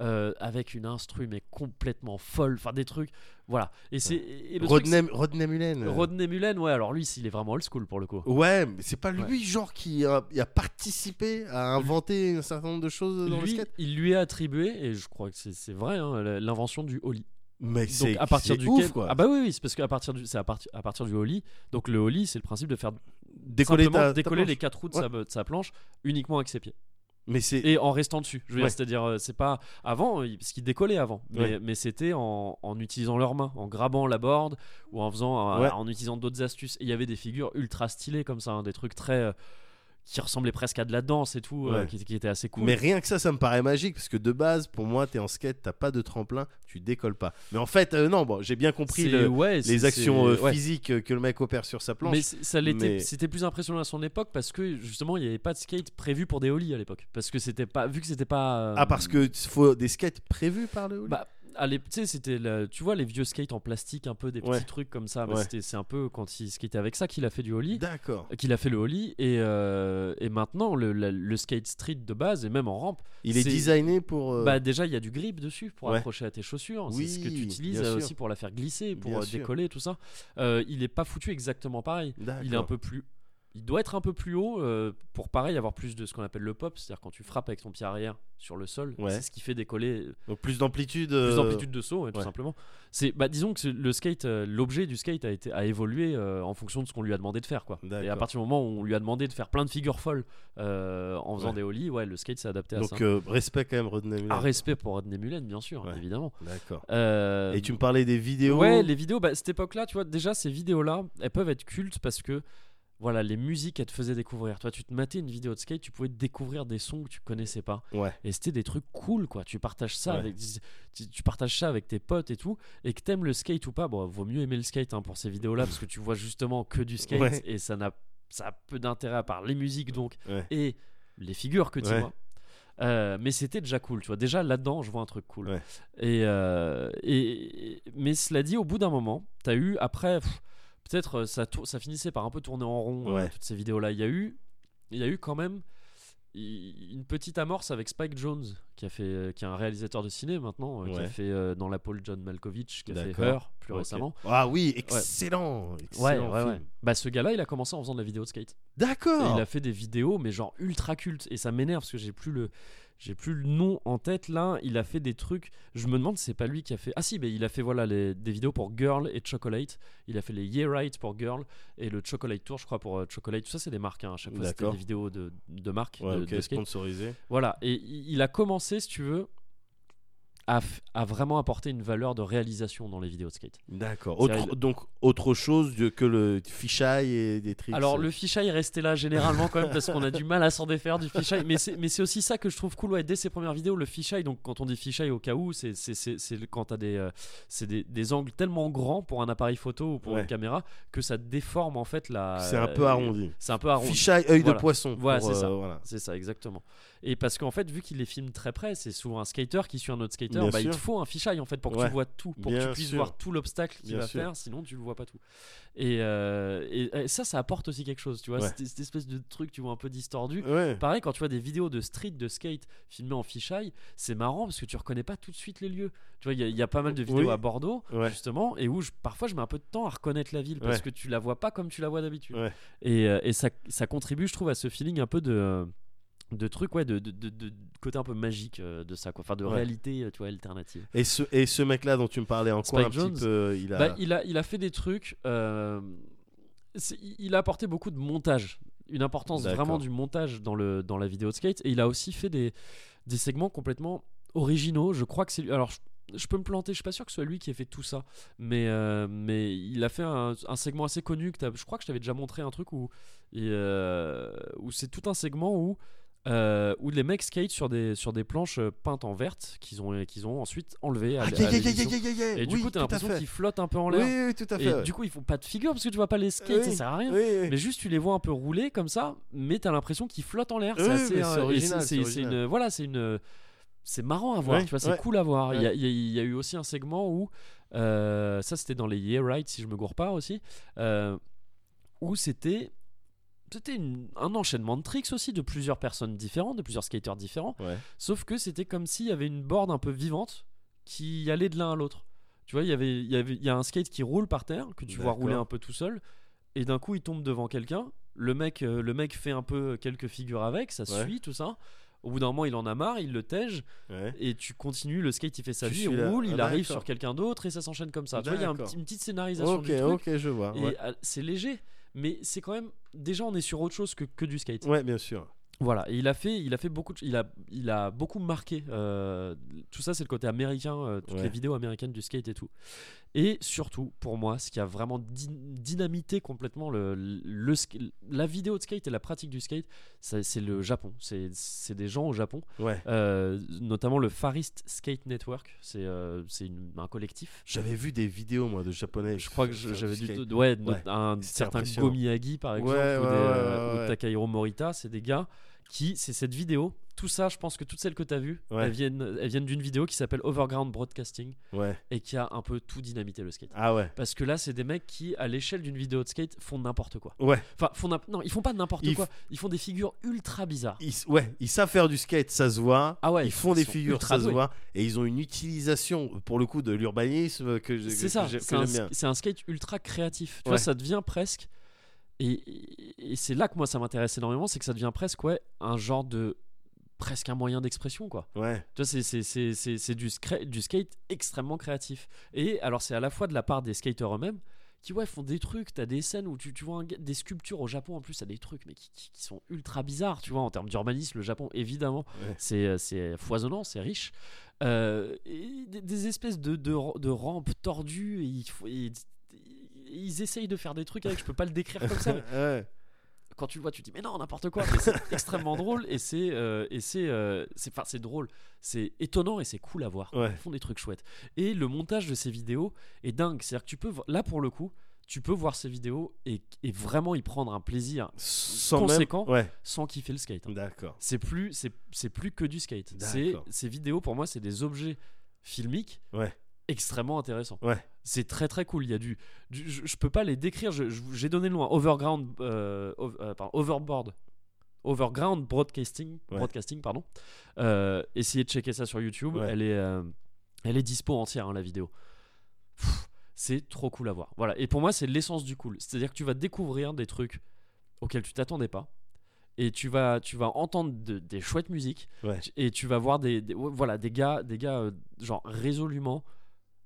Speaker 1: euh, avec une instru mais complètement folle enfin des trucs voilà et c'est et le truc,
Speaker 2: Rodney, Mullen.
Speaker 1: Rodney Mullen ouais alors lui il est vraiment old school pour le coup
Speaker 2: Ouais, mais c'est pas lui,
Speaker 1: Ouais.
Speaker 2: genre, qui a, a participé à inventer un certain nombre de choses dans le skate.
Speaker 1: il lui a attribué et je crois que c'est vrai hein, l'invention du ollie
Speaker 2: Mais c'est
Speaker 1: à partir duquel
Speaker 2: ouf, quoi.
Speaker 1: ah bah oui, oui c'est parce qu'à partir du c'est à, partir à partir du ollie donc le ollie c'est le principe de faire
Speaker 2: décoller ta,
Speaker 1: décoller les quatre roues de, sa, de sa planche uniquement avec ses pieds
Speaker 2: Mais c'est
Speaker 1: et en restant dessus. Je veux
Speaker 2: Ouais.
Speaker 1: dire, c'est-à-dire, euh, c'est pas avant, il- parce qu'ils décollaient avant, mais,
Speaker 2: Ouais.
Speaker 1: mais c'était en, en utilisant leurs mains, en grabant la board ou en faisant, euh,
Speaker 2: Ouais.
Speaker 1: en utilisant d'autres astuces. Il y avait des figures ultra stylées comme ça, hein, des trucs très euh, qui ressemblaient presque à de la danse et tout, euh, qui, qui étaient assez cool.
Speaker 2: Mais rien que ça, ça me paraît magique parce que de base, pour moi, t'es en skate, t'as pas de tremplin, tu décolles pas. Mais en fait, euh, non, bon, j'ai bien compris le-
Speaker 1: ouais,
Speaker 2: les actions euh,
Speaker 1: ouais.
Speaker 2: physiques que le mec opère sur sa planche.
Speaker 1: Mais c- ça l'était,
Speaker 2: mais-
Speaker 1: c'était plus impressionnant à son époque parce que justement il n'y avait pas de skate prévu pour des ollies à l'époque. Parce que c'était pas, vu que c'était pas.
Speaker 2: Ah, parce que faut des skates prévus par le
Speaker 1: Bah, c'était tu vois les vieux skates en plastique, un peu des petits
Speaker 2: Ouais.
Speaker 1: trucs comme ça.
Speaker 2: Ouais.
Speaker 1: c'est un peu quand il skatait avec ça qu'il a fait du ollie.
Speaker 2: D'accord.
Speaker 1: qu'il a fait le ollie et, euh, et maintenant le, la- le skate street de base et même en rampe
Speaker 2: Il est designé pour. euh,
Speaker 1: bah déjà il y a du grip dessus pour
Speaker 2: Ouais.
Speaker 1: accrocher à tes chaussures
Speaker 2: Oui,
Speaker 1: c'est ce que tu utilises euh, aussi pour la faire glisser pour
Speaker 2: Bien sûr.
Speaker 1: décoller tout ça Euh, il est pas foutu exactement pareil il est un peu plus il doit être un peu plus haut euh, pour pareil avoir plus de ce qu'on appelle le pop c'est-à-dire quand tu frappes avec ton pied arrière sur le sol
Speaker 2: Ouais.
Speaker 1: c'est ce qui fait décoller
Speaker 2: Donc plus d'amplitude.
Speaker 1: plus
Speaker 2: euh,
Speaker 1: d'amplitude de saut ouais, tout
Speaker 2: ouais.
Speaker 1: simplement c'est bah disons que le skate euh, l'objet du skate a été a évolué euh, en fonction de ce qu'on lui a demandé de faire quoi et à partir du moment où on lui a demandé de faire plein de figures folles euh, en faisant des ollies ouais le skate s'est adapté à ça
Speaker 2: Donc euh, respect quand même Rodney Mullen.
Speaker 1: un respect pour Rodney Mullen bien sûr évidemment
Speaker 2: D'accord.
Speaker 1: Euh,
Speaker 2: Et tu me parlais des vidéos.
Speaker 1: ouais les vidéos bah, cette époque là tu vois déjà ces vidéos là elles peuvent être cultes parce que voilà les musiques elles te faisaient découvrir toi tu te matais une vidéo de skate tu pouvais découvrir des sons que tu connaissais pas
Speaker 2: Ouais.
Speaker 1: et c'était des trucs cool quoi tu partages ça
Speaker 2: Ouais.
Speaker 1: avec tu, tu partages ça avec tes potes et tout et que t'aimes le skate ou pas bon vaut mieux aimer le skate hein, pour ces vidéos là parce que tu vois justement que du skate
Speaker 2: Ouais.
Speaker 1: et ça n'a ça a peu d'intérêt à part les musiques donc et les figures que tu vois Euh, mais c'était déjà cool, tu vois. Déjà là-dedans, je vois un truc cool. Et, euh, et, et- mais cela dit, au bout d'un moment, t'as eu après, pff, peut-être euh, ça, ça finissait par un peu tourner en rond. euh,
Speaker 2: Ouais.
Speaker 1: toutes ces vidéos-là, il y a eu, il y a eu quand même une petite amorce avec Spike Jones, qui a fait, euh, qui est un réalisateur de ciné maintenant, qui a fait euh, dans la Paul John Malkovich, qui a fait. Her plus récemment.
Speaker 2: Ah oui, excellent.
Speaker 1: Ouais,
Speaker 2: excellent
Speaker 1: ouais,
Speaker 2: film.
Speaker 1: Bah ce gars-là, il a commencé en faisant de la vidéo de skate.
Speaker 2: D'accord.
Speaker 1: il a fait des vidéos, mais genre ultra cultes. Et ça m'énerve parce que j'ai plus le. J'ai plus le nom en tête là. Il a fait des trucs. Je me demande si c'est pas lui qui a fait. Ah si, mais il a fait voilà les, des vidéos pour Girl et Chocolate. Il a fait les Yeah Right pour Girl et le Chocolate Tour, je crois, pour euh, Chocolate. Tout ça, c'est des marques. hein. À chaque fois, c'était des vidéos de, de marques
Speaker 2: Ouais,
Speaker 1: de,
Speaker 2: ok,
Speaker 1: de skate.
Speaker 2: sponsorisé.
Speaker 1: Voilà. Et il il a commencé, si tu veux, f- à vraiment apporter une valeur de réalisation dans les vidéos de skate.
Speaker 2: D'accord. Autre- Donc autre chose que le fisheye et des tricks.
Speaker 1: Alors le fisheye est resté là généralement quand même parce qu'on a du mal à s'en défaire du fisheye mais c'est mais c'est aussi ça que je trouve cool ouais, dès ses premières vidéos le fisheye donc quand on dit fisheye au cas où c'est quand t'as des euh, c'est des, des angles tellement grands pour un appareil photo ou pour
Speaker 2: Ouais.
Speaker 1: une caméra que ça déforme en fait la
Speaker 2: c'est un peu arrondi.
Speaker 1: c'est un peu arrondi
Speaker 2: Fisheye œil
Speaker 1: Voilà.
Speaker 2: de poisson.
Speaker 1: Voilà, c'est ça.
Speaker 2: euh, voilà.
Speaker 1: c'est ça exactement et parce qu'en fait vu qu'il les filme très près c'est souvent un skater qui suit un autre skater Bah, il te faut un fisheye en fait pour que
Speaker 2: Ouais.
Speaker 1: tu vois tout pour que tu puisses
Speaker 2: sûr.
Speaker 1: voir tout l'obstacle qu'il va
Speaker 2: sûr.
Speaker 1: faire sinon tu le vois pas tout et, euh, et, et ça ça apporte aussi quelque chose tu vois
Speaker 2: Ouais.
Speaker 1: cette, cette espèce de truc tu vois un peu distordu
Speaker 2: Ouais.
Speaker 1: Pareil, quand tu vois des vidéos de street, de skate filmées en fisheye, c'est marrant parce que tu reconnais pas tout de suite les lieux. Tu vois, il y, a- il y a pas mal de vidéos
Speaker 2: Oui.
Speaker 1: à Bordeaux, justement, et où je- parfois je mets un peu de temps à reconnaître la ville parce que tu la vois pas comme tu la vois d'habitude. Et, euh, et ça, ça contribue, je trouve, à ce feeling un peu de. De trucs, ouais, de, de, de- de côté un peu magique euh, de ça, quoi. Enfin, de
Speaker 2: Ouais.
Speaker 1: réalité, euh, tu vois, alternative.
Speaker 2: Et ce, et ce mec-là dont tu me parlais en quoi un petit peu il a...
Speaker 1: Bah, il, a, il a fait des trucs. euh, il a apporté beaucoup de montage, une importance vraiment du montage dans, le, dans la vidéo de skate. Et il a aussi fait des, des segments complètement originaux. Je crois que c'est lui. Alors, je, je peux me planter, je suis pas sûr que ce soit lui qui ait fait tout ça. Mais, euh, mais il a fait un, un segment assez connu. Que je crois que je t'avais déjà montré un truc où, et, euh, où c'est tout un segment où. Euh, où les mecs skate sur des, sur des planches euh, peintes en verte qu'ils ont, qu'ils ont ensuite enlevées à,
Speaker 2: Ah, yeah, yeah, yeah.
Speaker 1: Et du
Speaker 2: Oui,
Speaker 1: coup, t'as l'impression qu'ils flottent un peu en
Speaker 2: Oui,
Speaker 1: l'air.
Speaker 2: oui, tout à fait.
Speaker 1: Et
Speaker 2: ouais.
Speaker 1: du coup, ils font pas de figure parce que tu vois pas les skates, ça
Speaker 2: Oui,
Speaker 1: sert à rien.
Speaker 2: Oui, oui.
Speaker 1: Mais juste, tu les vois un peu rouler comme ça, mais t'as l'impression qu'ils flottent en l'air.
Speaker 2: Oui,
Speaker 1: c'est
Speaker 2: oui, original,
Speaker 1: une. Voilà, c'est une. C'est marrant à voir,
Speaker 2: Ouais,
Speaker 1: tu vois, c'est
Speaker 2: ouais.
Speaker 1: cool à voir. Y, y il y a eu aussi un segment où. euh, ça, c'était dans les Yeah Right, si je me gourre pas aussi. euh, où c'était. C'était un enchaînement de tricks aussi de plusieurs personnes différentes, de plusieurs skaters différents.
Speaker 2: Ouais.
Speaker 1: Sauf que c'était comme s'il y avait une board un peu vivante qui allait de l'un à l'autre. Tu vois, il y avait, il y avait, il y a un skate qui roule par terre que tu vois rouler un peu tout seul, et d'un coup il tombe devant quelqu'un. Le mec, euh, le mec fait un peu quelques figures avec, ça
Speaker 2: Ouais.
Speaker 1: suit tout ça. Au bout d'un moment, il en a marre, il le tège,
Speaker 2: Ouais.
Speaker 1: et tu continues. Le skate, il fait sa
Speaker 2: Tu
Speaker 1: vie, il roule, il
Speaker 2: Ah,
Speaker 1: arrive sur quelqu'un d'autre, et ça s'enchaîne comme ça. Tu vois, il y a un une petite scénarisation
Speaker 2: Ok,
Speaker 1: du truc.
Speaker 2: ok, je vois.
Speaker 1: Et c'est léger, mais c'est quand même. Déjà, on est sur autre chose que, que du skate.
Speaker 2: ouais, bien sûr.
Speaker 1: Voilà, et il a fait, il a fait beaucoup, de- il a, il a beaucoup marqué. euh, tout ça, c'est le côté américain, euh, toutes
Speaker 2: Ouais.
Speaker 1: les vidéos américaines du skate et tout. Et surtout, pour moi, ce qui a vraiment dy- dynamité complètement le, la vidéo de skate et la pratique du skate, c'est le Japon. C'est des gens au Japon,
Speaker 2: Ouais.
Speaker 1: euh, notamment le Far East Skate Network. C'est euh, un collectif.
Speaker 2: J'avais vu des vidéos, moi, de japonais.
Speaker 1: Je crois que j'avais
Speaker 2: skate.
Speaker 1: Ouais,
Speaker 2: Ouais,
Speaker 1: un certain par exemple,
Speaker 2: Ouais,
Speaker 1: ou, des, euh, ou. Takahiro Morita. C'est des gars qui, c'est cette vidéo. Tout ça, je pense que toutes celles que tu as vues,
Speaker 2: Ouais.
Speaker 1: elles, viennent, elles viennent d'une vidéo qui s'appelle Overground Broadcasting
Speaker 2: Ouais.
Speaker 1: et qui a un peu tout dynamité le skate.
Speaker 2: Ah ouais.
Speaker 1: Parce que là, c'est des mecs qui, à l'échelle d'une vidéo de skate, font n'importe quoi.
Speaker 2: Ouais.
Speaker 1: Enfin, font non, ils font pas n'importe quoi. Ils font des figures ultra bizarres.
Speaker 2: Ils, ouais, ils savent faire du skate, ça se voit.
Speaker 1: Ah ouais,
Speaker 2: ils font
Speaker 1: ils
Speaker 2: des figures, ça se voit. Et ils ont une utilisation, pour le coup, de l'urbanisme que,
Speaker 1: C'est ça, c'est un, un skate ultra créatif. Tu
Speaker 2: Ouais.
Speaker 1: vois, ça devient presque. Et, et- et c'est là que moi ça m'intéresse énormément, c'est que ça devient presque ouais, un genre de. Presque un moyen d'expression quoi.
Speaker 2: Ouais.
Speaker 1: Tu vois, c'est, du, du skate extrêmement créatif. Et alors, c'est à la fois de la part des skaters eux-mêmes qui ouais, font des trucs. T'as des scènes où tu, tu vois un des sculptures au Japon en plus, t'as des trucs mais qui, qui- qui sont ultra bizarres. Tu vois, en termes d'urbanisme, le Japon, évidemment,
Speaker 2: Ouais.
Speaker 1: c'est, euh, c'est foisonnant, c'est riche. Euh, et des, des espèces de, de, de rampes tordues. Et il faut- et- et ils essayent de faire des trucs avec, je peux pas le décrire comme ça, [LAUGHS] mais
Speaker 2: ouais.
Speaker 1: Quand tu le vois, tu te dis mais non n'importe quoi. Mais c'est [LAUGHS] extrêmement drôle et c'est euh, et c'est euh, c'est enfin drôle, c'est étonnant et c'est cool à voir.
Speaker 2: Ouais.
Speaker 1: Ils font des trucs chouettes. Et le montage de ces vidéos est dingue. C'est-à-dire que tu peux là pour le coup, tu peux voir ces vidéos et, et vraiment y prendre un plaisir
Speaker 2: Sans
Speaker 1: Conséquent.
Speaker 2: Même... Ouais.
Speaker 1: sans kiffer le skate. hein.
Speaker 2: D'accord.
Speaker 1: C'est plus c'est plus que du skate. C'est ces vidéos pour moi c'est des objets filmiques
Speaker 2: Ouais.
Speaker 1: Extrêmement intéressants.
Speaker 2: Ouais.
Speaker 1: C'est très très cool. Il y a du, du- je, je peux pas les décrire. J'ai donné le nom Overground, euh, euh, pardon, Overboard, Overground Broadcasting,
Speaker 2: Ouais.
Speaker 1: Broadcasting, pardon. Euh, essayez de checker ça sur YouTube.
Speaker 2: Ouais.
Speaker 1: Elle est, elle est dispo entière hein, la vidéo. C'est trop cool à voir. Voilà. Et pour moi, c'est l'essence du cool. C'est-à-dire que tu vas découvrir des trucs auxquels tu t'attendais pas. Et tu vas, tu vas entendre de- des chouettes musiques.
Speaker 2: Ouais.
Speaker 1: Et tu vas voir des, voilà, des gars, des gars euh, genre résolument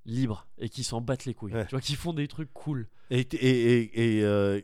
Speaker 1: libres et qui s'en battent les couilles.
Speaker 2: Ouais.
Speaker 1: Tu vois, qui font des trucs cool.
Speaker 2: Et t'es- et, et, et, euh,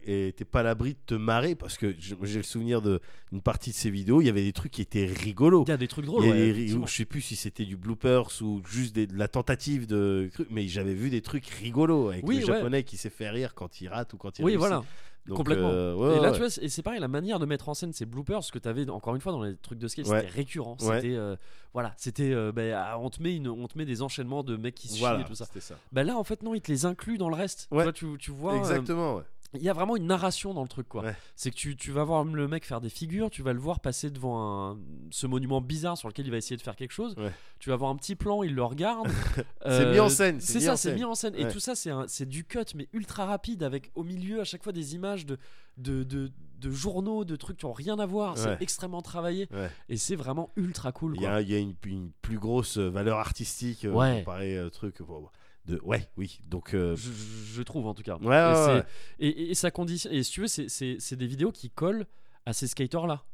Speaker 2: pas à l'abri de te marrer parce que j'ai le souvenir d'une partie de ces vidéos, il y avait des trucs qui étaient rigolos.
Speaker 1: Il y a des trucs drôles. ouais,
Speaker 2: des- je sais plus si c'était du bloopers ou juste des- de la tentative de mais j'avais vu des trucs rigolos avec
Speaker 1: Oui,
Speaker 2: le
Speaker 1: ouais.
Speaker 2: japonais qui s'est fait rire quand il rate ou quand il
Speaker 1: Oui,
Speaker 2: réussit.
Speaker 1: voilà.
Speaker 2: Donc,
Speaker 1: complètement.
Speaker 2: euh, ouais,
Speaker 1: et là,
Speaker 2: ouais.
Speaker 1: tu vois, c'est- et c'est pareil, la manière de mettre en scène ces bloopers, ce que tu avais encore une fois dans les trucs de skate,
Speaker 2: Ouais.
Speaker 1: c'était récurrent. C'était, euh, voilà, c'était, euh, bah, ah, on te met une, on te met des enchaînements de mecs qui se chient et tout ça.
Speaker 2: ça.
Speaker 1: Bah là, en fait, non, il te les inclut dans le reste. Tu vois, tu, tu vois.
Speaker 2: Exactement.
Speaker 1: Il y a vraiment une narration dans le truc quoi.
Speaker 2: Ouais.
Speaker 1: C'est que tu, tu vas voir le mec faire des figures, tu vas le voir passer devant un, ce monument bizarre sur lequel il va essayer de faire quelque chose.
Speaker 2: Ouais.
Speaker 1: Tu vas voir un petit plan, il le regarde. [LAUGHS]
Speaker 2: C'est mis en scène, c'est
Speaker 1: ça, c'est mis en scène. Et
Speaker 2: Ouais.
Speaker 1: tout ça, c'est un- c'est du cut mais ultra rapide avec au milieu à chaque fois des images de, de, de, de journaux, de trucs qui ont rien à voir. C'est extrêmement travaillé et c'est vraiment ultra cool.
Speaker 2: Il y a, il y a une, une plus grosse euh, valeur artistique euh, euh, truc. bon, de, ouais, oui. Donc, euh,
Speaker 1: je, trouve en tout cas.
Speaker 2: Ouais,
Speaker 1: et,
Speaker 2: ouais,
Speaker 1: et, ça conditionne. Et si tu veux, c'est- des vidéos qui collent à ces skaters là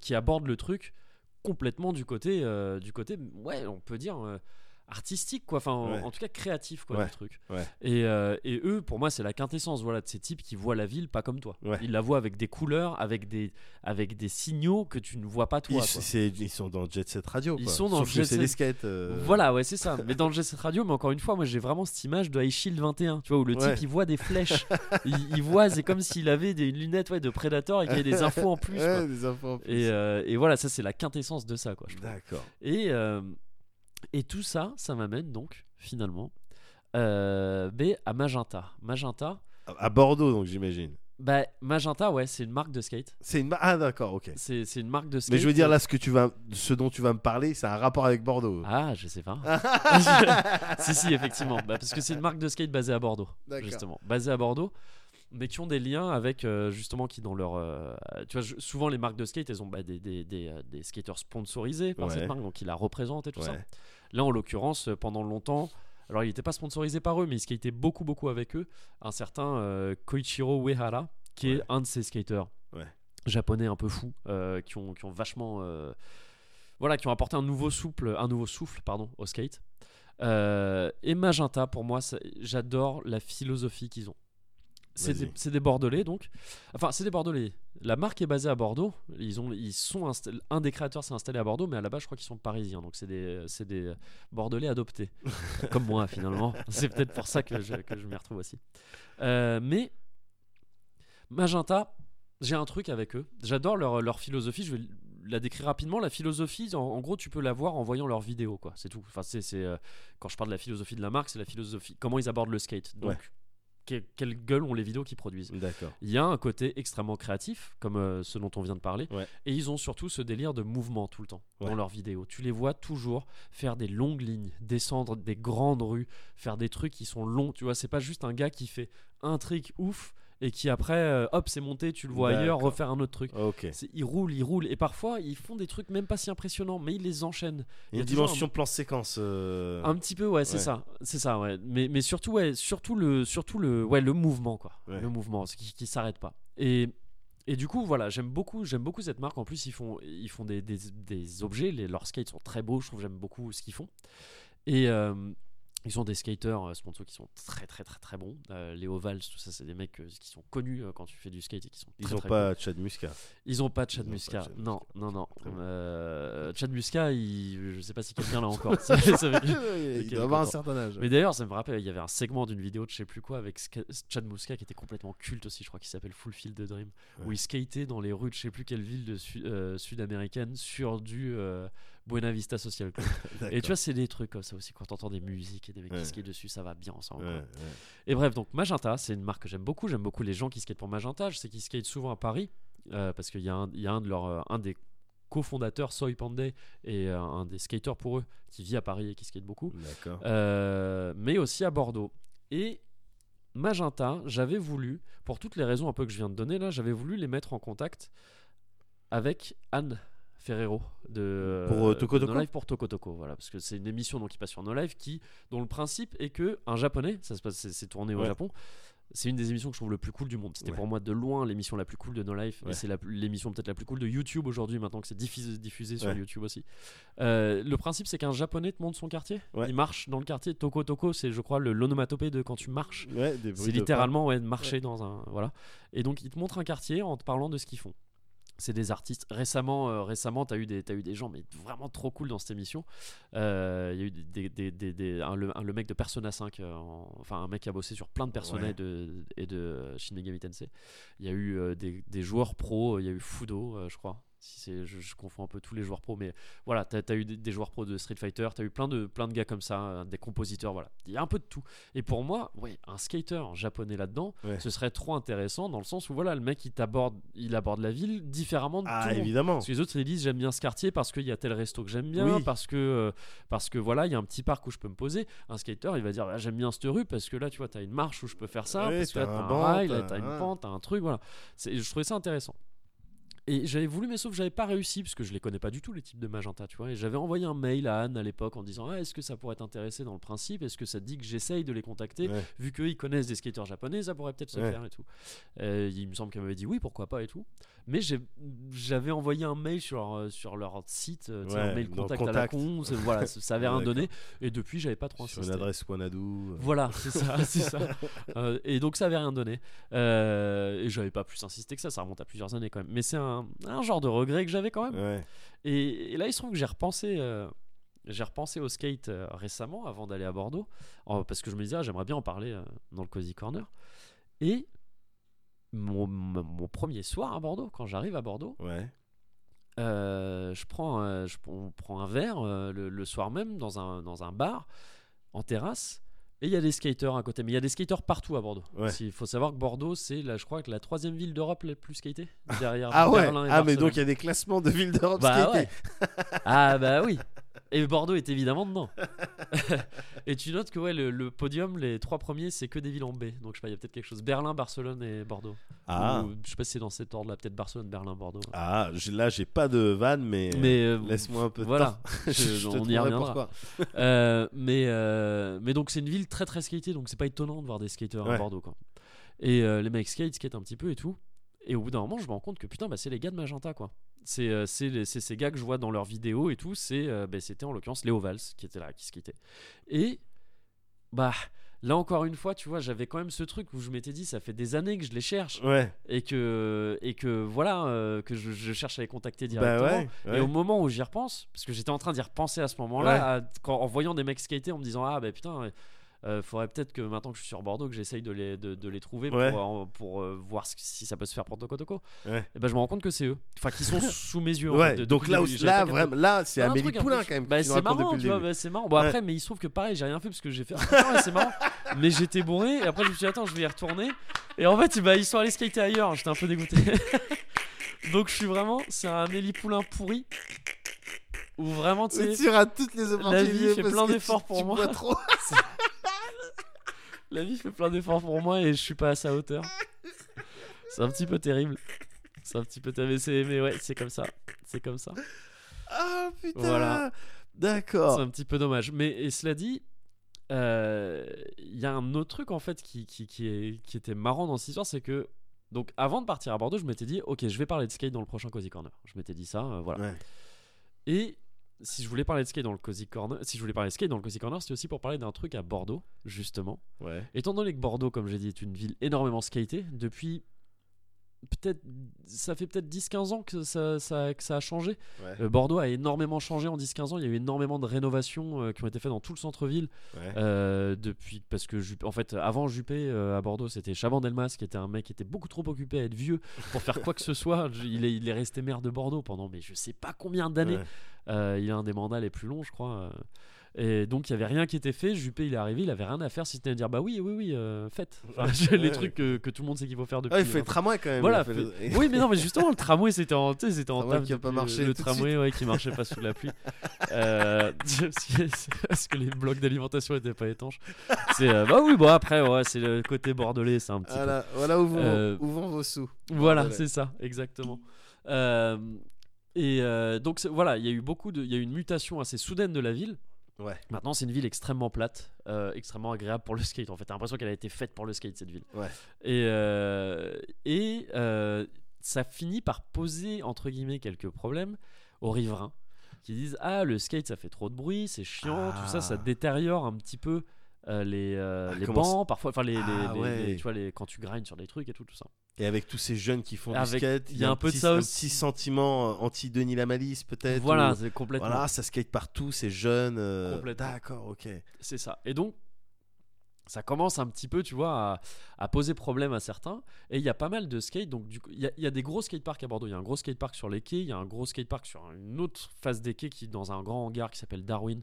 Speaker 1: qui abordent le truc complètement du côté euh, du côté ouais on peut dire euh, artistique quoi enfin en-
Speaker 2: Ouais.
Speaker 1: en, tout cas créatif quoi
Speaker 2: Ouais.
Speaker 1: du truc
Speaker 2: Ouais.
Speaker 1: et, euh, et eux pour moi c'est la quintessence voilà de ces types qui voient la ville pas comme toi ils la voient avec des couleurs avec des avec des signaux que tu ne vois pas toi
Speaker 2: Ils,
Speaker 1: quoi.
Speaker 2: ils sont dans Jet Set Radio.
Speaker 1: Ils
Speaker 2: quoi.
Speaker 1: sont dans
Speaker 2: Sauf
Speaker 1: Jet Set.
Speaker 2: skates. euh,
Speaker 1: Voilà, ouais, c'est ça. Mais dans le G7 Radio, mais encore une fois, moi j'ai vraiment cette image de High Shield 21, tu vois, où le type il voit des flèches. il, il voit, c'est comme s'il avait des lunettes ouais, de prédateur et qu'il y avait des infos en plus. quoi.
Speaker 2: Ouais, des infos en plus.
Speaker 1: Et, euh, et voilà, ça c'est la quintessence de ça, quoi.
Speaker 2: D'accord.
Speaker 1: Et, et tout ça, ça m'amène donc, finalement, euh, ben, à Magenta. Magenta,
Speaker 2: À- Bordeaux, donc j'imagine.
Speaker 1: bah, Magenta, ouais, c'est une marque de skate.
Speaker 2: C'est une. Ah, d'accord, ok.
Speaker 1: C'est c'est une marque de skate.
Speaker 2: Mais je veux dire, là, ce, que tu vas... ce dont tu vas me parler, c'est un rapport avec Bordeaux.
Speaker 1: Ah, je sais pas. [LAUGHS] si, si, effectivement. Bah, parce que c'est une marque de skate basée à Bordeaux.
Speaker 2: D'accord.
Speaker 1: Justement. Basée à Bordeaux. Mais qui ont des liens avec, euh, justement, qui dans leur. euh, tu vois, souvent les marques de skate, elles ont bah, des, des, des, euh, des skateurs sponsorisés par
Speaker 2: Ouais.
Speaker 1: cette marque, donc qui la représentent et tout ça. Là, en l'occurrence, euh, pendant longtemps. Alors, il n'était pas sponsorisé par eux, mais il skatait beaucoup, beaucoup avec eux. Un certain euh, Koichiro Uehara, qui est un de ces skateurs
Speaker 2: Ouais.
Speaker 1: japonais un peu fous, euh, qui, ont, qui ont vachement. euh, voilà, qui ont apporté un nouveau souffle, un nouveau souffle pardon, au skate. Et Magenta, pour moi, j'adore la philosophie qu'ils ont. C'est des, Bordelais, donc. Enfin, c'est des Bordelais. La marque est basée à Bordeaux. Ils, ont, ils sont Un des créateurs s'est installé à Bordeaux, mais à la base, je crois qu'ils sont parisiens. Donc, c'est des, des Bordelais adoptés. [LAUGHS] Comme moi, finalement. C'est peut-être pour ça que je, que je m'y retrouve aussi. Euh, mais Magenta, j'ai un truc avec eux. J'adore leur, leur philosophie. Je vais la décrire rapidement. La philosophie, en, en gros, tu peux la voir en voyant leurs vidéos, quoi. C'est tout. Enfin, c'est, euh, quand je parle de la philosophie de la marque, c'est la philosophie. Comment ils abordent le skate. Donc,
Speaker 2: Ouais.
Speaker 1: Que- quelle gueule ont les vidéos qu'ils produisent.
Speaker 2: D'accord.
Speaker 1: Il y a un côté extrêmement créatif, comme euh, ce dont on vient de parler,
Speaker 2: Ouais.
Speaker 1: et ils ont surtout ce délire de mouvement tout le temps
Speaker 2: Ouais.
Speaker 1: dans leurs vidéos. Tu les vois toujours faire des longues lignes, descendre des grandes rues, faire des trucs qui sont longs. Tu vois, c'est pas juste un gars qui fait un trick ouf et qui après, euh, hop, c'est monté, tu le vois ailleurs, refaire un autre truc.
Speaker 2: Ok.
Speaker 1: C'est- Ils roulent, ils roulent, et parfois ils font des trucs même pas si impressionnants, mais ils les enchaînent.
Speaker 2: Il y a une dimension plan-séquence. euh,
Speaker 1: Un petit peu, ouais, c'est
Speaker 2: Ouais.
Speaker 1: ça, c'est ça, ouais. Mais, mais surtout, ouais, surtout le, surtout le, ouais, le mouvement, quoi.
Speaker 2: Ouais.
Speaker 1: Le mouvement, ce qui, qui s'arrête pas. Et, et du coup, voilà, j'aime beaucoup, j'aime beaucoup cette marque. En plus, ils font, ils font des, des, des objets. Les, leurs skates sont très beaux. Je trouve, j'aime beaucoup ce qu'ils font. Et euh, ils ont des skaters euh, sponsors qui sont très, très, très, très bons. Euh, les Ovals, tout ça, c'est des mecs euh, qui sont connus euh, quand tu fais du skate et qui sont
Speaker 2: Ils
Speaker 1: très,
Speaker 2: ont
Speaker 1: très
Speaker 2: pas Chad Muscat.
Speaker 1: ils ont pas Chad
Speaker 2: Ils pas. Chad
Speaker 1: Non, non, non. Chad Muscat, il... je sais pas si quelqu'un l'a encore. [LAUGHS] Ça veut dire- [LAUGHS]
Speaker 2: Il doit avoir un certain âge.
Speaker 1: mais d'ailleurs, ça me rappelle, il y avait un segment d'une vidéo de je sais plus quoi avec Ska- Chad Muska qui était complètement culte aussi, je crois qu'il s'appelle Full Field Dream, où il skatait dans les rues de je sais plus quelle ville de su- sud-américaine sur du Buena Vista Social Club. [LAUGHS] et tu vois, c'est des trucs comme ça aussi, quand t'entends des musiques et des mecs
Speaker 2: Ouais.
Speaker 1: qui skatent dessus, ça va bien ensemble.
Speaker 2: Ouais,
Speaker 1: quoi.
Speaker 2: ouais.
Speaker 1: Et bref, donc Magenta, c'est une marque que j'aime beaucoup. J'aime beaucoup les gens qui skatent pour Magenta. Je sais qu'ils skatent souvent à Paris euh, parce qu'il y, a un- il y a un de leurs, euh, un des cofondateurs, Soy Pandey, et euh, un des skateurs pour eux qui vit à Paris et qui skate beaucoup. Euh, mais aussi à Bordeaux. Et Magenta, j'avais voulu, pour toutes les raisons un peu que je viens de donner là, j'avais voulu les mettre en contact avec Anne Ferrero de
Speaker 2: Pour, euh,
Speaker 1: de
Speaker 2: Toko
Speaker 1: No
Speaker 2: Toko
Speaker 1: Life pour Toko Toko, voilà, parce que c'est une émission donc qui passe sur No Life qui, dont le principe est que un japonais, ça se passe, c'est, tourné au. Japon. C'est une des émissions que je trouve le plus cool du monde. C'était
Speaker 2: Ouais.
Speaker 1: pour moi de loin l'émission la plus cool de No Life.
Speaker 2: Ouais.
Speaker 1: Et c'est l'émission peut-être la plus cool de YouTube aujourd'hui, maintenant que c'est diffusé, diffusé sur. YouTube aussi. Euh, le principe, c'est qu'un japonais te montre son quartier. Il marche dans le quartier. Toko Toko, c'est, je crois, l'onomatopée de quand tu marches. C'est littéralement ouais, marcher dans un. Voilà. Et donc, il te montre un quartier en te parlant de ce qu'ils font. C'est des artistes. Récemment, euh, récemment tu as, eu des- t'as eu des gens mais vraiment trop cool dans cette émission. Euh, Il y a eu des, des- des- des- un- le, un- le mec de Persona 5, euh, en- enfin un mec qui a bossé sur plein de Persona
Speaker 2: Ouais.
Speaker 1: et, de, et de Shin Megami Tensei. Il y a eu euh, des, joueurs pros, il y a eu Fudo, euh, je crois. Si c'est, je, je confonds un peu tous les joueurs pros, mais voilà, tu as, eu des, des joueurs pros de Street Fighter, tu as eu plein de, plein de gars comme ça, euh, des compositeurs, voilà. Il y a un peu de tout. Et pour moi, ouais, un skater japonais là-dedans,
Speaker 2: Ouais.
Speaker 1: ce serait trop intéressant dans le sens où voilà, le mec il t'aborde, il aborde la ville différemment de tout
Speaker 2: Ah,
Speaker 1: le monde.
Speaker 2: évidemment.
Speaker 1: Parce que les autres ils disent j'aime bien ce quartier parce qu'il y a tel resto que j'aime bien,
Speaker 2: Oui.
Speaker 1: parce que euh, parce que voilà il y a un petit parc où je peux me poser. Un skater il va dire Ah, j'aime bien cette rue parce que là tu vois t'as une marche où je peux faire ça,
Speaker 2: Ouais,
Speaker 1: parce que
Speaker 2: t'as
Speaker 1: là
Speaker 2: un
Speaker 1: t'as un rail,
Speaker 2: t'as
Speaker 1: t'as une
Speaker 2: un-
Speaker 1: pente, t'as un truc voilà. C'est- Je trouvais ça intéressant. Et j'avais voulu, mais sauf que j'avais pas réussi, parce que je les connais pas du tout, les types de magenta, tu vois. Et j'avais envoyé un mail à Anne à l'époque en disant ah, Est-ce que ça pourrait t'intéresser dans le principe? Est-ce que ça te dit que j'essaye de les contacter?
Speaker 2: Ouais.
Speaker 1: Vu qu'eux, ils connaissent des skateurs japonais, ça pourrait peut-être se
Speaker 2: Ouais.
Speaker 1: faire et tout. Il me semble qu'elle m'avait dit oui, pourquoi pas et tout. Mais j'avais envoyé un mail sur leur, sur leur site, euh,
Speaker 2: Ouais,
Speaker 1: un mail
Speaker 2: dans
Speaker 1: contact, à la
Speaker 2: contact.
Speaker 1: con. Voilà, ça avait [LAUGHS] rien donné. Et depuis, j'avais pas trop
Speaker 2: Sur
Speaker 1: insisté.
Speaker 2: une adresse Wanadu. euh,
Speaker 1: Voilà, c'est ça, [LAUGHS] c'est ça. Euh, et donc ça avait rien donné. Euh, et j'avais pas plus insisté que ça, ça remonte à plusieurs années quand même. Mais c'est un, un genre de regret que j'avais quand même.
Speaker 2: Ouais.
Speaker 1: Et, et là, il se trouve que j'ai repensé, euh, j'ai repensé au skate euh, récemment, avant d'aller à Bordeaux, en- parce que je me disais, ah, j'aimerais bien en parler euh, dans le Cozy Corner. Et mon, mon- premier soir à Bordeaux, quand j'arrive à Bordeaux,
Speaker 2: Ouais.
Speaker 1: euh, je, prends, euh, je on prend un verre euh, le, le soir même dans un, dans un bar, en terrasse. Et il y a des skaters à côté, mais il y a des skaters partout à Bordeaux.
Speaker 2: Ouais.
Speaker 1: Il faut savoir que Bordeaux, c'est, la, je crois, que la troisième ville d'Europe la plus skatée, derrière [LAUGHS]
Speaker 2: Ah ouais.
Speaker 1: Berlin et
Speaker 2: Ah mais donc il y a des classements de villes d'Europe
Speaker 1: Bah
Speaker 2: skatées.
Speaker 1: ouais. [LAUGHS] ah bah oui. Et Bordeaux est évidemment dedans. [LAUGHS] et tu notes que ouais, le, le podium, les trois premiers, c'est que des villes en B. Donc je sais pas, il y a peut-être quelque chose. Berlin, Barcelone et Bordeaux.
Speaker 2: Ah.
Speaker 1: Ou, je sais pas si c'est dans cet ordre-là, peut-être Barcelone, Berlin, Bordeaux.
Speaker 2: Ah, là j'ai pas de vanne mais,
Speaker 1: Mais euh,
Speaker 2: laisse-moi un peu de
Speaker 1: voilà,
Speaker 2: temps. [LAUGHS]
Speaker 1: Je-
Speaker 2: Je
Speaker 1: on y reviendra. Euh, mais, euh, mais donc c'est une ville très très skatée, donc c'est pas étonnant de voir des skateurs à. Bordeaux. Quoi. Et euh, les mecs skate, skate un petit peu et tout. Et au bout d'un moment, je me rends compte que putain, bah, c'est les gars de Magenta quoi. C'est euh, c'est ces gars que je vois dans leurs vidéos et tout. C'est euh, bah, C'était en l'occurrence Léo Valls qui était là, qui skatait. Et bah là encore une fois, tu vois, j'avais quand même ce truc où je m'étais dit, ça fait des années que je les cherche
Speaker 2: Ouais.
Speaker 1: et que, et que voilà, euh, que je, je cherche à les contacter
Speaker 2: Bah
Speaker 1: directement.
Speaker 2: ouais. ouais.
Speaker 1: Et au moment où j'y repense, parce que j'étais en train d'y repenser à ce moment-là, en voyant des mecs skater, en me disant ah bah putain, euh, faudrait peut-être que maintenant que je suis sur Bordeaux, que j'essaye de les, de, de les trouver
Speaker 2: Ouais.
Speaker 1: pour, en- pour euh, voir ce- si ça peut se faire pour Toco Toco.
Speaker 2: Ouais.
Speaker 1: Et ben je me rends compte que c'est eux, enfin qui sont [LAUGHS] sous mes yeux. en
Speaker 2: Ouais,
Speaker 1: fait, de-
Speaker 2: donc là, où- là vraiment, là, c'est
Speaker 1: Un
Speaker 2: Amélie Poulain quand même.
Speaker 1: Bah, c'est marrant, tu vois, bah, c'est marrant. Bon, après, mais il se trouve que pareil, j'ai rien fait parce que j'ai fait. Ah, c'est marrant. Mais j'étais bourré et après, je me suis dit, attends, je vais y retourner. Et en fait, bah, ils sont allés skater ailleurs. J'étais un peu dégoûté. [LAUGHS] Donc, je suis vraiment. C'est un Amélie Poulain pourri. Où vraiment, tu sais.
Speaker 2: Tu toutes les opportunités.
Speaker 1: vie fait plein d'efforts pour moi.
Speaker 2: trop. [LAUGHS]
Speaker 1: La vie fait plein d'efforts pour moi et je suis pas à sa hauteur. C'est un petit peu terrible. C'est un petit peu terrible. Mais, c'est- ouais, c'est comme ça. C'est comme ça.
Speaker 2: Ah putain.
Speaker 1: Voilà. C'est
Speaker 2: D'accord.
Speaker 1: un petit peu dommage. Mais et cela dit, euh, il y a un autre truc en fait qui, qui, qui, est, qui était marrant dans cette histoire, c'est que donc avant de partir à Bordeaux, je m'étais dit ok, je vais parler de skate dans le prochain Cozy Corner. Je m'étais dit ça, euh, voilà.
Speaker 2: Ouais.
Speaker 1: Et si je voulais parler de skate dans le Cozy Corner, si je voulais parler de skate dans le Cozy Corner, c'était aussi pour parler d'un truc à Bordeaux, justement.
Speaker 2: Ouais.
Speaker 1: Étant donné que Bordeaux, comme j'ai dit, est une ville énormément skatée, depuis peut-être ça fait peut-être 10-15 ans que ça, ça- que ça a changé.
Speaker 2: Ouais.
Speaker 1: Euh, Bordeaux a énormément changé en 10-15 ans. Il y a eu énormément de rénovations euh, qui ont été faites dans tout le centre-ville.
Speaker 2: Ouais.
Speaker 1: euh, depuis, parce que Juppé- en fait, avant Juppé euh, à Bordeaux, c'était Chaban Delmas qui était un mec qui était beaucoup trop occupé à être vieux pour faire quoi que ce soit. Il est, il est resté maire de Bordeaux pendant, mais je sais pas combien d'années.
Speaker 2: Ouais.
Speaker 1: Il a un des mandats les plus longs, je crois. Et donc il y avait rien qui était fait. Juppé il est arrivé, il avait rien à faire si c'était de dire bah oui, oui, oui, euh, faites. Enfin, les
Speaker 2: Ouais.
Speaker 1: trucs que, que tout le monde sait qu'il faut faire depuis.
Speaker 2: Ah, il fait le tramway quand même.
Speaker 1: voilà.
Speaker 2: fait
Speaker 1: Oui, mais non, mais [LAUGHS] justement, le tramway c'était en, c'était en
Speaker 2: Tramway
Speaker 1: taf
Speaker 2: qui a pas marché
Speaker 1: Le tramway, ouais, qui marchait pas sous la pluie. [LAUGHS] Euh, [LAUGHS] parce que- les blocs d'alimentation étaient pas étanches. C'est euh, bah oui, bon après, ouais, c'est le côté bordelais, c'est un petit peu.
Speaker 2: Voilà, voilà où vont,
Speaker 1: Euh,
Speaker 2: où vont vos sous.
Speaker 1: Voilà, c'est ça, exactement. Euh, et euh, donc voilà, il y a eu beaucoup de, il y a eu une mutation assez soudaine de la ville.
Speaker 2: Ouais.
Speaker 1: Maintenant, c'est une ville extrêmement plate, euh, extrêmement agréable pour le skate. En fait, t'as l'impression qu'elle a été faite pour le skate cette ville.
Speaker 2: Ouais.
Speaker 1: Et euh, et euh, ça finit par poser entre guillemets quelques problèmes aux riverains qui disent ah le skate ça fait trop de bruit, c'est chiant, tout ça, ça
Speaker 2: Ah.
Speaker 1: détériore un petit peu. Euh, les, euh,
Speaker 2: Ah,
Speaker 1: les bancs parfois enfin les, les-
Speaker 2: Ah,
Speaker 1: les-
Speaker 2: ouais.
Speaker 1: les- tu vois les quand tu grindes sur des trucs et tout tout ça
Speaker 2: Et avec tous ces jeunes qui font
Speaker 1: Avec-
Speaker 2: du skate,
Speaker 1: il y a un peu de
Speaker 2: petit,
Speaker 1: ça
Speaker 2: un
Speaker 1: aussi.
Speaker 2: petit sentiment euh, anti-Denis Lamalisse peut-être.
Speaker 1: voilà
Speaker 2: ou-
Speaker 1: c'est complètement
Speaker 2: Voilà, ça skate partout, c'est jeune. euh. D'accord, ok.
Speaker 1: C'est ça. Et donc, ça commence un petit peu, tu vois, à, à poser problème à certains. Et il y a pas mal de skates. Donc, du coup, il y, y a des gros skateparks à Bordeaux. Il y a un gros skatepark sur les quais. Il y a un gros skatepark sur une autre face des quais qui est dans un grand hangar qui s'appelle Darwin.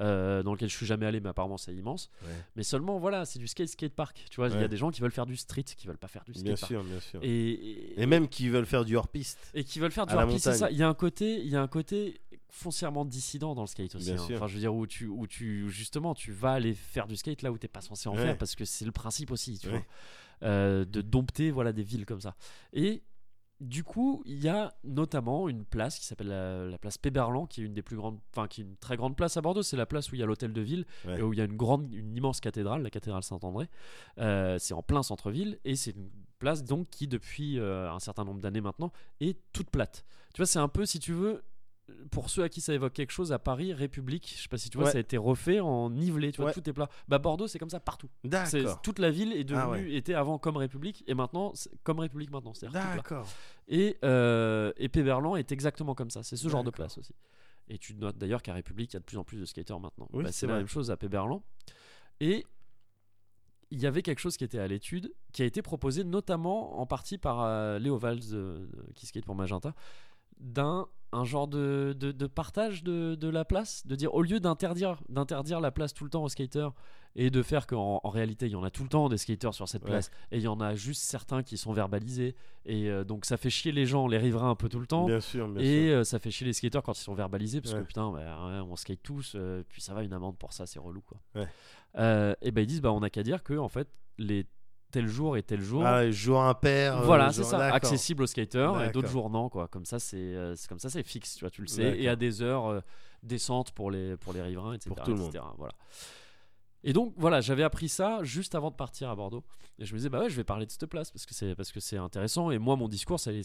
Speaker 1: Euh, dans lequel je suis jamais allé, mais apparemment c'est immense.
Speaker 2: Ouais.
Speaker 1: Mais seulement, voilà, c'est du skate skatepark. Tu vois, il y a des gens qui veulent faire du street, qui veulent pas faire du
Speaker 2: Bien
Speaker 1: skatepark.
Speaker 2: sûr, bien sûr.
Speaker 1: Et, et,
Speaker 2: Et même qui veulent faire du hors-piste.
Speaker 1: et qui veulent faire du
Speaker 2: À la
Speaker 1: hors-piste, c'est ça. Il y a un côté, il y a un côté foncièrement dissident dans le skate aussi.
Speaker 2: Bien
Speaker 1: hein. Enfin, je veux dire où tu, où tu, justement, tu vas aller faire du skate là où t'es pas censé en
Speaker 2: Ouais.
Speaker 1: faire parce que c'est le principe aussi, tu vois, Euh, de dompter, voilà, des villes comme ça. Et du coup, il y a notamment une place qui s'appelle la, la place Péberlan, qui est une des plus grandes, enfin qui est une très grande place à Bordeaux. C'est la place où il y a l'hôtel de ville
Speaker 2: Ouais.
Speaker 1: et où il y a une grande, une immense cathédrale, la cathédrale Saint-André. Euh, c'est en plein centre-ville et c'est une place donc qui depuis euh, un certain nombre d'années maintenant est toute plate. Tu vois, c'est un peu, si tu veux, pour ceux à qui ça évoque quelque chose, à Paris, République, je sais pas si tu vois,
Speaker 2: Ouais.
Speaker 1: ça a été refait en nivelé, tu vois,
Speaker 2: Ouais.
Speaker 1: tout est plat. Bah Bordeaux, c'est comme ça partout. C'est-
Speaker 2: D'accord.
Speaker 1: toute la ville est devenue,
Speaker 2: Ah ouais.
Speaker 1: était avant comme République et maintenant c'est comme République maintenant, plat.
Speaker 2: D'accord.
Speaker 1: Et, euh, et Péberlan est exactement comme ça. C'est ce genre de place aussi. Et tu notes d'ailleurs qu'à République, il y a de plus en plus de skateurs maintenant.
Speaker 2: Oui,
Speaker 1: Bah,
Speaker 2: c'est
Speaker 1: c'est la même chose à Péberlan. Et il y avait quelque chose qui était à l'étude, qui a été proposé notamment en partie par euh, Léo Valls, euh, qui skate pour Magenta, d'un un genre de, de, de partage de, de la place, de dire au lieu d'interdire d'interdire la place tout le temps aux skateurs et de faire qu'en en réalité il y en a tout le temps des skateurs sur cette
Speaker 2: Ouais.
Speaker 1: place et il y en a juste certains qui sont verbalisés et euh, donc ça fait chier les gens, les riverains un peu tout le temps.
Speaker 2: Bien sûr, bien
Speaker 1: Et
Speaker 2: sûr.
Speaker 1: euh, ça fait chier les skateurs quand ils sont verbalisés parce
Speaker 2: Ouais.
Speaker 1: que putain, bah, on skate tous, euh, puis ça va une amende pour ça, c'est relou quoi.
Speaker 2: Ouais.
Speaker 1: Et ben ils disent bah on a qu'à dire que en fait les tel jour et tel jour,
Speaker 2: Ah, jour impair. euh,
Speaker 1: voilà c'est ça, accessible aux skateurs et d'autres jours non quoi. Comme ça c'est euh, c'est comme ça c'est fixe, tu vois, tu le sais, et à des heures euh, décentes pour les pour les riverains, etc.
Speaker 2: Pour tout le monde.
Speaker 1: Voilà. Et donc voilà, j'avais appris ça juste avant de partir à Bordeaux. Et je me disais bah ouais, je vais parler de cette place parce que c'est parce que c'est intéressant. Et moi mon discours c'était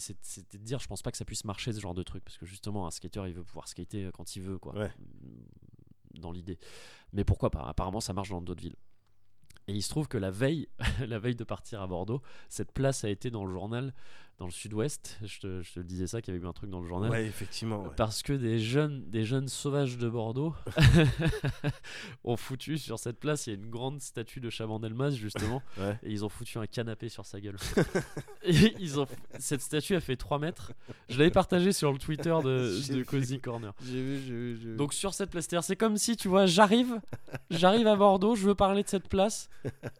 Speaker 1: de dire je pense pas que ça puisse marcher ce genre de truc parce que justement un skater il veut pouvoir skater quand il veut quoi.
Speaker 2: Ouais.
Speaker 1: Dans l'idée. Mais pourquoi pas? Apparemment ça marche dans d'autres villes. Et il se trouve que la veille, [LAUGHS] la veille de partir à Bordeaux, cette place a été dans le journal, dans le Sud-Ouest. Je te, je te disais ça, qu'il y avait eu un truc dans le journal.
Speaker 2: Ouais, effectivement. ouais.
Speaker 1: Parce que des jeunes, des jeunes sauvages de Bordeaux [LAUGHS] ont foutu sur cette place, il y a une grande statue de Chaban-Delmas justement, [LAUGHS]
Speaker 2: Ouais.
Speaker 1: et ils ont foutu un canapé sur sa gueule. [LAUGHS] et ils ont, cette statue a fait 3 mètres. Je l'avais partagé sur le Twitter de, de. Cozy Corner.
Speaker 2: J'ai vu, j'ai vu, j'ai vu.
Speaker 1: Donc sur cette place, c'est comme si tu vois, j'arrive, j'arrive à Bordeaux, je veux parler de cette place,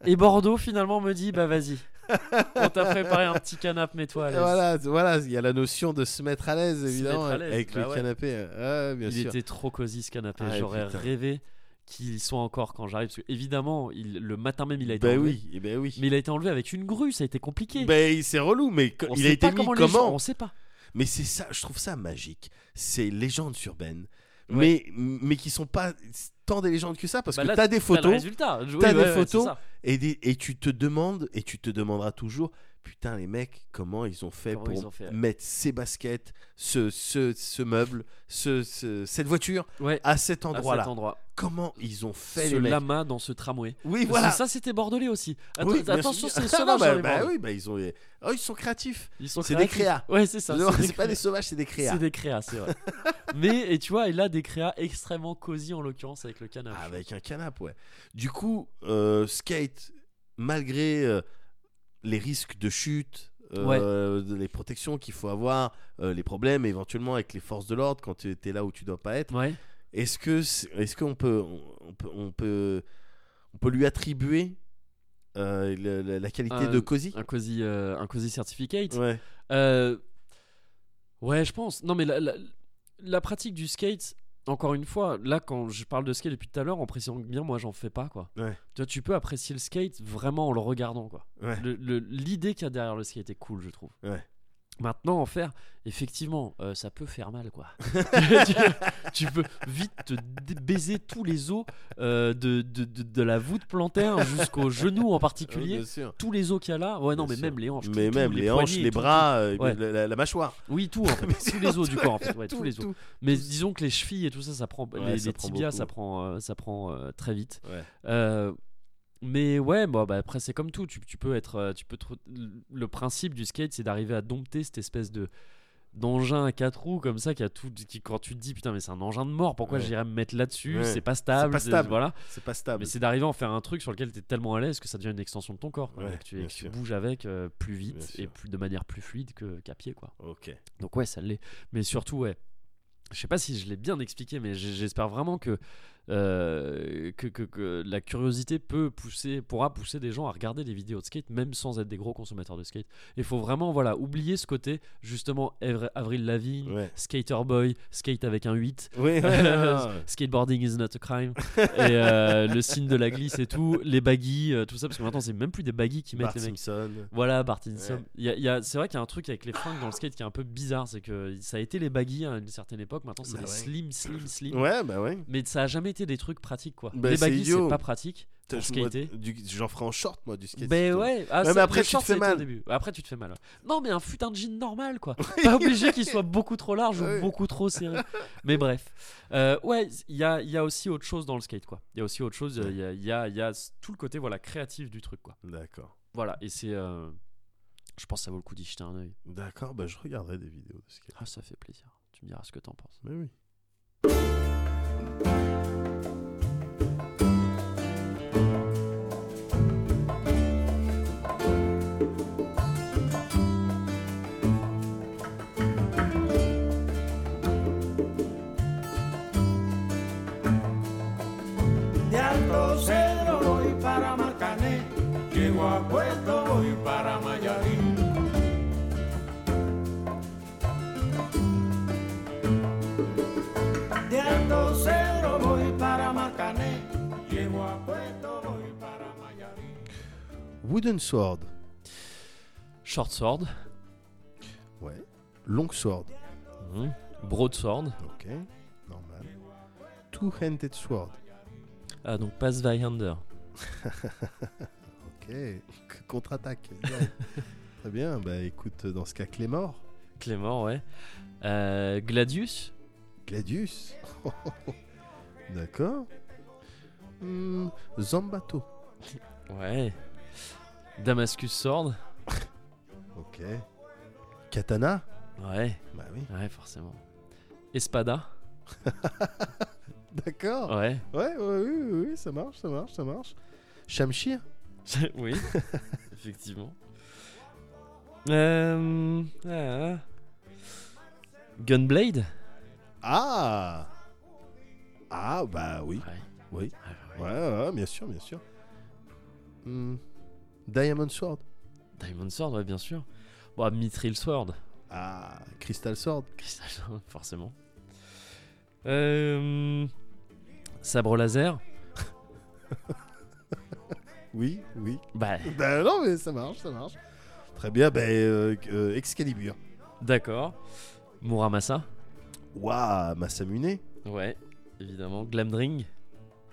Speaker 1: et Bordeaux finalement me dit bah vas-y, [LAUGHS] on t'a préparé un petit canapé, mets-toi à l'aise.
Speaker 2: voilà, voilà, il y a la notion de se mettre à l'aise,
Speaker 1: Se
Speaker 2: évidemment,
Speaker 1: à
Speaker 2: avec
Speaker 1: bah
Speaker 2: le
Speaker 1: ouais.
Speaker 2: canapé. Ouais, bien
Speaker 1: Il
Speaker 2: sûr.
Speaker 1: était trop cosy ce canapé,
Speaker 2: Ah,
Speaker 1: j'aurais rêvé qu'il soit encore quand j'arrive, parce que évidemment, il, le matin même il a été
Speaker 2: Bah
Speaker 1: enlevé,
Speaker 2: oui, ben oui.
Speaker 1: mais il a été enlevé avec une grue, ça a été compliqué.
Speaker 2: Ben, c'est relou, mais
Speaker 1: on
Speaker 2: il
Speaker 1: sait
Speaker 2: a été
Speaker 1: pas
Speaker 2: mis
Speaker 1: comment, les gens-
Speaker 2: comment
Speaker 1: on sait pas.
Speaker 2: Mais c'est ça, je trouve ça magique. C'est légendes urbaines,
Speaker 1: Ouais.
Speaker 2: mais mais qui sont pas tant des légendes que ça parce
Speaker 1: Bah
Speaker 2: que
Speaker 1: là,
Speaker 2: t'as des photos.
Speaker 1: Oui,
Speaker 2: t'as des
Speaker 1: ouais,
Speaker 2: photos,
Speaker 1: ça.
Speaker 2: et des- et tu te demandes et tu te demanderas toujours putain les mecs comment ils ont fait
Speaker 1: Comment
Speaker 2: pour
Speaker 1: ont fait,
Speaker 2: mettre ces baskets, ce ce, ce meuble, ce, ce- cette voiture
Speaker 1: Ouais,
Speaker 2: à cet endroit-là.
Speaker 1: endroit.
Speaker 2: Comment ils ont fait
Speaker 1: Ce
Speaker 2: les mecs
Speaker 1: lama dans ce tramway.
Speaker 2: Oui
Speaker 1: Parce que
Speaker 2: voilà.
Speaker 1: ça, c'était bordelais aussi.
Speaker 2: Oui,
Speaker 1: attention, c'est [LAUGHS]
Speaker 2: bah,
Speaker 1: dans les
Speaker 2: bah
Speaker 1: Bordeaux.
Speaker 2: oui, bah ils ont oh, ils sont créatifs.
Speaker 1: Ils sont
Speaker 2: C'est des créas.
Speaker 1: Ouais, c'est ça. C'est
Speaker 2: pas des sauvages, c'est des créas.
Speaker 1: C'est des créas, c'est vrai. [LAUGHS] Mais, et tu vois, il a des créas extrêmement cosy en l'occurrence avec le canapé.
Speaker 2: Avec un canapé, ouais. Du coup, euh, skate, malgré euh, les risques de chute, euh, les protections qu'il faut avoir, euh, les problèmes éventuellement avec les forces de l'ordre quand tu es là où tu dois pas être,
Speaker 1: Ouais.
Speaker 2: est-ce que est-ce qu'on peut on, peut on peut on peut lui attribuer euh, la qualité de cosy?
Speaker 1: Un euh, un cozy certificate?
Speaker 2: Ouais.
Speaker 1: Ouais, je pense. Non, mais la, la- la pratique du skate, encore une fois, là, quand je parle de skate depuis tout à l'heure, en précisant bien, moi, j'en fais pas, quoi.
Speaker 2: Ouais.
Speaker 1: Tu vois, tu peux apprécier le skate vraiment en le regardant, quoi.
Speaker 2: Ouais.
Speaker 1: L'idée qu'il y a derrière le skate est cool, je trouve.
Speaker 2: Ouais.
Speaker 1: Maintenant, en faire, effectivement, euh, ça peut faire mal, quoi. tu, [LAUGHS] [LAUGHS] tu peux vite te baiser tous les os euh, de, de, de, de la voûte plantaire jusqu'aux [LAUGHS] genoux en particulier.
Speaker 2: sûr.
Speaker 1: tous les os qu'il y a là. Ouais, non,
Speaker 2: Bien
Speaker 1: mais
Speaker 2: sûr.
Speaker 1: même les hanches.
Speaker 2: Mais
Speaker 1: tout,
Speaker 2: même les, hanches, les
Speaker 1: tout,
Speaker 2: bras, euh,
Speaker 1: Ouais.
Speaker 2: la, la- la mâchoire.
Speaker 1: Oui, tout, en fait. Tous les os du corps, en fait. Ouais, tous les os. Mais disons que les chevilles et tout ça, ça prend.
Speaker 2: Ouais,
Speaker 1: les,
Speaker 2: ça
Speaker 1: les
Speaker 2: prend
Speaker 1: tibias,
Speaker 2: beaucoup.
Speaker 1: ça prend, euh, ça prend euh, très vite. Mais ouais, bon, bah, après, c'est comme tout. Tu, tu peux être. euh, Tu peux te- Le principe du skate, c'est d'arriver à dompter cette espèce de d'engin à quatre roues comme ça qui a tout qui quand tu te dis putain mais c'est un engin de mort pourquoi
Speaker 2: Ouais.
Speaker 1: j'irais me mettre là-dessus?
Speaker 2: Ouais.
Speaker 1: c'est pas stable
Speaker 2: pas
Speaker 1: c'est-
Speaker 2: stable.
Speaker 1: voilà
Speaker 2: C'est pas stable.
Speaker 1: mais c'est d'arriver à en faire un truc sur lequel tu es tellement à l'aise que ça devient une extension de ton corps quoi.
Speaker 2: Ouais,
Speaker 1: Et que tu, que bouges avec euh, plus vite et plus, de manière plus fluide que- qu'à pied quoi
Speaker 2: Ok.
Speaker 1: donc ouais, ça l'est. Mais surtout, ouais. Je sais pas si je l'ai bien expliqué, mais j'espère vraiment que euh, que, que, que la curiosité peut pousser, pourra pousser des gens à regarder des vidéos de skate, même sans être des gros consommateurs de skate. Il faut vraiment voilà, oublier ce côté, justement, Avril Lavigne,
Speaker 2: Ouais.
Speaker 1: Skater Boy, skate avec un 8.
Speaker 2: Oui, ouais, ouais, [LAUGHS] ouais.
Speaker 1: Skateboarding is not a crime. et euh, le signe de la glisse et tout, les baggy, euh, tout ça, parce que maintenant c'est même plus des baggy qui mettent
Speaker 2: Bart
Speaker 1: les mecs.
Speaker 2: Simpson.
Speaker 1: Voilà, Barton
Speaker 2: Ouais.
Speaker 1: Y a- y a- c'est vrai qu'il y a un truc avec les fringues dans le skate qui est un peu bizarre, c'est que ça a été les baggy à une certaine époque, maintenant c'est
Speaker 2: Bah
Speaker 1: les
Speaker 2: ouais.
Speaker 1: slim, slim, slim.
Speaker 2: Ouais, bah ouais.
Speaker 1: Mais ça a jamais été des trucs pratiques quoi.
Speaker 2: Bah,
Speaker 1: les
Speaker 2: c'est
Speaker 1: pas pratique pour skater.
Speaker 2: du- J'en ferai en short, moi, du skate.
Speaker 1: Ben ouais, ah,
Speaker 2: Ouais, mais
Speaker 1: ça-
Speaker 2: après, tu te fais mal.
Speaker 1: début. Après tu te fais mal. Non mais un fut un jean normal quoi. [LAUGHS] pas obligé qu'il soit beaucoup trop large ou beaucoup trop serré. Mais bref, Euh, ouais, il y a, y a aussi autre chose dans le skate quoi. Il y a aussi autre chose. Il y a, il y, a, y a tout le côté voilà créatif du truc quoi.
Speaker 2: D'accord.
Speaker 1: Voilà et c'est, euh, je pense que ça vaut le coup d'y jeter un œil.
Speaker 2: D'accord, bah je regarderai des vidéos de skate.
Speaker 1: Ah ça fait plaisir. Tu me diras ce que t'en penses.
Speaker 2: Mais oui.
Speaker 4: うん。
Speaker 2: Wooden Sword.
Speaker 1: Short sword,
Speaker 2: Ouais. Long Sword.
Speaker 1: Mhm. broadsword,
Speaker 2: Ok. Normal. Two-handed Sword.
Speaker 1: ah donc pass Vihander. [LAUGHS]
Speaker 2: Ok. Contre-attaque. [LAUGHS] Très bien. Bah écoute, dans ce cas, Clémor.
Speaker 1: Clément ouais. Euh, Gladius,
Speaker 2: Gladius. [LAUGHS] D'accord. Hmm, Zambato.
Speaker 1: ouais. Damascus sword,
Speaker 2: Ok. Katana?
Speaker 1: ouais,
Speaker 2: Bah oui.
Speaker 1: ouais forcément. Espada, [LAUGHS]
Speaker 2: D'accord.
Speaker 1: ouais.
Speaker 2: Ouais, ouais, oui, oui, oui, ça marche, ça marche, ça marche. Shamshir? [LAUGHS]
Speaker 1: oui, [LAUGHS] effectivement. Euh, ah. Gunblade
Speaker 2: Ah Ah, bah oui.
Speaker 1: Ouais.
Speaker 2: Oui.
Speaker 1: Ouais, ouais,
Speaker 2: Ouais, bien sûr, bien sûr. Hmm, Diamond Sword.
Speaker 1: Diamond Sword, ouais, bien sûr. Bon, Mithril Sword.
Speaker 2: Ah, Crystal Sword.
Speaker 1: Crystal Sword, [LAUGHS] forcément. Euh, Sabre laser. [LAUGHS]
Speaker 2: Oui, oui.
Speaker 1: Bah,
Speaker 2: Bah non, mais ça marche, ça marche. Très bien, bah euh, euh, Excalibur.
Speaker 1: d'accord. Muramasa.
Speaker 2: Waouh, Masamune.
Speaker 1: Ouais, évidemment. Glamdring.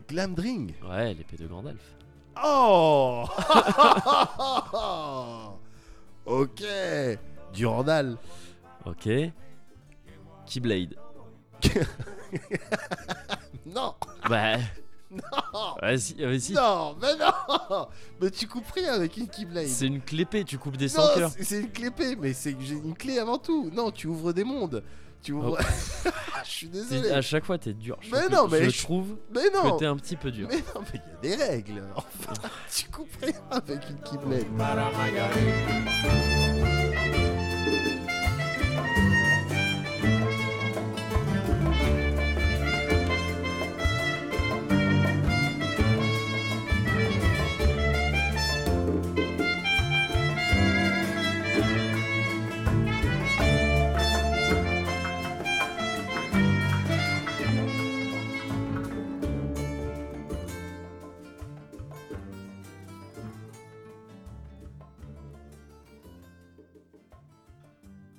Speaker 2: Glamdring.
Speaker 1: Ouais, l'épée de Gandalf.
Speaker 2: Oh [LAUGHS] Ok. Durandal.
Speaker 1: Ok. Keyblade. [LAUGHS]
Speaker 2: Non,
Speaker 1: Bah,
Speaker 2: non,
Speaker 1: ouais, si, ouais, si.
Speaker 2: non, mais non Mais tu coupes rien avec une Keyblade.
Speaker 1: C'est une clépée, tu coupes des
Speaker 2: Non,
Speaker 1: sans cœurs.
Speaker 2: c'est- une clépée, mais c'est j'ai une clé avant tout. Non, tu ouvres des mondes. Tu [LAUGHS] je suis désolé.
Speaker 1: À chaque fois, t'es dur. Je
Speaker 2: Mais
Speaker 1: trouve
Speaker 2: non,
Speaker 1: que-
Speaker 2: mais
Speaker 1: je
Speaker 2: je-
Speaker 1: trouve
Speaker 2: Mais non.
Speaker 1: que t'es un petit peu dur.
Speaker 2: Mais non, mais il y a des règles. [LAUGHS] Enfin, tu coupes rien avec une Keyblade.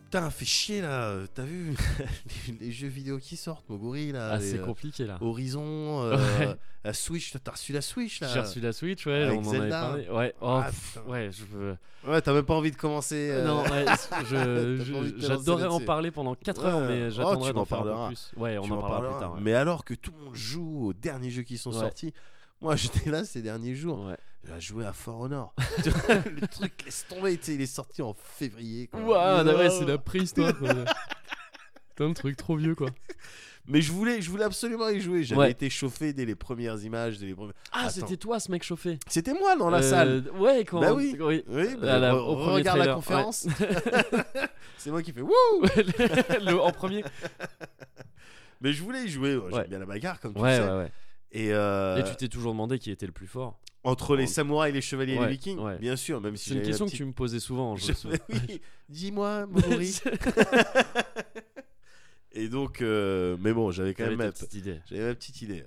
Speaker 2: Putain, fait chier là. T'as vu les, [LAUGHS] les jeux vidéo qui sortent, Moguri là.
Speaker 1: Ah, c'est
Speaker 2: euh,
Speaker 1: compliqué là.
Speaker 2: Horizon, euh, [LAUGHS]
Speaker 1: Ouais.
Speaker 2: la Switch. T'as reçu la Switch là
Speaker 1: J'ai reçu la Switch, ouais,
Speaker 2: Avec
Speaker 1: on en avait parlé. Ouais, oh,
Speaker 2: Ah,
Speaker 1: pff, ouais, je veux.
Speaker 2: Ouais, t'as même pas envie de commencer. euh,
Speaker 1: Non, ouais, [LAUGHS] j'adorerais en parler pendant 4 heures,
Speaker 2: Ouais.
Speaker 1: mais
Speaker 2: Oh,
Speaker 1: j'attendrai d'en
Speaker 2: parleras.
Speaker 1: plus. Ouais, on
Speaker 2: tu
Speaker 1: en parlera plus tard. ouais.
Speaker 2: Mais alors que tout le monde joue aux derniers jeux qui sont sortis, moi j'étais là ces derniers jours.
Speaker 1: Ouais.
Speaker 2: J'ai joué à For Honor. [LAUGHS] le truc laisse tomber, il est sorti en février.
Speaker 1: Ouah,
Speaker 2: Non.
Speaker 1: ouais, c'est la préhistoire. quoi. [LAUGHS] Putain, le truc trop vieux, quoi.
Speaker 2: Mais je voulais, je voulais absolument y jouer. J'avais
Speaker 1: Ouais.
Speaker 2: été chauffé dès les premières images, dès les premières-
Speaker 1: Ah, c'était toi ce mec chauffé.
Speaker 2: C'était moi dans la
Speaker 1: Euh,
Speaker 2: salle.
Speaker 1: Ouais, quand.
Speaker 2: Bah oui.
Speaker 1: oui.
Speaker 2: Oui,
Speaker 1: à
Speaker 2: bah,
Speaker 1: la-
Speaker 2: re-
Speaker 1: au premier
Speaker 2: regarde la conférence. [LAUGHS] c'est moi qui fais wouh.
Speaker 1: Le- en premier.
Speaker 2: Mais je voulais y jouer. J'aime
Speaker 1: Ouais.
Speaker 2: bien la bagarre comme tu
Speaker 1: Ouais,
Speaker 2: sais.
Speaker 1: ouais, ouais.
Speaker 2: Et, euh,
Speaker 1: Et tu t'es toujours demandé qui était le plus fort.
Speaker 2: Entre les samouraïs, les chevaliers et
Speaker 1: Ouais,
Speaker 2: les vikings,
Speaker 1: ouais.
Speaker 2: bien sûr, même si
Speaker 1: C'est une question que tu me posais souvent. je [LAUGHS]
Speaker 2: oui, dis-moi, [LAUGHS] Moguri. et donc, euh, mais bon, j'avais quand même ma,
Speaker 1: petite idée.
Speaker 2: j'avais ma petite idée.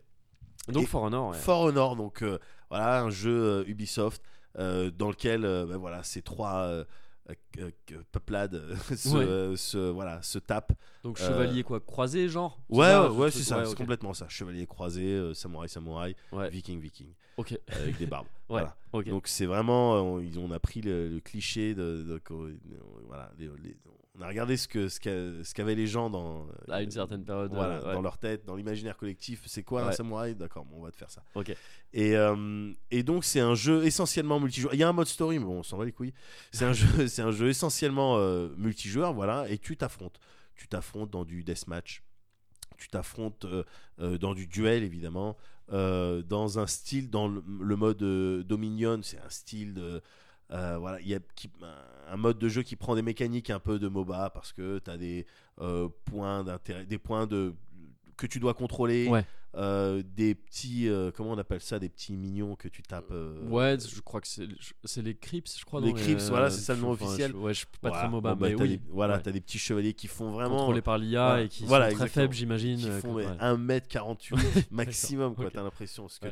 Speaker 1: Donc
Speaker 2: Et-
Speaker 1: For Honor, ouais.
Speaker 2: For Honor, donc euh, voilà un jeu euh, Ubisoft dans lequel ben voilà ces trois euh, euh, euh, [LAUGHS] euh, se,
Speaker 1: Ouais.
Speaker 2: euh, se- voilà se tapent.
Speaker 1: Donc
Speaker 2: Euh,
Speaker 1: chevalier quoi, croisé genre?
Speaker 2: Ouais
Speaker 1: ça,
Speaker 2: ouais, ouais,
Speaker 1: ce
Speaker 2: c'est ça,
Speaker 1: ouais,
Speaker 2: c'est complètement ça. Chevalier croisé, euh, samouraï samouraï,
Speaker 1: Ouais.
Speaker 2: viking viking
Speaker 1: Ok.
Speaker 2: avec des barbes. [LAUGHS]
Speaker 1: Ouais.
Speaker 2: Voilà.
Speaker 1: Ok.
Speaker 2: Donc c'est vraiment, on, on a pris le, le cliché de, de- voilà, les- les- on a regardé ce que ce qu'a- ce qu'avaient les gens dans
Speaker 1: À une certaine période.
Speaker 2: voilà,
Speaker 1: euh, ouais.
Speaker 2: dans leur tête, dans l'imaginaire collectif. C'est quoi un samouraï? D'accord, bon, on va te faire ça.
Speaker 1: Ok.
Speaker 2: Et, euh, et donc c'est un jeu essentiellement multijoueur. Il y a un mode story, mais bon, on s'en va les couilles. C'est un [LAUGHS] jeu, c'est un jeu essentiellement euh, multijoueur, voilà. Et tu t'affrontes, tu t'affrontes dans du deathmatch, tu t'affrontes euh, dans du duel évidemment, dans un style, dans le, le mode Dominion, c'est un style de voilà, il y a qui- un- un mode de jeu qui prend des mécaniques un peu de MOBA parce que tu as des euh, points d'intérêt, des points de que tu dois contrôler,
Speaker 1: Ouais.
Speaker 2: euh, des petits, euh, comment on appelle ça, des petits mignons que tu tapes.
Speaker 1: Ouais, je crois que c'est les Crips, je crois.
Speaker 2: Les Crips, voilà, c'est ça le nom
Speaker 1: enfin,
Speaker 2: officiel.
Speaker 1: je- ouais, je suis pas
Speaker 2: voilà.
Speaker 1: très MOBA,
Speaker 2: Bon, bah,
Speaker 1: mais
Speaker 2: t'as
Speaker 1: oui.
Speaker 2: des- voilà,
Speaker 1: ouais.
Speaker 2: t'as des petits chevaliers qui font vraiment.
Speaker 1: Contrôlés par l'IA et qui
Speaker 2: Voilà,
Speaker 1: sont très faibles, j'imagine.
Speaker 2: qui font mais
Speaker 1: ouais.
Speaker 2: 1m48 [LAUGHS] maximum, quoi,
Speaker 1: ok.
Speaker 2: t'as l'impression. Parce que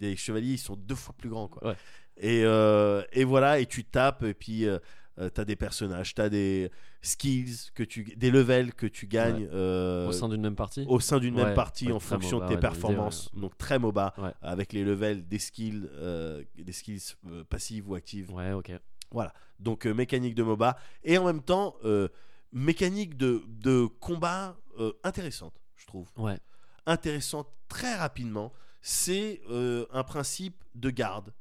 Speaker 2: des chevaliers, ils sont deux fois plus grands, quoi. Et, euh, et voilà, et tu tapes, et puis euh, euh, t'as des personnages, t'as des skills, que tu, des levels que tu gagnes euh,
Speaker 1: Au sein d'une même partie
Speaker 2: au sein d'une même partie
Speaker 1: ouais,
Speaker 2: en fonction
Speaker 1: MOBA,
Speaker 2: de tes performances. Donc très MOBA, avec les levels, des skills, euh, des skills euh, passives ou actives.
Speaker 1: Ouais, ok.
Speaker 2: Donc euh, mécanique de MOBA et en même temps mécanique de, de combat intéressante, je trouve.
Speaker 1: Ouais.
Speaker 2: Intéressante très rapidement. C'est un principe de garde.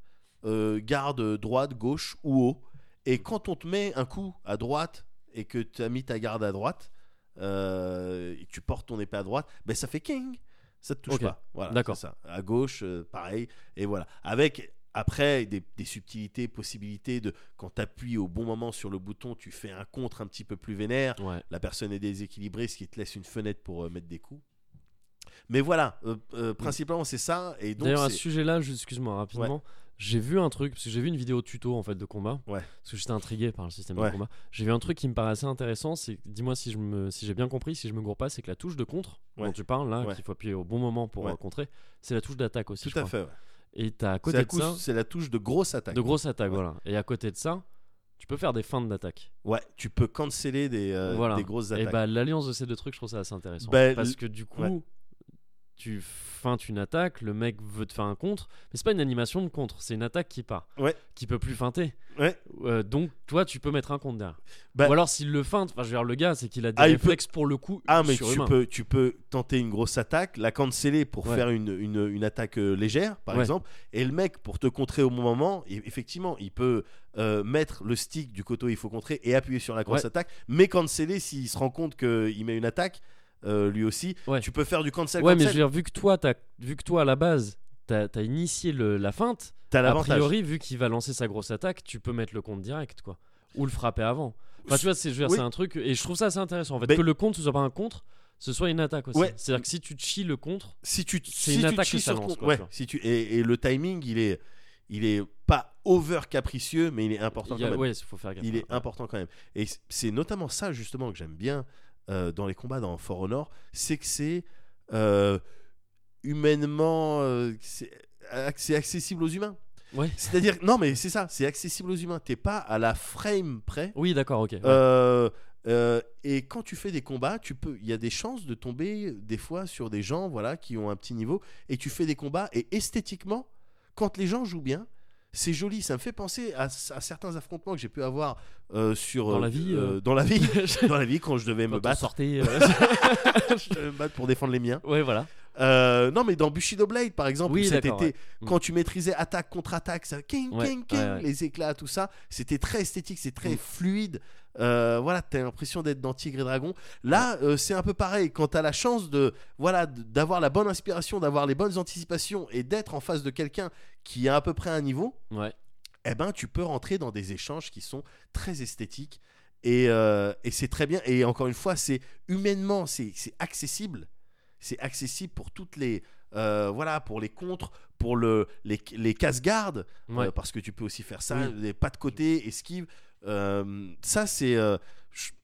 Speaker 2: Garde droite, gauche ou haut. Et quand on te met un coup à droite et que tu as mis ta garde à droite euh, et que tu portes ton épée à droite, ben ça fait king. Ça te touche pas. Voilà,
Speaker 1: D'accord.
Speaker 2: ça. À gauche, euh, pareil. Et voilà. Avec après des, des subtilités, possibilités de quand tu appuies au bon moment sur le bouton, tu fais un contre un petit peu plus vénère.
Speaker 1: Ouais.
Speaker 2: La personne est déséquilibrée, ce qui te laisse une fenêtre pour euh, mettre des coups. Mais voilà, euh, principalement c'est ça. Et donc
Speaker 1: D'ailleurs, à ce sujet-là, excuse-moi rapidement, j'ai vu un truc, parce que j'ai vu une vidéo tuto en fait de combat,
Speaker 2: Ouais.
Speaker 1: parce que j'étais intrigué par le système
Speaker 2: Ouais.
Speaker 1: de combat. J'ai vu un truc qui me paraissait intéressant, c'est, dis-moi si, je me, si j'ai bien compris, si je me gourre pas, c'est que la touche de contre,
Speaker 2: Ouais.
Speaker 1: dont tu parles là, qu'il faut appuyer au bon moment pour contrer, c'est la touche d'attaque aussi.
Speaker 2: tout
Speaker 1: je
Speaker 2: à
Speaker 1: crois.
Speaker 2: fait. ouais.
Speaker 1: Et t'as à côté de ça,
Speaker 2: c'est la touche de grosse attaque.
Speaker 1: de grosses attaques,
Speaker 2: Ouais.
Speaker 1: voilà. Et à côté de ça, tu peux faire des feintes d'attaque.
Speaker 2: Ouais, tu peux canceller des, euh,
Speaker 1: voilà.
Speaker 2: des grosses
Speaker 1: Et
Speaker 2: attaques.
Speaker 1: bah l'alliance de ces deux trucs, je trouve ça assez intéressant.
Speaker 2: Bah,
Speaker 1: parce que du coup. Tu feintes une attaque, le mec veut te faire un contre, mais c'est pas une animation de contre, c'est une attaque qui part,
Speaker 2: Ouais.
Speaker 1: qui peut plus feinter.
Speaker 2: Ouais.
Speaker 1: Euh, donc toi, tu peux mettre un contre derrière.
Speaker 2: Bah-
Speaker 1: Ou alors s'il le feinte, enfin je veux dire le gars, c'est qu'il a des
Speaker 2: Ah, peut-
Speaker 1: réflexes pour le coup.
Speaker 2: Ah, mais tu peux, tu peux tenter une grosse attaque, la canceller pour
Speaker 1: Ouais.
Speaker 2: faire une, une, une attaque euh, légère, par
Speaker 1: Ouais.
Speaker 2: exemple. Et le mec, pour te contrer au bon moment, et- effectivement, il peut euh, mettre le stick du coteau, il faut contrer, et appuyer sur la grosse attaque. Mais canceller, s'il se rend compte qu'il met une attaque, euh, lui aussi,
Speaker 1: Ouais.
Speaker 2: tu peux faire du cancel.
Speaker 1: Ouais, mais je
Speaker 2: cancel.
Speaker 1: veux dire, vu que toi, t'as, vu que toi à la base, t'as, t'as initié le- la feinte,
Speaker 2: T'as
Speaker 1: a
Speaker 2: l'avantage.
Speaker 1: priori, vu qu'il va lancer sa grosse attaque, tu peux mettre le compte direct, quoi. Ou le frapper avant. Enfin, tu vois, c'est,
Speaker 2: Oui.
Speaker 1: un truc, et je trouve ça assez intéressant. En fait,
Speaker 2: Mais-
Speaker 1: que le contre ce soit pas un contre, ce soit une attaque aussi.
Speaker 2: Ouais.
Speaker 1: C'est-à-dire que si tu chies le contre,
Speaker 2: si tu
Speaker 1: C'est
Speaker 2: si
Speaker 1: une
Speaker 2: tu
Speaker 1: attaque que ça lance, quoi,
Speaker 2: ouais, si tu et, et le timing il est il est pas over capricieux mais il est important
Speaker 1: il a-
Speaker 2: quand même.
Speaker 1: ouais, il faut faire gaffe.
Speaker 2: il est important quand même et c'est notamment ça justement que j'aime bien euh, dans les combats dans For Honor c'est que c'est euh, humainement euh, c'est ac- c'est accessible aux humains
Speaker 1: Ouais.
Speaker 2: c'est-à-dire non mais c'est ça c'est accessible aux humains t'es pas à la frame près
Speaker 1: Oui, d'accord, ok. ouais.
Speaker 2: euh, et quand tu fais des combats, tu peux, il y a des chances de tomber des fois sur des gens, voilà, qui ont un petit niveau, et tu fais des combats et esthétiquement, quand les gens jouent bien, c'est joli. Ça me fait penser à, à certains affrontements que j'ai pu avoir euh, sur
Speaker 1: Dans
Speaker 2: euh,
Speaker 1: la vie,
Speaker 2: euh,
Speaker 1: euh.
Speaker 2: dans la vie, [LAUGHS] dans la vie quand je devais me
Speaker 1: Quand
Speaker 2: battre,
Speaker 1: sortait, euh, [LAUGHS]
Speaker 2: je devais me battre pour défendre les miens.
Speaker 1: ouais, voilà.
Speaker 2: Euh, non, mais dans Bushido Blade, par exemple,
Speaker 1: Oui, ouais. Mm.
Speaker 2: quand tu maîtrisais attaque contre attaque, ça, king,
Speaker 1: Ouais,
Speaker 2: king,
Speaker 1: ouais,
Speaker 2: les éclats, tout ça, c'était très esthétique, c'est très
Speaker 1: Mm.
Speaker 2: fluide. Euh, voilà, t'as l'impression d'être dans Tigre et Dragon. Là, euh, c'est un peu pareil. Quand t'as la chance de, voilà, d'avoir la bonne inspiration, d'avoir les bonnes anticipations et d'être en face de quelqu'un qui a à peu près un niveau,
Speaker 1: Ouais.
Speaker 2: eh ben, tu peux rentrer dans des échanges qui sont très esthétiques. Et, euh, et c'est très bien. Et encore une fois, c'est humainement, c'est c'est accessible. C'est accessible pour toutes les, euh, voilà, pour les contres, pour le, les, les casse-gardes,
Speaker 1: Ouais.
Speaker 2: euh, parce que tu peux aussi faire ça,
Speaker 1: Oui.
Speaker 2: les pas de côté, esquive. Euh, ça, c'est. euh,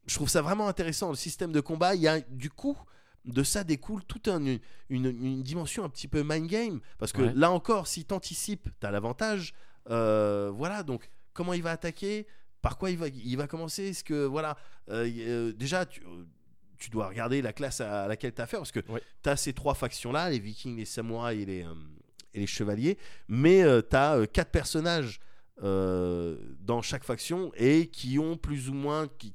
Speaker 2: je trouve ça vraiment intéressant. Le système de combat, il y a du coup. De ça découle toute un- une, dimension un petit peu mind game. Parce que
Speaker 1: Ouais.
Speaker 2: là encore, si tu anticipes, tu as l'avantage. Euh, voilà, donc comment il va attaquer Par quoi il va, il va commencer Est-ce que, voilà, euh, euh, déjà, tu, tu dois regarder la classe à, laquelle tu as affaire. Parce que
Speaker 1: Ouais.
Speaker 2: tu as ces trois factions-là les vikings, les samouraïs et les, et les chevaliers. Mais tu as quatre personnages dans chaque faction et qui ont plus ou moins. Qui,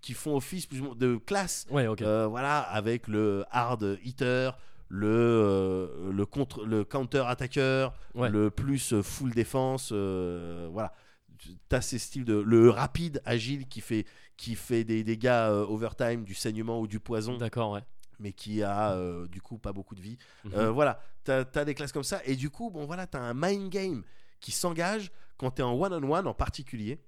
Speaker 2: qui font office plus ou moins de classe
Speaker 1: Ouais,
Speaker 2: euh, voilà, avec le hard hitter, le, euh, le, contre, le counter attaqueur,
Speaker 1: Ouais.
Speaker 2: le plus euh, full défense. euh, voilà. Tu as ces styles de. Le rapide, agile qui fait, qui fait des dégâts euh, overtime, du saignement ou du poison,
Speaker 1: D'accord, ouais.
Speaker 2: mais qui a euh, du coup pas beaucoup de vie.
Speaker 1: Mhm.
Speaker 2: Euh, voilà, tu as, des classes comme ça. Et du coup, bon, voilà, tu as un mind game qui s'engage quand tu es en one-on-one en particulier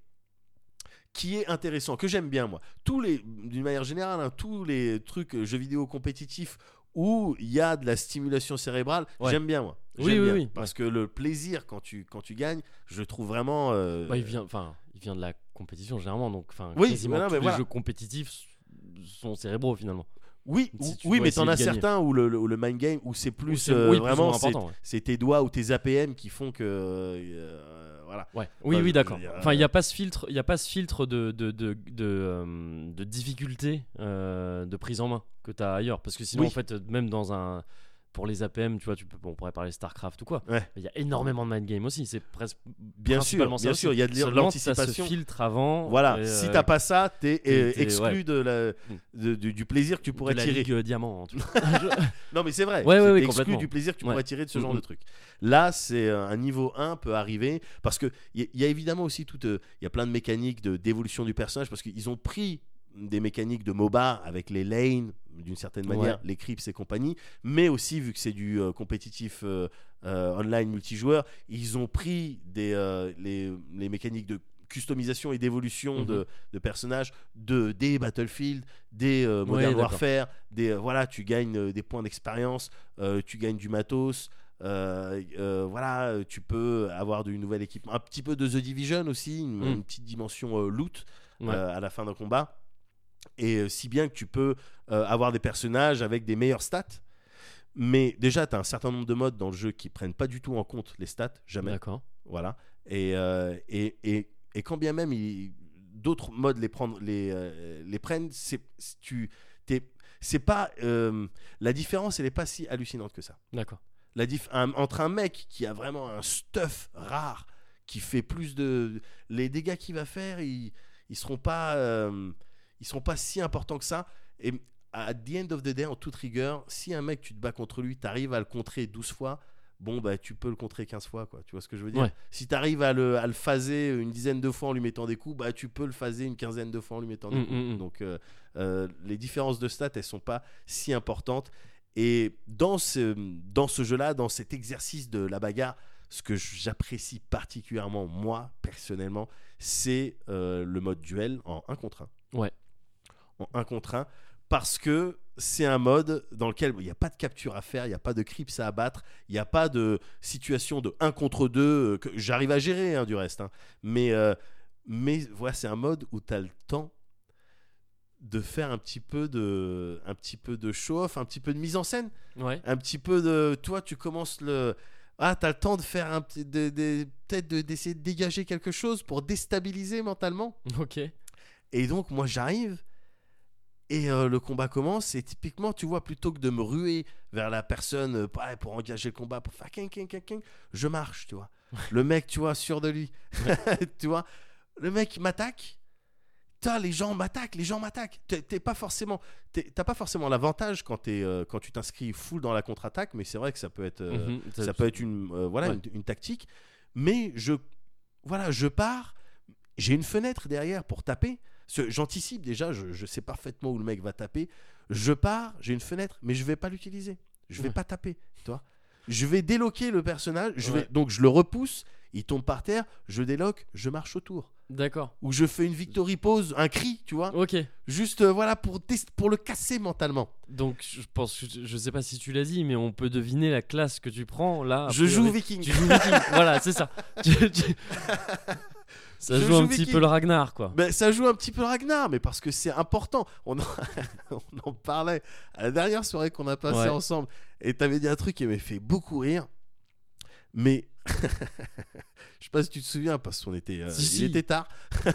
Speaker 2: qui est intéressant, que j'aime bien moi. Tous les, d'une manière générale, hein, tous les trucs euh, jeux vidéo compétitifs où il y a de la stimulation cérébrale,
Speaker 1: Ouais.
Speaker 2: j'aime bien moi.
Speaker 1: Oui, oui,
Speaker 2: bien,
Speaker 1: oui,
Speaker 2: Parce que le plaisir quand tu, quand tu gagnes, je trouve vraiment. euh,
Speaker 1: Bah, il vient, il vient de la compétition généralement, donc,
Speaker 2: Oui,
Speaker 1: quasiment
Speaker 2: voilà,
Speaker 1: tous
Speaker 2: mais
Speaker 1: les
Speaker 2: voilà.
Speaker 1: jeux compétitifs sont cérébraux finalement.
Speaker 2: Oui,
Speaker 1: Si
Speaker 2: ou-
Speaker 1: tu
Speaker 2: oui,
Speaker 1: dois
Speaker 2: mais t'en as certains où le, le- où le mind game, où c'est plus euh,
Speaker 1: oui,
Speaker 2: vraiment c'est,
Speaker 1: important, ouais.
Speaker 2: c'est tes doigts ou tes APM qui font que. euh, voilà.
Speaker 1: Ouais. Oui,
Speaker 2: Enfin,
Speaker 1: oui, d'accord.
Speaker 2: il
Speaker 1: Enfin, n'y a pas ce filtre, il y a pas ce filtre de de de de, euh, de difficulté euh, de prise en main que tu as ailleurs, parce que sinon
Speaker 2: Oui.
Speaker 1: en fait, même dans un pour les APM, tu vois, tu peux, bon, on pourrait parler Starcraft ou quoi.
Speaker 2: Ouais.
Speaker 1: Il y a énormément de mind game aussi. C'est presque
Speaker 2: Bien sûr,
Speaker 1: ça
Speaker 2: bien
Speaker 1: aussi.
Speaker 2: sûr, il y a de l'anticipation.
Speaker 1: filtre avant.
Speaker 2: Voilà,
Speaker 1: et,
Speaker 2: si
Speaker 1: euh,
Speaker 2: t'as pas ça, t'es euh, exclu
Speaker 1: ouais.
Speaker 2: de la,
Speaker 1: Mm.
Speaker 2: de- du, du plaisir que tu
Speaker 1: de
Speaker 2: pourrais
Speaker 1: la
Speaker 2: tirer.
Speaker 1: Ligue euh, Diamant. En tout cas. [LAUGHS]
Speaker 2: Non, mais c'est vrai.
Speaker 1: Ouais, ouais,
Speaker 2: exclu du plaisir que tu pourrais tirer de ce genre
Speaker 1: Mm,
Speaker 2: de
Speaker 1: mm.
Speaker 2: truc. Là, c'est euh, un niveau 1 peut arriver parce que il y, y a évidemment aussi tout, euh, il y a plein de mécaniques de d'évolution du personnage parce qu'ils ont pris des mécaniques de MOBA avec les lanes d'une certaine
Speaker 1: Ouais.
Speaker 2: manière, les creeps et compagnie, mais aussi vu que c'est du euh, compétitif euh, euh, online multijoueur, ils ont pris des, les, les mécaniques de customisation et d'évolution
Speaker 1: Mhm.
Speaker 2: de, de personnages de des Battlefield, des Modern
Speaker 1: d'accord.
Speaker 2: Warfare, des voilà, tu gagnes des points d'expérience, tu gagnes du matos. euh, euh, voilà, tu peux avoir du nouvel équipement, un petit peu de The Division aussi, une,
Speaker 1: Mm.
Speaker 2: une petite dimension euh, loot
Speaker 1: Ouais.
Speaker 2: à la fin d'un combat. Et euh, si bien que tu peux euh, avoir des personnages avec des meilleures stats. Mais déjà, tu as un certain nombre de modes dans le jeu qui prennent pas du tout en compte les stats, jamais.
Speaker 1: D'accord.
Speaker 2: Voilà. Et, euh, et, et, et quand bien même d'autres modes les, prendre, les, euh, les prennent, c'est tu t'es- c'est pas la différence, elle est pas si hallucinante que ça.
Speaker 1: D'accord.
Speaker 2: La dif- un- entre un mec qui a vraiment un stuff rare, qui fait plus de les dégâts qu'il va faire, ils, ils seront pas ils seront pas si importants que ça. Et à the end of the day, en toute rigueur, si un mec tu te bats contre lui, tu arrives à le contrer 12 fois. Bon, bah, tu peux le contrer 15 fois, quoi. Tu vois ce que je veux dire?
Speaker 1: Ouais.
Speaker 2: Si tu arrives à le, à le phaser une dizaine de fois en lui mettant des coups, bah, tu peux le phaser une quinzaine de fois en lui mettant des
Speaker 1: Mm,
Speaker 2: coups.
Speaker 1: mm, mm.
Speaker 2: Donc, euh, euh, les différences de stats, elles sont pas si importantes. Et dans ce, dans ce jeu-là, dans cet exercice de la bagarre, ce que j'apprécie particulièrement, moi, personnellement, c'est euh, le mode duel en 1 contre 1.
Speaker 1: Ouais.
Speaker 2: En 1 contre 1. Parce que c'est un mode dans lequel il n'y a pas de capture à faire, il n'y a pas de creeps à abattre, il n'y a pas de situation de 1 contre 2 que j'arrive à gérer hein, du reste. hein. Mais, euh, mais voilà, c'est un mode où tu as le temps de faire un petit peu de un petit peu de show off un petit peu de mise en scène
Speaker 1: Ouais.
Speaker 2: un petit peu de toi tu commences le ah t'as le temps de faire un petit de, de- peut-être de- d'essayer de dégager quelque chose pour déstabiliser mentalement
Speaker 1: Ok.
Speaker 2: et donc moi j'arrive et euh, le combat commence et typiquement tu vois plutôt que de me ruer vers la personne euh, pour engager le combat pour faire king king king king je marche tu vois le mec tu vois sûr de lui [LAUGHS] tu vois le mec m'attaque les gens m'attaquent, les gens m'attaquent. T'es pas forcément, t'as pas forcément l'avantage quand, euh, quand tu t'inscris full dans la contre-attaque, mais c'est vrai que ça peut être,
Speaker 1: Mhm.
Speaker 2: ça peut être une, voilà,
Speaker 1: Ouais.
Speaker 2: une, une tactique. Mais je, voilà, je pars. J'ai une fenêtre derrière pour taper. J'anticipe déjà. Je, je sais parfaitement où le mec va taper. Je pars. J'ai une fenêtre, mais je vais pas l'utiliser. Je vais
Speaker 1: Ouais.
Speaker 2: pas taper. Toi. Je vais déloquer le personnage. Je vais donc je le repousse. il tombe par terre, je déloque, je marche autour.
Speaker 1: D'accord.
Speaker 2: Ou je fais une victory pose, un cri, tu vois.
Speaker 1: Ok.
Speaker 2: Juste euh, voilà pour, pour le casser mentalement.
Speaker 1: Donc je pense, que- je sais pas si tu l'as dit, mais on peut deviner la classe que tu prends là.
Speaker 2: je
Speaker 1: priori.
Speaker 2: joue viking.
Speaker 1: Tu joues Viking. [LAUGHS] voilà, c'est ça. Tu- tu- Ça joue un petit peu le Ragnar, quoi.
Speaker 2: Ben, ça joue un petit peu le Ragnar, mais parce que c'est important. On en, [LAUGHS] on en parlait à la dernière soirée qu'on a passée
Speaker 1: Ouais.
Speaker 2: ensemble. Et t'avais dit un truc qui m'avait fait beaucoup rire. Mais [LAUGHS] je sais pas si tu te souviens, parce qu'on était, euh,
Speaker 1: Si,
Speaker 2: il était tard.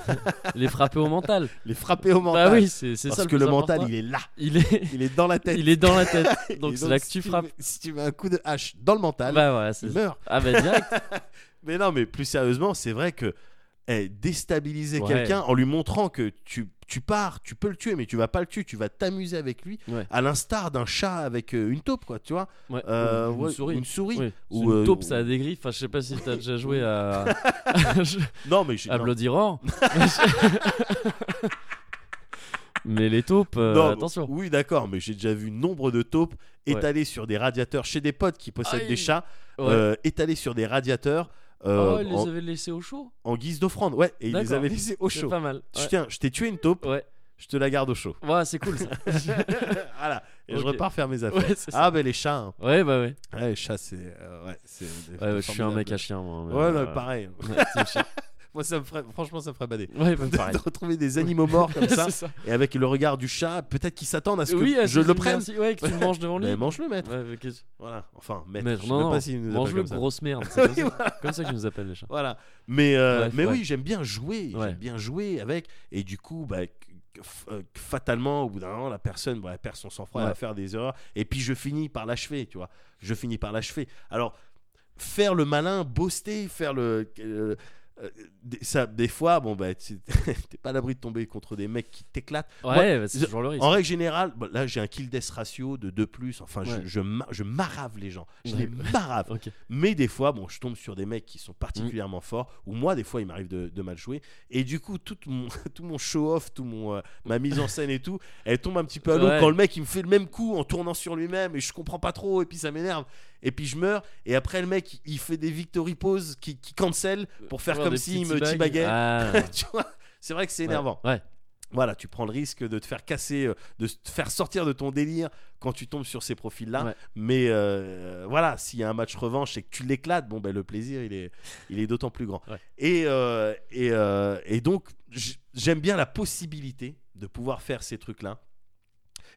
Speaker 2: [LAUGHS]
Speaker 1: Les frapper au mental.
Speaker 2: Les frapper au mental.
Speaker 1: Bah oui, c'est ça
Speaker 2: parce
Speaker 1: le
Speaker 2: que le mental,
Speaker 1: important.
Speaker 2: il est là.
Speaker 1: il est,
Speaker 2: Il est dans la tête.
Speaker 1: il est dans la tête. Donc c'est là que tu
Speaker 2: si
Speaker 1: frappes.
Speaker 2: mets- si tu mets un coup de hache dans le mental,
Speaker 1: Bah
Speaker 2: il meurt.
Speaker 1: Ah bah direct.
Speaker 2: Mais non, mais plus sérieusement, c'est vrai que eh, déstabiliser
Speaker 1: Ouais.
Speaker 2: quelqu'un en lui montrant que tu, tu pars, tu peux le tuer, mais tu vas pas le tuer, tu vas t'amuser avec lui,
Speaker 1: Ouais.
Speaker 2: à l'instar d'un chat avec euh, une taupe, quoi, tu vois.
Speaker 1: Ouais.
Speaker 2: Euh,
Speaker 1: une souris.
Speaker 2: Une souris.
Speaker 1: Oui.
Speaker 2: Ou,
Speaker 1: une
Speaker 2: euh,
Speaker 1: taupe,
Speaker 2: ou-
Speaker 1: ça a des griffes. Enfin, je sais pas si t'as déjà joué à, [LAUGHS]
Speaker 2: Non, mais j'ai- [LAUGHS]
Speaker 1: à
Speaker 2: non.
Speaker 1: Bloody Roar. [LAUGHS] Mais les taupes, euh,
Speaker 2: Non,
Speaker 1: attention.
Speaker 2: Oui, d'accord, mais j'ai déjà vu nombre de taupes
Speaker 1: Ouais.
Speaker 2: étalées sur des radiateurs chez des potes qui possèdent
Speaker 1: Aïe.
Speaker 2: des chats,
Speaker 1: Ouais.
Speaker 2: euh, étalées sur des radiateurs euh,
Speaker 1: oh, ils les
Speaker 2: en,
Speaker 1: avaient laissés au chaud
Speaker 2: en guise d'offrande. Ouais, et ils les avaient laissés au
Speaker 1: C'est
Speaker 2: chaud.
Speaker 1: pas mal.
Speaker 2: Je
Speaker 1: Ouais.
Speaker 2: Tiens, je t'ai tué une taupe,
Speaker 1: Ouais,
Speaker 2: je te la garde au chaud.
Speaker 1: ouais c'est cool ça. [LAUGHS]
Speaker 2: voilà, et je repars faire mes affaires.
Speaker 1: Ouais, c'est
Speaker 2: ah, ben les chats, hein.
Speaker 1: Ouais, bah ouais.
Speaker 2: Ouais, les chats, c'est. euh, ouais, c'est.
Speaker 1: Je suis un mec à chien, moi.
Speaker 2: Ouais,
Speaker 1: euh,
Speaker 2: pareil. [LAUGHS]
Speaker 1: ouais, team chien.
Speaker 2: Moi, ça me ferait, franchement, ça me ferait bader.
Speaker 1: Ouais, bah,
Speaker 2: De, [LAUGHS] retrouver des animaux morts comme [LAUGHS] ça, et avec le regard du chat, peut-être qu'ils s'attendent à ce que
Speaker 1: Oui,
Speaker 2: je le prenne.
Speaker 1: merci. Ouais, que tu le manges devant [LAUGHS] lui.
Speaker 2: Mais mange-le, maître.
Speaker 1: Ouais,
Speaker 2: Voilà, enfin, maître.
Speaker 1: Maître,
Speaker 2: je sais
Speaker 1: non, non,
Speaker 2: pas s'il nous
Speaker 1: mange-le grosse merde. C'est comme,
Speaker 2: Oui,
Speaker 1: ça-
Speaker 2: voilà.
Speaker 1: comme ça qu'ils nous appellent les chats.
Speaker 2: Voilà. Mais, euh,
Speaker 1: Bref,
Speaker 2: mais oui, j'aime bien jouer. J'aime bien jouer avec. Et du coup, bah, euh, fatalement, au bout d'un moment, la personne bah, elle perd son sang-froid, elle va faire des erreurs. Et puis, je finis par l'achever, tu vois. Je finis par l'achever. Alors, faire le malin, boster, faire le. euh, euh, des- ça, des fois, bon, bah, [LAUGHS] t'es pas à l'abri de tomber contre des mecs qui t'éclatent.
Speaker 1: Ouais, bah, c'est toujours le risque.
Speaker 2: En règle générale, bon, là j'ai un kill death ratio de 2 plus. Enfin, je,
Speaker 1: Ouais.
Speaker 2: je, ma- je marave les gens. Je
Speaker 1: Ouais.
Speaker 2: les marave. Mais des fois, bon, je tombe sur des mecs qui sont particulièrement forts, ou moi, des fois, il m'arrive de, de mal jouer. Et du coup, tout mon, [LAUGHS] tout mon show-off, tout mon, euh, ma mise en scène et tout, elle tombe un petit peu à l'eau
Speaker 1: Ouais.
Speaker 2: quand le mec il me fait le même coup en tournant sur lui-même et je comprends pas trop, et puis ça m'énerve. Et puis je meurs, et après le mec il fait des victory poses qui, qui cancel pour faire comme s'il me teabaguait. [LAUGHS]
Speaker 1: Ah,
Speaker 2: tu vois C'est vrai que c'est énervant.
Speaker 1: Ouais.
Speaker 2: Voilà, tu prends le risque de te faire casser, euh, de te faire sortir de ton délire quand tu tombes sur ces profils-là.
Speaker 1: Ouais.
Speaker 2: Mais euh, voilà, s'il y a un match revanche et que tu l'éclates, bon ben le plaisir il est, il est d'autant plus grand.
Speaker 1: Ouais.
Speaker 2: Et, euh, et, euh, et donc j'aime bien la possibilité de pouvoir faire ces trucs-là.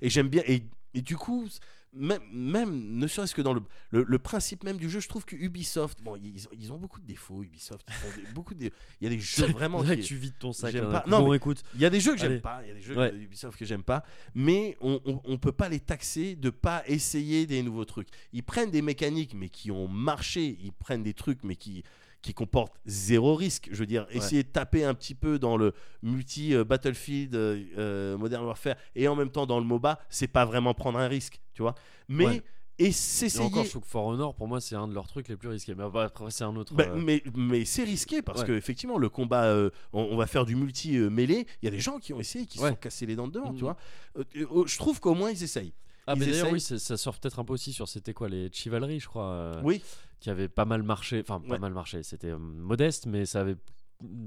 Speaker 2: Et j'aime bien et, et du coup même, même ne serait-ce que dans le, le, le principe même du jeu, je trouve que Ubisoft, bon ils, ont- ils ont beaucoup de défauts. Ubisoft, ils des- [LAUGHS] beaucoup de, il y a des jeux vraiment. [LAUGHS]
Speaker 1: Là
Speaker 2: qui-
Speaker 1: que tu vides ton sac. là,
Speaker 2: pas. Non,
Speaker 1: bon,
Speaker 2: mais-
Speaker 1: écoute.
Speaker 2: il y a des jeux que j'aime pas, il y a des jeux
Speaker 1: Ouais.
Speaker 2: Ubisoft que j'aime pas, mais on, on, on peut pas les taxer de pas essayer des nouveaux trucs. Ils prennent des mécaniques mais qui ont marché, ils prennent des trucs mais qui qui comportent zéro risque. Je veux dire, essayer de taper un petit peu dans le multi euh, Battlefield, euh, euh, Modern Warfare et en même temps dans le MOBA, c'est pas vraiment prendre un risque, tu vois. Mais
Speaker 1: Ouais.
Speaker 2: et
Speaker 1: Et
Speaker 2: s'essayer.
Speaker 1: encore, je trouve que For Honor, pour moi, c'est un de leurs trucs les plus risqués. Mais après, c'est un autre.
Speaker 2: Bah,
Speaker 1: euh,
Speaker 2: mais mais c'est risqué parce
Speaker 1: Ouais.
Speaker 2: que effectivement le combat on, on va faire du multi mêlé il y a des gens qui ont essayé qui se sont cassés les dents devant
Speaker 1: Mhm.
Speaker 2: tu vois Euh, euh, je trouve qu'au moins ils essayent
Speaker 1: Ah,
Speaker 2: ils
Speaker 1: mais d'ailleurs, oui, ça sort peut-être un peu aussi sur c'était quoi les Chivalry, je crois.
Speaker 2: oui
Speaker 1: Qui avait pas mal marché. Enfin, pas
Speaker 2: Ouais.
Speaker 1: mal marché. C'était euh, modeste, mais ça avait.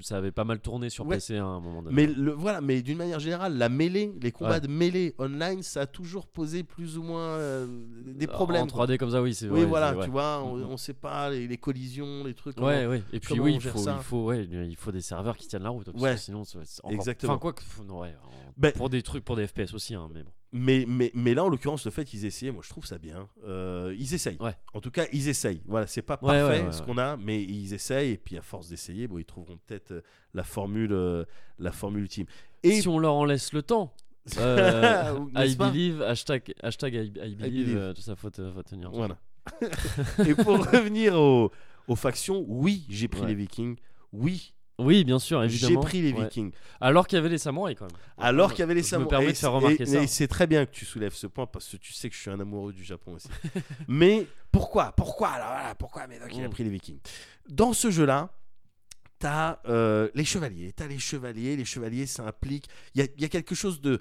Speaker 1: Ça avait pas mal tourné sur
Speaker 2: Ouais.
Speaker 1: PC à un moment donné.
Speaker 2: mais le, voilà mais d'une manière générale la mêlée les combats
Speaker 1: Ouais.
Speaker 2: de mêlée online ça a toujours posé plus ou moins euh, des problèmes
Speaker 1: En
Speaker 2: quoi.
Speaker 1: 3D comme ça, oui, c'est
Speaker 2: oui
Speaker 1: ouais,
Speaker 2: voilà tu vois on,
Speaker 1: Mhm.
Speaker 2: on sait pas les, les collisions les trucs
Speaker 1: Ouais, ouais. Et puis oui, il faut, il faut, ouais, il faut des serveurs qui tiennent la route.
Speaker 2: Ouais.
Speaker 1: Sinon, encore...
Speaker 2: Exactement.
Speaker 1: Enfin, quoi que, non,
Speaker 2: Ben-
Speaker 1: pour des trucs, pour des FPS aussi, hein, mais bon.
Speaker 2: Mais, mais, mais là en l'occurrence le fait qu'ils essayaient moi je trouve ça bien Euh, ils essayent
Speaker 1: Ouais.
Speaker 2: en tout cas ils essayent voilà c'est pas
Speaker 1: Ouais,
Speaker 2: parfait
Speaker 1: ouais,
Speaker 2: ce qu'on a mais ils essayent et puis à force d'essayer bon ils trouveront peut-être euh, la formule euh, la formule ultime et
Speaker 1: si on leur en laisse le temps. [LAUGHS] euh, I believe, hashtag, hashtag I, I believe,
Speaker 2: believe.
Speaker 1: euh, tout ça, faut, faut tenir.
Speaker 2: Voilà. [LAUGHS] et pour [LAUGHS] revenir aux, aux factions, oui, j'ai pris les Vikings. Oui,
Speaker 1: Oui, bien sûr,
Speaker 2: j'ai
Speaker 1: évidemment.
Speaker 2: pris les
Speaker 1: Ouais.
Speaker 2: Vikings.
Speaker 1: Alors qu'il y avait les samouraïs quand même.
Speaker 2: Alors qu'il y avait les
Speaker 1: Je me
Speaker 2: samouraïs.
Speaker 1: permets de
Speaker 2: Et-
Speaker 1: faire remarquer
Speaker 2: et-
Speaker 1: ça.
Speaker 2: Et c'est très bien que tu soulèves ce point parce que tu sais que je suis un amoureux du Japon aussi. [LAUGHS] Mais pourquoi Pourquoi alors voilà, Pourquoi Médoc il a
Speaker 1: Mm.
Speaker 2: pris les Vikings? Dans ce jeu-là, t'as euh, les chevaliers. T'as les chevaliers. Les chevaliers, ça implique. Il y a, il y a quelque chose de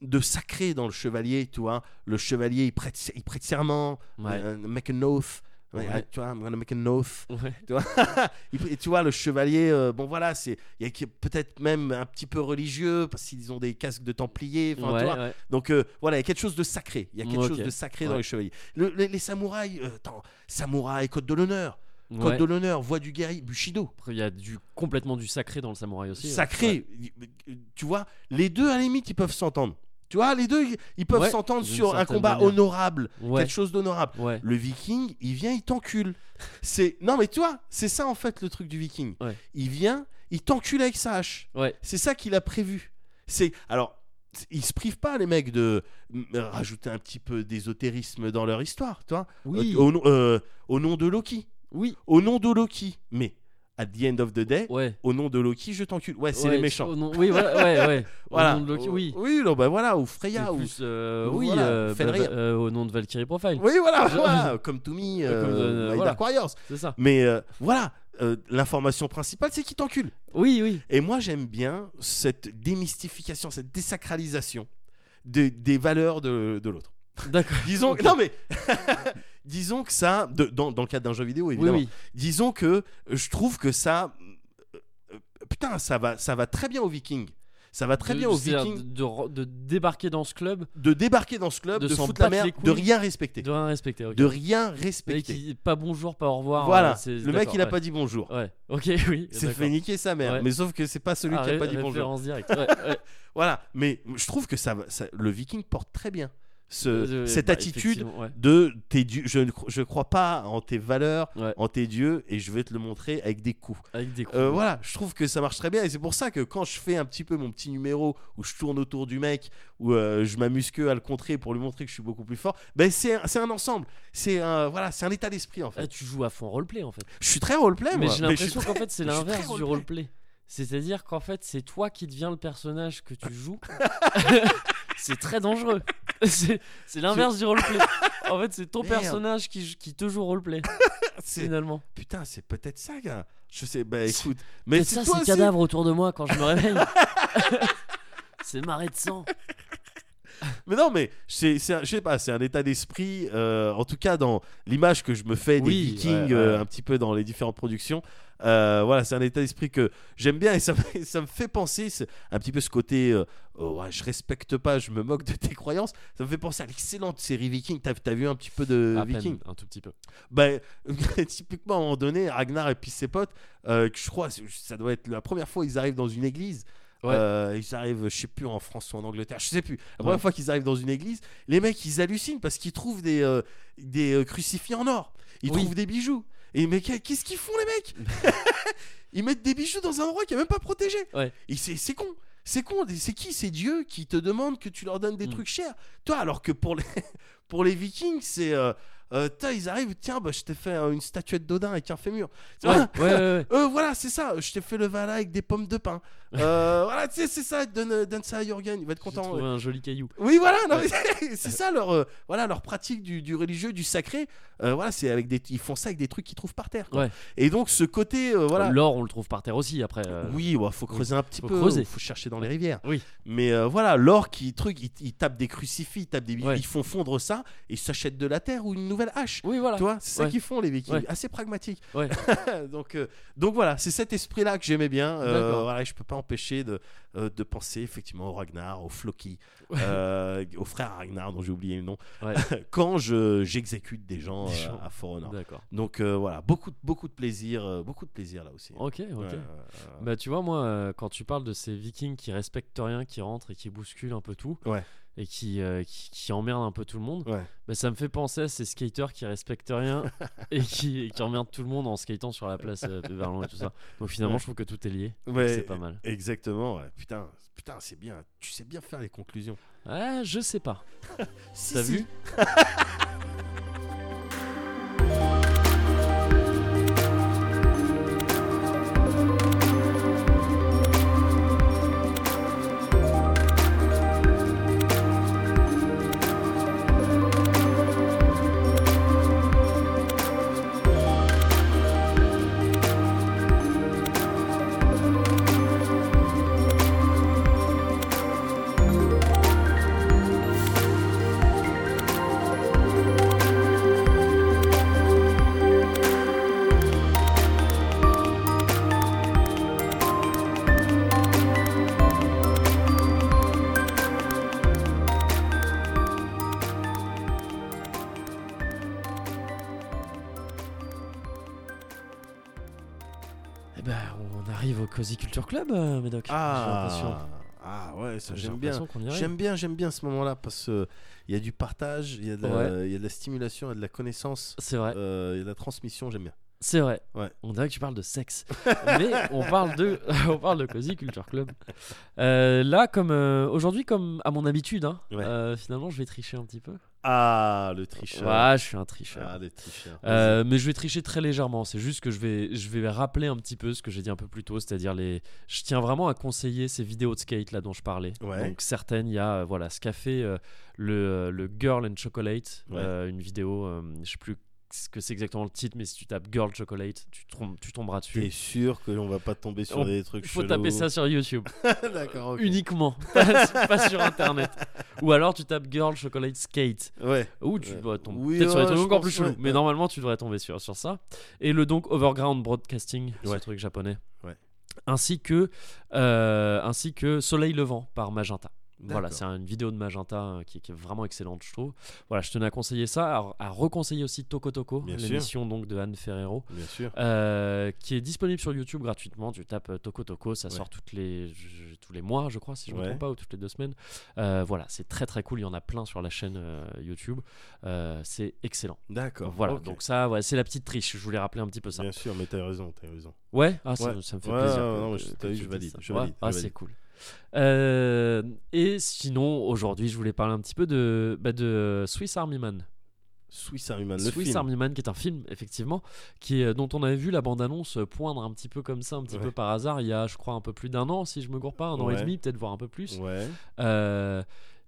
Speaker 2: de sacré dans le chevalier, tu vois? Le chevalier, il prête, il prête serment,
Speaker 1: Ouais.
Speaker 2: euh, make an oath. Ouais,
Speaker 1: Ouais.
Speaker 2: Tu vois, I'm gonna make an oath.
Speaker 1: Ouais. [LAUGHS]
Speaker 2: Il- Et tu vois, le chevalier, euh, bon voilà, c'est il y a peut-être même un petit peu religieux parce qu'ils ont des casques de templiers. tu vois. Donc euh, voilà, il y a quelque chose de sacré. Il y a quelque chose de sacré dans les chevaliers. Le- les, les samouraïs, euh, attends, samouraï, code de l'honneur, code
Speaker 1: Ouais.
Speaker 2: de l'honneur, voix du guerrier, Bushido.
Speaker 1: Après, il y a du, complètement du sacré dans le samouraï aussi. hein.
Speaker 2: sacré. Tu vois, les deux à la limite ils peuvent s'entendre. Tu vois, les deux ils- peuvent s'entendre sur un combat
Speaker 1: manière.
Speaker 2: honorable,
Speaker 1: Ouais.
Speaker 2: quelque chose d'honorable.
Speaker 1: Ouais.
Speaker 2: Le viking, il vient, il t'encule. C'est non mais tu vois, c'est ça en fait le truc du viking. Il vient, il t'encule avec sa hache. C'est ça qu'il a prévu. C'est alors ils se privent pas les mecs de rajouter un petit peu d'ésotérisme dans leur histoire, tu vois.
Speaker 1: Oui.
Speaker 2: Euh, au, nom- euh, au nom de Loki.
Speaker 1: Oui.
Speaker 2: Au nom de Loki. Mais at the end of the day,
Speaker 1: Ouais.
Speaker 2: au nom de Loki, je t'encule. Ouais, c'est
Speaker 1: Ouais,
Speaker 2: les méchants.
Speaker 1: au nom- Oui, voilà, ouais, ouais. [LAUGHS] Au
Speaker 2: Voilà.
Speaker 1: nom de Loki, oui.
Speaker 2: Oui, non, bah voilà, ou Freya, ou.
Speaker 1: plus, euh, oui,
Speaker 2: Voilà,
Speaker 1: euh, bah, euh, au nom de Valkyrie Profile.
Speaker 2: Oui, voilà, voilà, comme to me,
Speaker 1: Comme, voilà.
Speaker 2: Dark Warriors.
Speaker 1: C'est ça.
Speaker 2: Mais voilà, l'information principale, c'est qu'il t'encule.
Speaker 1: Oui, oui.
Speaker 2: Et moi, j'aime bien cette démystification, cette désacralisation de- des valeurs de, de l'autre.
Speaker 1: D'accord. [LAUGHS]
Speaker 2: Disons, non mais, [LAUGHS] disons que ça, de- dans, dans le cadre d'un jeu vidéo, évidemment.
Speaker 1: oui.
Speaker 2: Disons que je trouve que ça, euh, euh, putain, ça va, ça va très bien aux Vikings. Ça va très
Speaker 1: De-
Speaker 2: bien aux Vikings
Speaker 1: De, débarquer dans ce club,
Speaker 2: de débarquer dans ce club,
Speaker 1: de
Speaker 2: foutre la merde, de rien respecter,
Speaker 1: de rien respecter. ok.
Speaker 2: de rien respecter.
Speaker 1: pas bonjour, pas au revoir.
Speaker 2: Voilà,
Speaker 1: euh,
Speaker 2: le mec il a
Speaker 1: ouais.
Speaker 2: pas dit bonjour.
Speaker 1: Ouais, ok, [LAUGHS] oui.
Speaker 2: C'est fait niquer sa mère.
Speaker 1: Ouais.
Speaker 2: Mais sauf que c'est pas celui
Speaker 1: Ah,
Speaker 2: qui a
Speaker 1: ré-
Speaker 2: pas dit bonjour.
Speaker 1: Ouais, ouais.
Speaker 2: Voilà, mais je trouve que ça- le Viking porte très bien ce-
Speaker 1: Euh,
Speaker 2: cette
Speaker 1: bah,
Speaker 2: attitude
Speaker 1: ouais.
Speaker 2: de tes dieux. Je ne je crois pas en tes valeurs,
Speaker 1: Ouais.
Speaker 2: en tes dieux, et je vais te le montrer avec des coups.
Speaker 1: Avec des coups.
Speaker 2: Euh, voilà, je trouve que ça marche très bien, et c'est pour ça que quand je fais un petit peu mon petit numéro où je tourne autour du mec, où euh, je m'amuse que à le contrer pour lui montrer que je suis beaucoup plus fort, ben c'est un, ensemble, c'est un voilà, c'est un état d'esprit en fait.
Speaker 1: Ah, tu joues à fond roleplay en fait.
Speaker 2: Je suis très roleplay,
Speaker 1: mais j'ai l'impression qu'en fait c'est [LAUGHS] l'inverse du
Speaker 2: roleplay.
Speaker 1: C'est-à-dire qu'en fait c'est toi qui deviens le personnage que tu joues. [LAUGHS] [LAUGHS] c'est très dangereux. [LAUGHS] C'est l'inverse du roleplay. [LAUGHS] En fait c'est ton
Speaker 2: Merde.
Speaker 1: personnage qui, qui te joue roleplay [LAUGHS] finalement.
Speaker 2: Putain, c'est peut-être ça, gars. Je sais, bah écoute, mais c'est
Speaker 1: ça
Speaker 2: toi
Speaker 1: c'est
Speaker 2: aussi.
Speaker 1: cadavre autour de moi quand je me réveille. c'est marée de sang.
Speaker 2: Mais non, mais c'est, c'est un- je sais pas, c'est un état d'esprit. euh, en tout cas, dans l'image que je me fais des
Speaker 1: Oui,
Speaker 2: Vikings,
Speaker 1: ouais,
Speaker 2: euh, un petit peu dans les différentes productions. euh, voilà, c'est un état d'esprit que j'aime bien et ça, [LAUGHS] me- ça me fait penser c'est un petit peu ce côté. euh, oh, ouais, je respecte pas, je me moque de tes croyances. Ça me fait penser à l'excellente série Viking. T'as, t'as vu un petit peu de
Speaker 1: À peine,
Speaker 2: Viking?
Speaker 1: un tout petit peu.
Speaker 2: bah, [LAUGHS] typiquement, à un moment donné, Ragnar et puis ses potes, euh, que je crois, ça doit être la première fois qu'ils arrivent dans une église.
Speaker 1: Ouais.
Speaker 2: Euh, ils arrivent, je sais plus, en France ou en Angleterre, je sais plus. La première
Speaker 1: Ouais.
Speaker 2: fois qu'ils arrivent dans une église, les mecs ils hallucinent parce qu'ils trouvent des, euh, des euh, crucifix en or. Ils
Speaker 1: Oui.
Speaker 2: trouvent des bijoux. Et mais qu'est- qu'est-ce qu'ils font les mecs [LAUGHS] Ils mettent des bijoux dans un endroit qui est même pas protégé.
Speaker 1: Ouais.
Speaker 2: Et c'est c'est con. C'est con. C'est qui ces dieux qui te demandent que tu leur donnes des
Speaker 1: Mm.
Speaker 2: trucs chers? Toi, alors que pour les, [LAUGHS] pour les Vikings, c'est. Euh, ils arrivent, tiens, bah, je t'ai fait une statuette d'Odin avec un fémur. [LAUGHS]
Speaker 1: Ouais, ouais, ouais.
Speaker 2: Euh, voilà, c'est ça. Je t'ai fait le Valhalla avec des pommes de pin. Euh, [LAUGHS] voilà, tu sais, c'est ça. Donne, donne ça à Jürgen, il va être content.
Speaker 1: un joli caillou.
Speaker 2: Oui, voilà, [LAUGHS] c'est ça leur, euh, voilà, leur pratique du, du religieux, du sacré. Euh, voilà, c'est avec des, ils font ça avec des trucs qu'ils trouvent par terre. quoi.
Speaker 1: Ouais.
Speaker 2: Et donc ce côté, euh, voilà.
Speaker 1: L'or on le trouve par terre aussi après. euh,
Speaker 2: Oui, il faut creuser un petit
Speaker 1: Faut
Speaker 2: peu,
Speaker 1: creuser.
Speaker 2: faut chercher dans les rivières.
Speaker 1: Oui.
Speaker 2: Mais euh, voilà, l'or qui truc, ils, tapent des crucifix, ils tapent des,
Speaker 1: Ouais.
Speaker 2: ils font fondre ça et ils s'achètent de la terre ou une nouvelle hache.
Speaker 1: Oui voilà.
Speaker 2: Tu vois, c'est ça
Speaker 1: Ouais.
Speaker 2: qu'ils font les Vikings,
Speaker 1: Ouais.
Speaker 2: assez pragmatique.
Speaker 1: Ouais. [LAUGHS]
Speaker 2: donc, euh, donc voilà, c'est cet esprit-là que j'aimais bien. Euh, voilà, je peux pas empêcher de, euh, de penser effectivement au Ragnar, au Floki, euh, au frère Ragnar dont j'ai oublié le nom,
Speaker 1: Ouais. [LAUGHS]
Speaker 2: quand je j'exécute des gens,
Speaker 1: Des
Speaker 2: euh,
Speaker 1: gens.
Speaker 2: à For Honor. Donc voilà, beaucoup de- beaucoup de plaisir, beaucoup de plaisir là aussi.
Speaker 1: Ok ok.
Speaker 2: Ouais.
Speaker 1: Bah tu vois moi quand tu parles de ces Vikings qui respectent rien, qui rentrent et qui bousculent un peu tout.
Speaker 2: Ouais.
Speaker 1: Et qui, euh, qui, qui emmerdent un peu tout le monde.
Speaker 2: Ouais.
Speaker 1: Bah, ça me fait penser à ces skateurs qui respectent rien [LAUGHS] et qui, emmerdent tout le monde en skatant sur la place euh, de Verlon et tout ça. Donc finalement
Speaker 2: Ouais.
Speaker 1: je trouve que tout est lié.
Speaker 2: Ouais,
Speaker 1: C'est pas mal.
Speaker 2: Exactement, ouais. Putain, putain, c'est bien. Tu sais bien faire les conclusions.
Speaker 1: Ah je sais pas. [LAUGHS]
Speaker 2: Si,
Speaker 1: T'as
Speaker 2: si.
Speaker 1: vu? [LAUGHS] Culture Club, euh, Médoc.
Speaker 2: Ah, ah ouais, ça
Speaker 1: J'ai
Speaker 2: j'aime bien. J'aime bien, j'aime bien ce moment-là parce que il y a du partage, il y a de la,
Speaker 1: Ouais.
Speaker 2: il y a de la stimulation, il y a de la connaissance,
Speaker 1: C'est vrai,
Speaker 2: euh, il y a de la transmission, j'aime bien.
Speaker 1: C'est vrai.
Speaker 2: Ouais.
Speaker 1: On dirait que tu parles de sexe. [LAUGHS] Mais on parle de, [LAUGHS] on parle de Cozy Culture Club. Euh, là, comme euh, aujourd'hui, comme à mon habitude, hein,
Speaker 2: Ouais.
Speaker 1: euh, finalement, je vais tricher un petit peu.
Speaker 2: Ah, le tricheur.
Speaker 1: Ouais, je suis un tricheur.
Speaker 2: Ah, le tricheur.
Speaker 1: Mais je vais tricher très légèrement. C'est juste que je vais, je vais rappeler un petit peu ce que j'ai dit un peu plus tôt, c'est-à-dire les. Je tiens vraiment à conseiller ces vidéos de skate là dont je parlais.
Speaker 2: Ouais.
Speaker 1: Donc certaines, il y a voilà ce qu'a fait le, le Girl and Chocolate, une vidéo. je sais plus ce que c'est exactement le titre, mais si tu tapes Girl Chocolate, tu, tombes- tu tomberas
Speaker 2: T'es
Speaker 1: dessus.
Speaker 2: sûr que l'on va pas tomber sur
Speaker 1: On-
Speaker 2: des trucs
Speaker 1: Il faut
Speaker 2: chelous
Speaker 1: taper ça sur YouTube [LAUGHS]
Speaker 2: D'accord. ok.
Speaker 1: uniquement, pas, [LAUGHS] pas sur Internet. Ou alors tu tapes Girl Chocolate Skate.
Speaker 2: Ouais.
Speaker 1: Ou tu
Speaker 2: Ouais.
Speaker 1: dois tomber
Speaker 2: Oui,
Speaker 1: peut-être sur des trucs encore plus chelous.
Speaker 2: ouais,
Speaker 1: mais normalement, tu devrais tomber sur, sur ça. Et le donc Overground Broadcasting, ce truc japonais.
Speaker 2: Ouais.
Speaker 1: Ainsi que, euh, ainsi que Soleil Levant par Magenta. Voilà, c'est une vidéo de Magenta euh, qui, qui est vraiment excellente, je trouve. Voilà, je tenais à conseiller ça, à, à reconseiller aussi Toko Toko,
Speaker 2: Bien sûr.
Speaker 1: l'émission donc de Anne Ferrero.
Speaker 2: Bien sûr.
Speaker 1: euh, qui est disponible sur YouTube gratuitement. Tu tapes euh, Toko Toko, ça
Speaker 2: Ouais.
Speaker 1: sort toutes les, je- tous les mois, je crois, si je ne me trompe pas, ou toutes les deux semaines. Euh, voilà, c'est très très cool. Il y en a plein sur la chaîne euh, YouTube. C'est excellent.
Speaker 2: D'accord.
Speaker 1: Voilà, donc ça, ouais, c'est la petite triche. Je voulais rappeler un petit peu ça.
Speaker 2: Bien sûr, mais t'as raison, t'as raison.
Speaker 1: Ouais, ah, ça,
Speaker 2: Ouais.
Speaker 1: ça me fait plaisir. que-
Speaker 2: non,
Speaker 1: que-
Speaker 2: je-
Speaker 1: que
Speaker 2: vu, je valide, je
Speaker 1: ah, c'est cool. Euh, et sinon, aujourd'hui, je voulais parler un petit peu de, bah, de Swiss Army Man.
Speaker 2: Swiss Army Man, le
Speaker 1: Swiss
Speaker 2: film.
Speaker 1: Army Man, qui est un film, effectivement, qui est, dont on avait vu la bande-annonce poindre un petit peu comme ça, un petit
Speaker 2: Ouais.
Speaker 1: peu par hasard, il y a, je crois, un peu plus d'un an, si je me gourre pas, un an et demi, peut-être voire un peu plus.
Speaker 2: Ouais.
Speaker 1: Euh,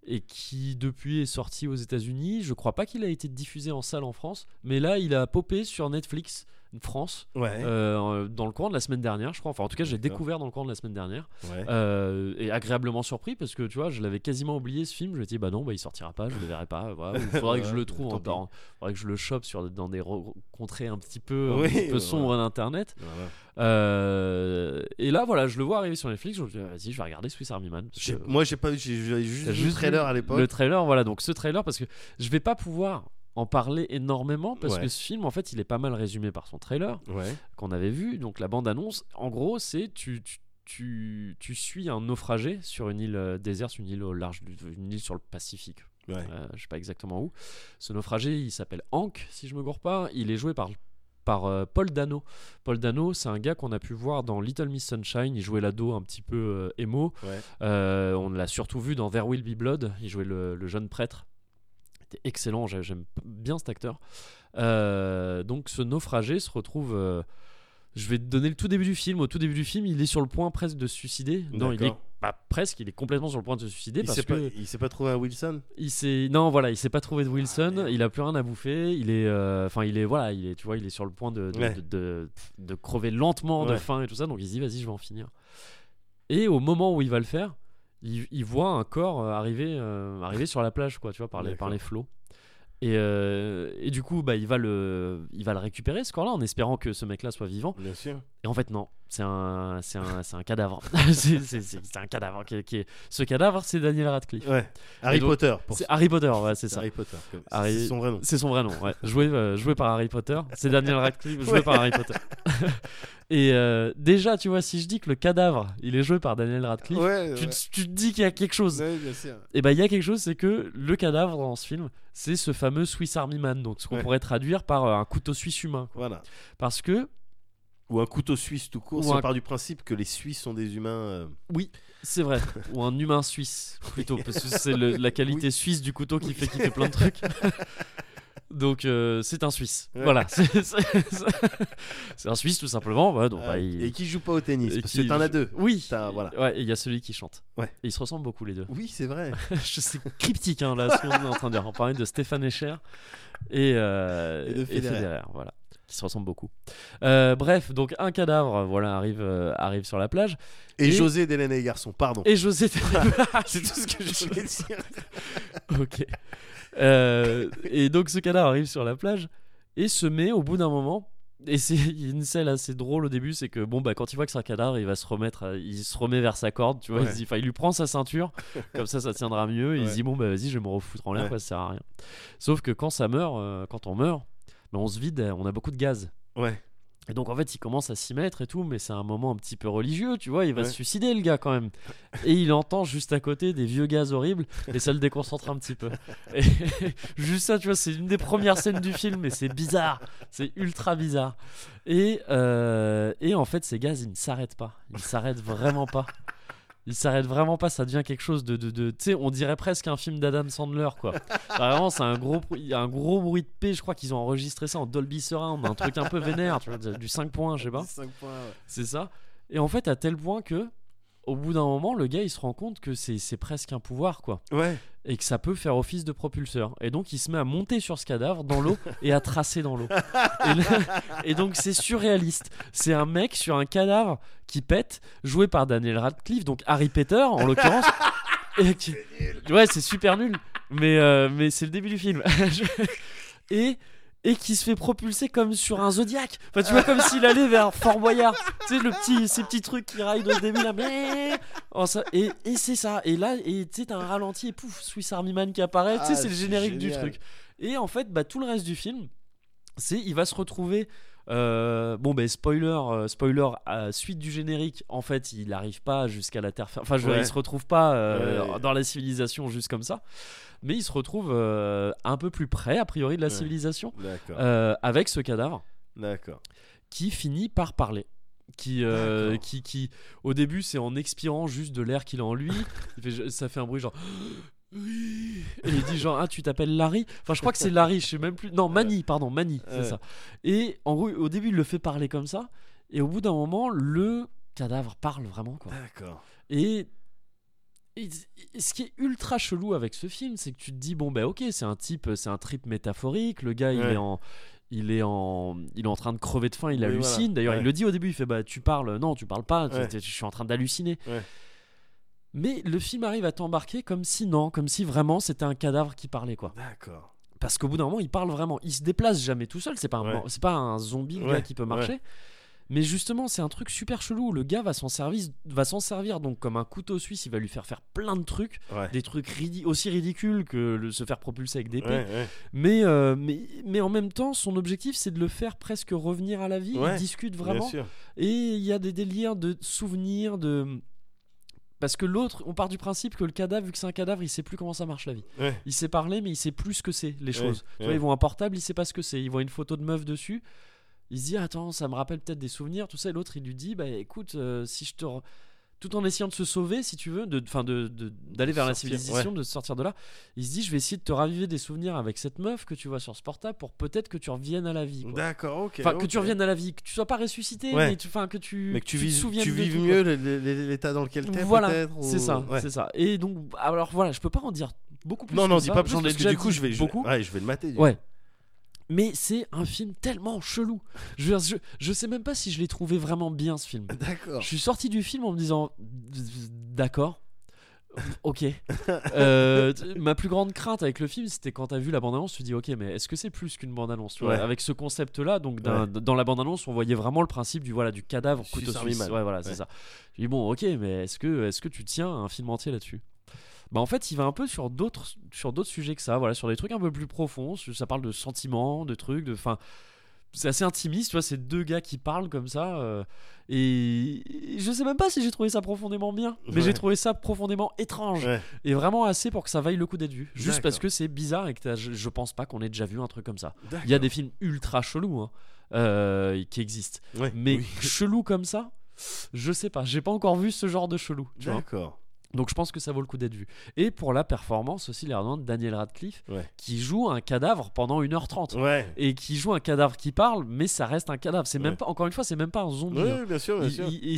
Speaker 1: et qui depuis est sorti aux États-Unis. Je crois pas qu'il a été diffusé en salle en France, mais là il a popé sur Netflix France
Speaker 2: Ouais.
Speaker 1: euh, dans le courant de la semaine dernière, je crois. Enfin, en tout cas, j'ai découvert dans le courant de la semaine dernière
Speaker 2: ouais.
Speaker 1: euh, et agréablement surpris parce que tu vois, je l'avais quasiment oublié ce film. Je me dis bah non, bah il sortira pas, je le verrai pas. Voilà. [LAUGHS] Il faudrait que je le trouve en dans- faudrait que je le chope sur dans des contrées un petit peu, un
Speaker 2: Oui,
Speaker 1: petit peu
Speaker 2: ouais,
Speaker 1: sombres d'internet.
Speaker 2: Voilà.
Speaker 1: Euh, et là, voilà, je le vois arriver sur Netflix. Je me dis ah, vas-y, je vais regarder Swiss Army Man. que-
Speaker 2: Moi, j'ai pas j'ai juste vu le
Speaker 1: juste
Speaker 2: trailer à l'époque.
Speaker 1: Le trailer, voilà. Donc ce trailer, parce que je vais pas pouvoir en parler énormément parce
Speaker 2: Ouais.
Speaker 1: que ce film, en fait, il est pas mal résumé par son trailer
Speaker 2: Ouais.
Speaker 1: qu'on avait vu. Donc la bande annonce, en gros, c'est tu, tu tu, tu suis un naufragé sur une île euh, déserte, une île au large, une île sur le Pacifique.
Speaker 2: Ouais.
Speaker 1: Euh, je sais pas exactement où. Ce naufragé, il s'appelle Hank, si je me gourre pas. Il est joué par par euh, Paul Dano. Paul Dano, c'est un gars qu'on a pu voir dans Little Miss Sunshine. Il jouait l'ado un petit peu euh, émo.
Speaker 2: Ouais.
Speaker 1: Euh, on l'a surtout vu dans There Will Be Blood. Il jouait le, le jeune prêtre. C'était excellent. j'ai- J'aime bien cet acteur. Euh, donc ce naufragé se retrouve. euh, je vais te donner le tout début du film. Au tout début du film, il est sur le point presque de se suicider. Non, il est pas presque. Il est complètement sur le point de se suicider
Speaker 2: Il
Speaker 1: parce
Speaker 2: s'est
Speaker 1: que
Speaker 2: pas, il s'est pas trouvé un Wilson?
Speaker 1: il s'est non voilà il s'est pas trouvé de Wilson
Speaker 2: merde.
Speaker 1: il a plus rien à bouffer il est euh, enfin il est voilà il est tu vois il est sur le point de de,
Speaker 2: Ouais.
Speaker 1: de, de- de crever lentement de faim et tout ça donc il se dit vas-y je vais en finir et au moment où il va le faire il, il voit un corps euh, arriver euh, arriver sur la plage quoi tu vois par les par les flots. Et, euh, et du coup bah il va le il va le récupérer ce corps là en espérant que ce mec là soit vivant.
Speaker 2: Bien sûr.
Speaker 1: Et en fait, non, c'est un, c'est un, c'est un cadavre. [LAUGHS] c'est, c'est- c'est- c'est un cadavre. Qui, est- qui est... Ce cadavre, c'est Daniel Radcliffe.
Speaker 2: Ouais. Harry
Speaker 1: donc,
Speaker 2: Potter. Pour
Speaker 1: C'est Harry Potter, ouais, c'est ça.
Speaker 2: Harry Potter. comme-
Speaker 1: Harry-
Speaker 2: C'est son vrai nom.
Speaker 1: C'est son vrai nom, ouais. joué, euh, joué par Harry Potter. C'est Daniel Radcliffe, joué
Speaker 2: Ouais.
Speaker 1: par Harry Potter. [LAUGHS] Et euh, déjà, tu vois, si je dis que le cadavre, il est joué par Daniel Radcliffe,
Speaker 2: Ouais,
Speaker 1: tu,
Speaker 2: ouais.
Speaker 1: te- tu te dis qu'il y a quelque chose.
Speaker 2: Ouais, bien sûr.
Speaker 1: Et bah, il y a quelque chose, c'est que le cadavre dans ce film, c'est ce fameux Swiss Army Man. Donc, ce qu'on
Speaker 2: Ouais.
Speaker 1: pourrait traduire par euh, un couteau suisse humain.
Speaker 2: Voilà.
Speaker 1: Parce que
Speaker 2: Ou un couteau suisse tout court.
Speaker 1: Ou
Speaker 2: Si on part du principe que les Suisses sont des humains. euh,
Speaker 1: C'est vrai, [LAUGHS] ou un humain suisse plutôt, parce que c'est le- la qualité suisse du couteau qui fait qu'il fait plein de trucs. [LAUGHS] Donc euh, c'est un Suisse.
Speaker 2: Ouais.
Speaker 1: Voilà, [LAUGHS] c'est c'est- c'est un Suisse tout simplement. Voilà, donc,
Speaker 2: euh,
Speaker 1: bah, il-
Speaker 2: Et qui joue pas au tennis.
Speaker 1: et
Speaker 2: Parce
Speaker 1: qui-
Speaker 2: que t'en as deux.
Speaker 1: Oui,
Speaker 2: T'as- voilà.
Speaker 1: ouais, et il y a celui qui chante.
Speaker 2: Ouais.
Speaker 1: Et ils se ressemblent beaucoup les deux.
Speaker 2: Oui, c'est vrai.
Speaker 1: Je sais cryptique hein, là ce qu'on est en train de dire. On parlait de Stéphane Echer et, euh,
Speaker 2: Et de Federer.
Speaker 1: voilà, qui se ressemblent beaucoup. Euh, bref, donc un cadavre, voilà, arrive, euh, arrive sur la plage
Speaker 2: Et,
Speaker 1: Et-
Speaker 2: José d'Hélène et les garçons. Pardon.
Speaker 1: et José. [LAUGHS]
Speaker 2: C'est tout ce que je voulais dire. [LAUGHS]
Speaker 1: ok. Euh, et donc ce cadavre arrive sur la plage et se met au bout d'un moment. Et c'est il y a une scène assez drôle au début, c'est que bon bah quand il voit que c'est un cadavre, il va se remettre, à- il se remet vers sa corde, tu vois, il,
Speaker 2: Ouais.
Speaker 1: se dit- enfin, il lui prend sa ceinture, [LAUGHS] comme ça ça tiendra mieux. Et il se dit bon bah vas-y je vais me refoutre en l'air,
Speaker 2: Ouais.
Speaker 1: quoi, ça sert à rien. Sauf que quand ça meurt, quand on meurt, bah, on se vide, on a beaucoup de gaz.
Speaker 2: Ouais.
Speaker 1: Et donc en fait, il commence à s'y mettre et tout, mais c'est un moment un petit peu religieux, tu vois. Il va
Speaker 2: Ouais.
Speaker 1: se suicider, le gars, quand même. Et il entend juste à côté des vieux gaz horribles, et ça le déconcentre un petit peu. Et [LAUGHS] juste ça, tu vois, c'est une des premières scènes du film, et c'est bizarre. C'est ultra bizarre. Et, euh, et en fait, ces gaz, ils ne s'arrêtent pas. Ils s'arrêtent vraiment pas. Ils s'arrêtent vraiment pas. Ça devient quelque chose de. de, de- tu sais, on dirait presque un film d'Adam Sandler, quoi. [LAUGHS] Vraiment, c'est un gros, il y a un gros bruit de paix. Je crois qu'ils ont enregistré ça en Dolby Surround, un truc un peu vénère, tu vois, du 5 points, je sais pas.
Speaker 2: Cinq points, ouais.
Speaker 1: C'est ça. Et en fait, à tel point que, au bout d'un moment, le gars il se rend compte que c'est presque un pouvoir, quoi.
Speaker 2: Ouais.
Speaker 1: Et que ça peut faire office de propulseur. Et donc, il se met à monter sur ce cadavre dans l'eau [LAUGHS] et à tracer dans l'eau. Et, donc, c'est surréaliste. C'est un mec sur un cadavre qui pète, joué par Daniel Radcliffe, donc Harry Potter en l'occurrence. [LAUGHS] Qui- Ouais, c'est super nul. Mais, euh, mais c'est le début du film. [LAUGHS] et, et qui se fait propulser comme sur un Zodiac. Enfin, tu vois, comme s'il allait vers Fort Boyard. Tu sais, le petit, ces petits trucs qui raillent au début là. Et et c'est ça. Et là, et tu sais, t'as un ralenti et pouf, Swiss Army Man qui apparaît. tu sais,
Speaker 2: Ah,
Speaker 1: c'est le générique du truc. Et en fait, bah, tout le reste du film, c'est il va se retrouver. euh, bon ben spoiler euh, spoiler euh, suite du générique en fait il n'arrive pas jusqu'à la terre enfin je
Speaker 2: Ouais.
Speaker 1: il se retrouve pas
Speaker 2: Ouais.
Speaker 1: dans la civilisation juste comme ça mais il se retrouve euh, un peu plus près a priori de la
Speaker 2: Ouais.
Speaker 1: civilisation euh, avec ce cadavre qui finit par parler. Qui, euh, qui, qui, au début, c'est en expirant juste de l'air qu'il a en lui. Il fait- ça fait un bruit genre. [GASPS] Oui. Et il dit genre ah tu t'appelles Larry? Enfin je crois que c'est Larry je sais même plus non Mani pardon Mani c'est ça et en gros au début il le fait parler comme ça et au bout d'un moment le cadavre parle vraiment quoi
Speaker 2: D'accord.
Speaker 1: et, et- ce qui est ultra chelou avec ce film, c'est que tu te dis bon bah ok, c'est un type, c'est un trip métaphorique. Le gars, il est en, il est en, il est en train de crever de faim, il
Speaker 2: Oui,
Speaker 1: hallucine.
Speaker 2: voilà.
Speaker 1: D'ailleurs,
Speaker 2: Ouais.
Speaker 1: il le dit au début, il fait bah tu parles, non, tu parles pas,
Speaker 2: Ouais.
Speaker 1: je suis en train d'halluciner. Mais le film arrive à t'embarquer comme si non, comme si vraiment c'était un cadavre qui parlait quoi.
Speaker 2: D'accord.
Speaker 1: Parce qu'au bout d'un moment, il parle vraiment. Il se déplace jamais tout seul. C'est pas un, c'est pas un zombie gars qui peut marcher. Mais justement, c'est un truc super chelou. Le gars va s'en servir, va s'en servir donc comme un couteau suisse. Il va lui faire faire plein de trucs,
Speaker 2: Ouais.
Speaker 1: des trucs ridi- aussi ridicules que le- se faire propulser avec des.
Speaker 2: Ouais, ouais.
Speaker 1: Mais, euh, mais, mais en même temps, son objectif, c'est de le faire presque revenir à la vie. Il discute vraiment. Et il y a des délires de souvenirs, de. Parce que l'autre, on part du principe que le cadavre, vu que c'est un cadavre, il sait plus comment ça marche la vie.
Speaker 2: Ouais.
Speaker 1: Il sait parler, mais il sait plus ce que c'est, les choses. Tu vois,
Speaker 2: ouais.
Speaker 1: ils voient un portable, il sait pas ce que c'est. Il voit une photo de meuf dessus. Il se dit, attends, ça me rappelle peut-être des souvenirs, tout ça. Et l'autre, il lui dit, bah écoute, euh, si je te. re- Tout en essayant de se sauver, si tu veux, de, enfin de, d'aller vers la civilisation, de sortir de là, il se dit, je vais essayer de te raviver des souvenirs avec cette meuf que tu vois sur ce portable pour peut-être que tu reviennes à la vie.
Speaker 2: D'accord, ok.
Speaker 1: Enfin, que tu reviennes à la vie, que tu sois pas ressuscité,
Speaker 2: Ouais.
Speaker 1: mais tu, enfin, que tu,
Speaker 2: Mais que tu,
Speaker 1: te
Speaker 2: vives,
Speaker 1: souviennes
Speaker 2: tu vives
Speaker 1: tout,
Speaker 2: mieux l'état dans lequel t'es,
Speaker 1: voilà, c'est
Speaker 2: ou-
Speaker 1: ça,
Speaker 2: Ouais.
Speaker 1: c'est ça. Et donc, alors voilà, je peux pas en dire beaucoup plus.
Speaker 2: Non, non,
Speaker 1: ça.
Speaker 2: dis pas plus parce que du coup, je vais,
Speaker 1: beaucoup.
Speaker 2: je vais le mater.
Speaker 1: Ouais. Mais c'est un film tellement chelou. Je, veux dire, je, je sais même pas si je l'ai trouvé vraiment bien ce film.
Speaker 2: D'accord.
Speaker 1: Je suis sorti du film en me disant d'accord. Ok. [LAUGHS] Euh, ma plus grande crainte avec le film, c'était quand t'as vu la bande-annonce, tu te dis ok, mais est-ce que c'est plus qu'une bande-annonce
Speaker 2: Ouais.
Speaker 1: Avec ce concept-là, donc dans la bande-annonce, on voyait vraiment le principe du voilà du cadavre couteau suisse. Ouais, voilà, c'est ça. Je dis bon, ok, mais est-ce que est-ce que tu tiens un film entier là-dessus? Bah en fait, il va un peu sur d'autres sur d'autres sujets que ça, voilà, sur des trucs un peu plus profonds. Ça parle de sentiments, de trucs, de, enfin, c'est assez intimiste, tu vois, c'est deux gars qui parlent comme ça. euh, et, je sais même pas si j'ai trouvé ça profondément bien, mais
Speaker 2: Ouais.
Speaker 1: j'ai trouvé ça profondément étrange
Speaker 2: Ouais.
Speaker 1: et vraiment assez pour que ça vaille le coup d'être vu. Juste parce que c'est bizarre et que je, je pense pas qu'on ait déjà vu un truc comme ça. Il y a des films ultra chelous hein, euh, qui existent,
Speaker 2: Ouais,
Speaker 1: mais
Speaker 2: oui.
Speaker 1: chelous comme ça. Je sais pas, j'ai pas encore vu ce genre de chelou.
Speaker 2: D'accord.
Speaker 1: Donc je pense que ça vaut le coup d'être vu. Et pour la performance aussi, l'air de Daniel Radcliffe,
Speaker 2: Ouais.
Speaker 1: qui joue un cadavre pendant 1h30.
Speaker 2: Ouais.
Speaker 1: Et qui joue un cadavre qui parle, mais ça reste un cadavre. C'est même pas, encore une fois, c'est même pas un zombie. hein.
Speaker 2: Ouais, bien sûr, bien
Speaker 1: Il-
Speaker 2: sûr.
Speaker 1: il-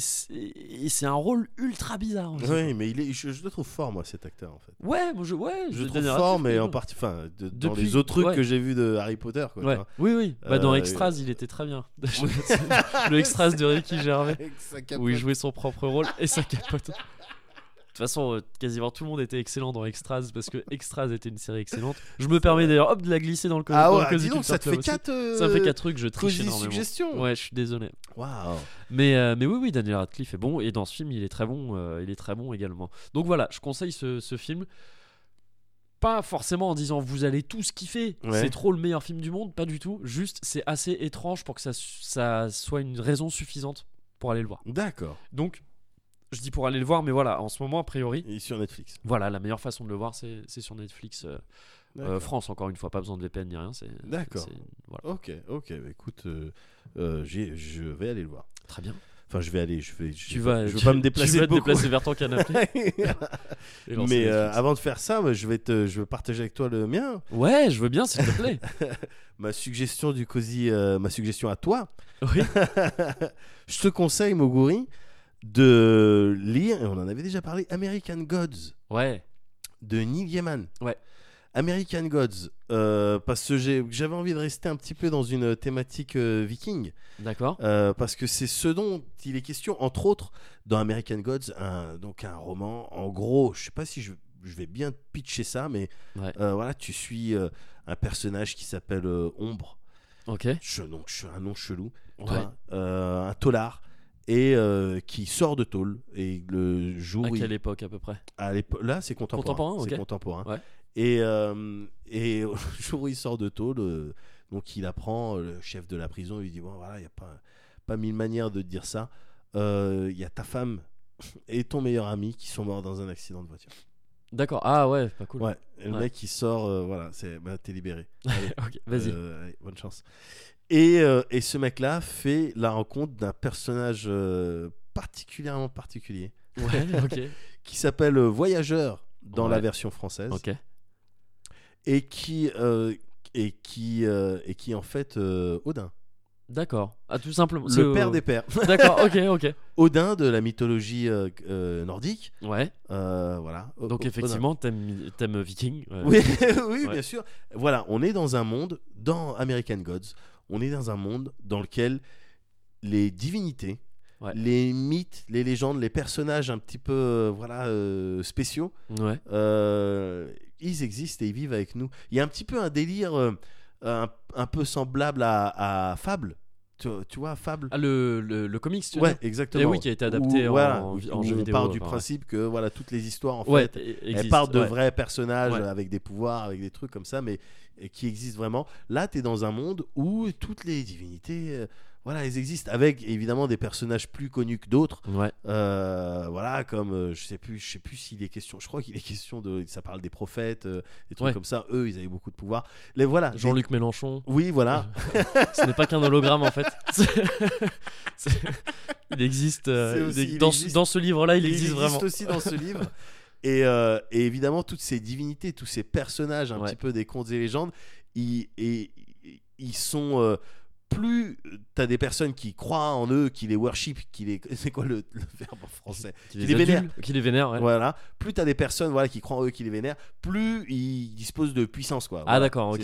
Speaker 1: et c'est- un rôle ultra bizarre. aussi.
Speaker 2: Oui, mais il est, je, je le trouve fort, moi, cet acteur, en fait.
Speaker 1: Ouais, moi, je, ouais,
Speaker 2: Je le trouve
Speaker 1: Daniel
Speaker 2: fort,
Speaker 1: Radcliffe,
Speaker 2: mais en partie, enfin, de- dans
Speaker 1: Depuis-
Speaker 2: les autres trucs que j'ai vus de Harry Potter, quoi.
Speaker 1: Ouais. Oui, oui. Bah, dans
Speaker 2: Euh,
Speaker 1: Extras, il était très bien. [LAUGHS] [LAUGHS] le Extras de Ricky Gervais, [LAUGHS] où il jouait son propre rôle et sa capote. De toute façon, euh, quasiment tout le monde était excellent dans Extras parce que Extras était une série excellente. [LAUGHS] Je me permets d'ailleurs hop de la glisser dans le,
Speaker 2: Ah ouais, dis donc, ça te fait
Speaker 1: aussi.
Speaker 2: 4
Speaker 1: Ça fait 4 trucs, je triche énormément.
Speaker 2: suggestions.
Speaker 1: Ouais, je suis désolé.
Speaker 2: Waouh.
Speaker 1: Mais, euh, mais oui, oui, Daniel Radcliffe est bon et dans ce film, il est très bon. euh, il est très bon également. Donc voilà, je conseille ce, ce film. pas forcément en disant vous allez tous kiffer,
Speaker 2: Ouais.
Speaker 1: c'est trop le meilleur film du monde, pas du tout. Juste, c'est assez étrange pour que ça, ça soit une raison suffisante pour aller le voir.
Speaker 2: D'accord.
Speaker 1: Donc, je dis pour aller le voir, mais voilà, en ce moment, a priori,
Speaker 2: Et sur Netflix.
Speaker 1: voilà, la meilleure façon de le voir, c'est sur Netflix. euh, euh. France, encore une fois, pas besoin de VPN ni rien.
Speaker 2: D'accord.
Speaker 1: Voilà.
Speaker 2: Ok, ok. bah écoute, euh, euh, je vais aller le voir.
Speaker 1: Très bien.
Speaker 2: Enfin, je vais aller. Je vais. Je,
Speaker 1: Tu vas,
Speaker 2: Je veux
Speaker 1: tu-
Speaker 2: pas me [LAUGHS]
Speaker 1: tu
Speaker 2: déplacer
Speaker 1: vas te déplacer vers ton canapé. [LAUGHS]
Speaker 2: Mais avant de faire ça, moi, je vais te, je vais partager avec toi le mien.
Speaker 1: Ouais, je veux bien, s'il te plaît. [LAUGHS]
Speaker 2: Ma suggestion du cosy, ma suggestion à toi.
Speaker 1: oui.
Speaker 2: je te conseille, Moguri, de lire, et on en avait déjà parlé, American Gods
Speaker 1: Ouais.
Speaker 2: de Neil Gaiman.
Speaker 1: Ouais.
Speaker 2: American Gods, euh, parce que j'avais envie de rester un petit peu dans une thématique euh, viking,
Speaker 1: D'accord.
Speaker 2: euh, parce que c'est ce dont il est question, entre autres, dans American Gods, un, donc un roman. En gros, je sais pas si je, je vais bien pitcher ça, mais
Speaker 1: Ouais.
Speaker 2: voilà, tu suis un personnage qui s'appelle Ombre,
Speaker 1: Ok.
Speaker 2: je, donc un nom chelou,
Speaker 1: Ouais.
Speaker 2: un tolard. Et euh, qui sort de tôle et le jour
Speaker 1: À
Speaker 2: il-
Speaker 1: quelle époque à peu près?
Speaker 2: À là, c'est contemporain.
Speaker 1: Contemporain,
Speaker 2: C'est contemporain.
Speaker 1: Ouais.
Speaker 2: Et, euh, et [LAUGHS] au jour où il sort de tôle, euh, donc il apprend, le chef de la prison lui dit Bon, voilà, il n'y a pas, pas mille manières de te dire ça. Il y a ta femme [LAUGHS] et ton meilleur ami qui sont morts dans un accident de voiture.
Speaker 1: D'accord. Ah ouais, pas cool.
Speaker 2: Ouais, le
Speaker 1: Ouais.
Speaker 2: mec il sort, euh, voilà, c'est bah, t'es libéré. Allez, [LAUGHS]
Speaker 1: ok, vas-y.
Speaker 2: euh, allez, bonne chance. Et, euh, et ce mec-là fait la rencontre d'un personnage euh, particulièrement particulier
Speaker 1: Ouais, [LAUGHS] ok.
Speaker 2: qui s'appelle euh, Voyageur dans
Speaker 1: Ouais.
Speaker 2: la version française.
Speaker 1: Ok.
Speaker 2: et qui euh, et qui et qui est en fait Odin,
Speaker 1: D'accord. Ah, tout simplement.
Speaker 2: le père des pères. [LAUGHS]
Speaker 1: D'accord, ok, [LAUGHS] ok.
Speaker 2: Odin de la mythologie euh, euh, nordique,
Speaker 1: Ouais.
Speaker 2: euh, voilà. O-
Speaker 1: Donc, effectivement, thème, thème viking. ouais.
Speaker 2: Oui, oui,
Speaker 1: Ouais.
Speaker 2: bien sûr. Voilà, on est dans un monde dans American Gods, on est dans un monde dans lequel les divinités,
Speaker 1: Ouais.
Speaker 2: les mythes, les légendes, les personnages un petit peu euh, voilà euh, spéciaux,
Speaker 1: Ouais.
Speaker 2: euh, ils existent et ils vivent avec nous. Il y a un petit peu un délire un, un peu semblable à, à Fable. Tu, tu vois, Fable
Speaker 1: Ah, le, le, le comics, tu
Speaker 2: Ouais, exactement.
Speaker 1: Et oui, qui a été adapté
Speaker 2: Où,
Speaker 1: en-
Speaker 2: voilà,
Speaker 1: en, en jeu
Speaker 2: on
Speaker 1: vidéo.
Speaker 2: part du
Speaker 1: enfin,
Speaker 2: principe que voilà, toutes les histoires en
Speaker 1: Ouais,
Speaker 2: fait, elles partent de
Speaker 1: ouais.
Speaker 2: vrais personnages avec des pouvoirs, avec des trucs comme ça, mais qui existent vraiment. Là, tu es dans un monde où toutes les divinités, euh, voilà, elles existent, avec évidemment des personnages plus connus que d'autres.
Speaker 1: Ouais.
Speaker 2: Euh, voilà, comme euh, je sais plus, je sais plus s'il est question. Je crois qu'il est question de, ça parle des prophètes, euh, des trucs
Speaker 1: Ouais.
Speaker 2: comme ça. Eux, ils avaient beaucoup de pouvoir. Les voilà. des-
Speaker 1: Jean-Luc Mélenchon.
Speaker 2: Oui, voilà. [LAUGHS]
Speaker 1: Ce n'est pas qu'un hologramme en fait. [LAUGHS] Il existe. il
Speaker 2: aussi- il
Speaker 1: dans,
Speaker 2: existe-
Speaker 1: ce- dans ce livre-là, il, existe vraiment.
Speaker 2: aussi dans ce [LAUGHS] livre. Et, euh, et évidemment, toutes ces divinités, tous ces personnages un
Speaker 1: Ouais.
Speaker 2: petit peu des contes et légendes, ils, et, ils sont. Plus t'as des personnes qui croient en eux, qui les worship, qui les. [LAUGHS] C'est quoi le, le verbe en français
Speaker 1: Qui
Speaker 2: les vénère.
Speaker 1: adule, Qui les vénère, ouais.
Speaker 2: Voilà. Plus t'as des personnes voilà, qui croient en eux, qui les vénèrent, plus ils disposent de puissance. Quoi.
Speaker 1: Ah
Speaker 2: Voilà.
Speaker 1: d'accord, ok.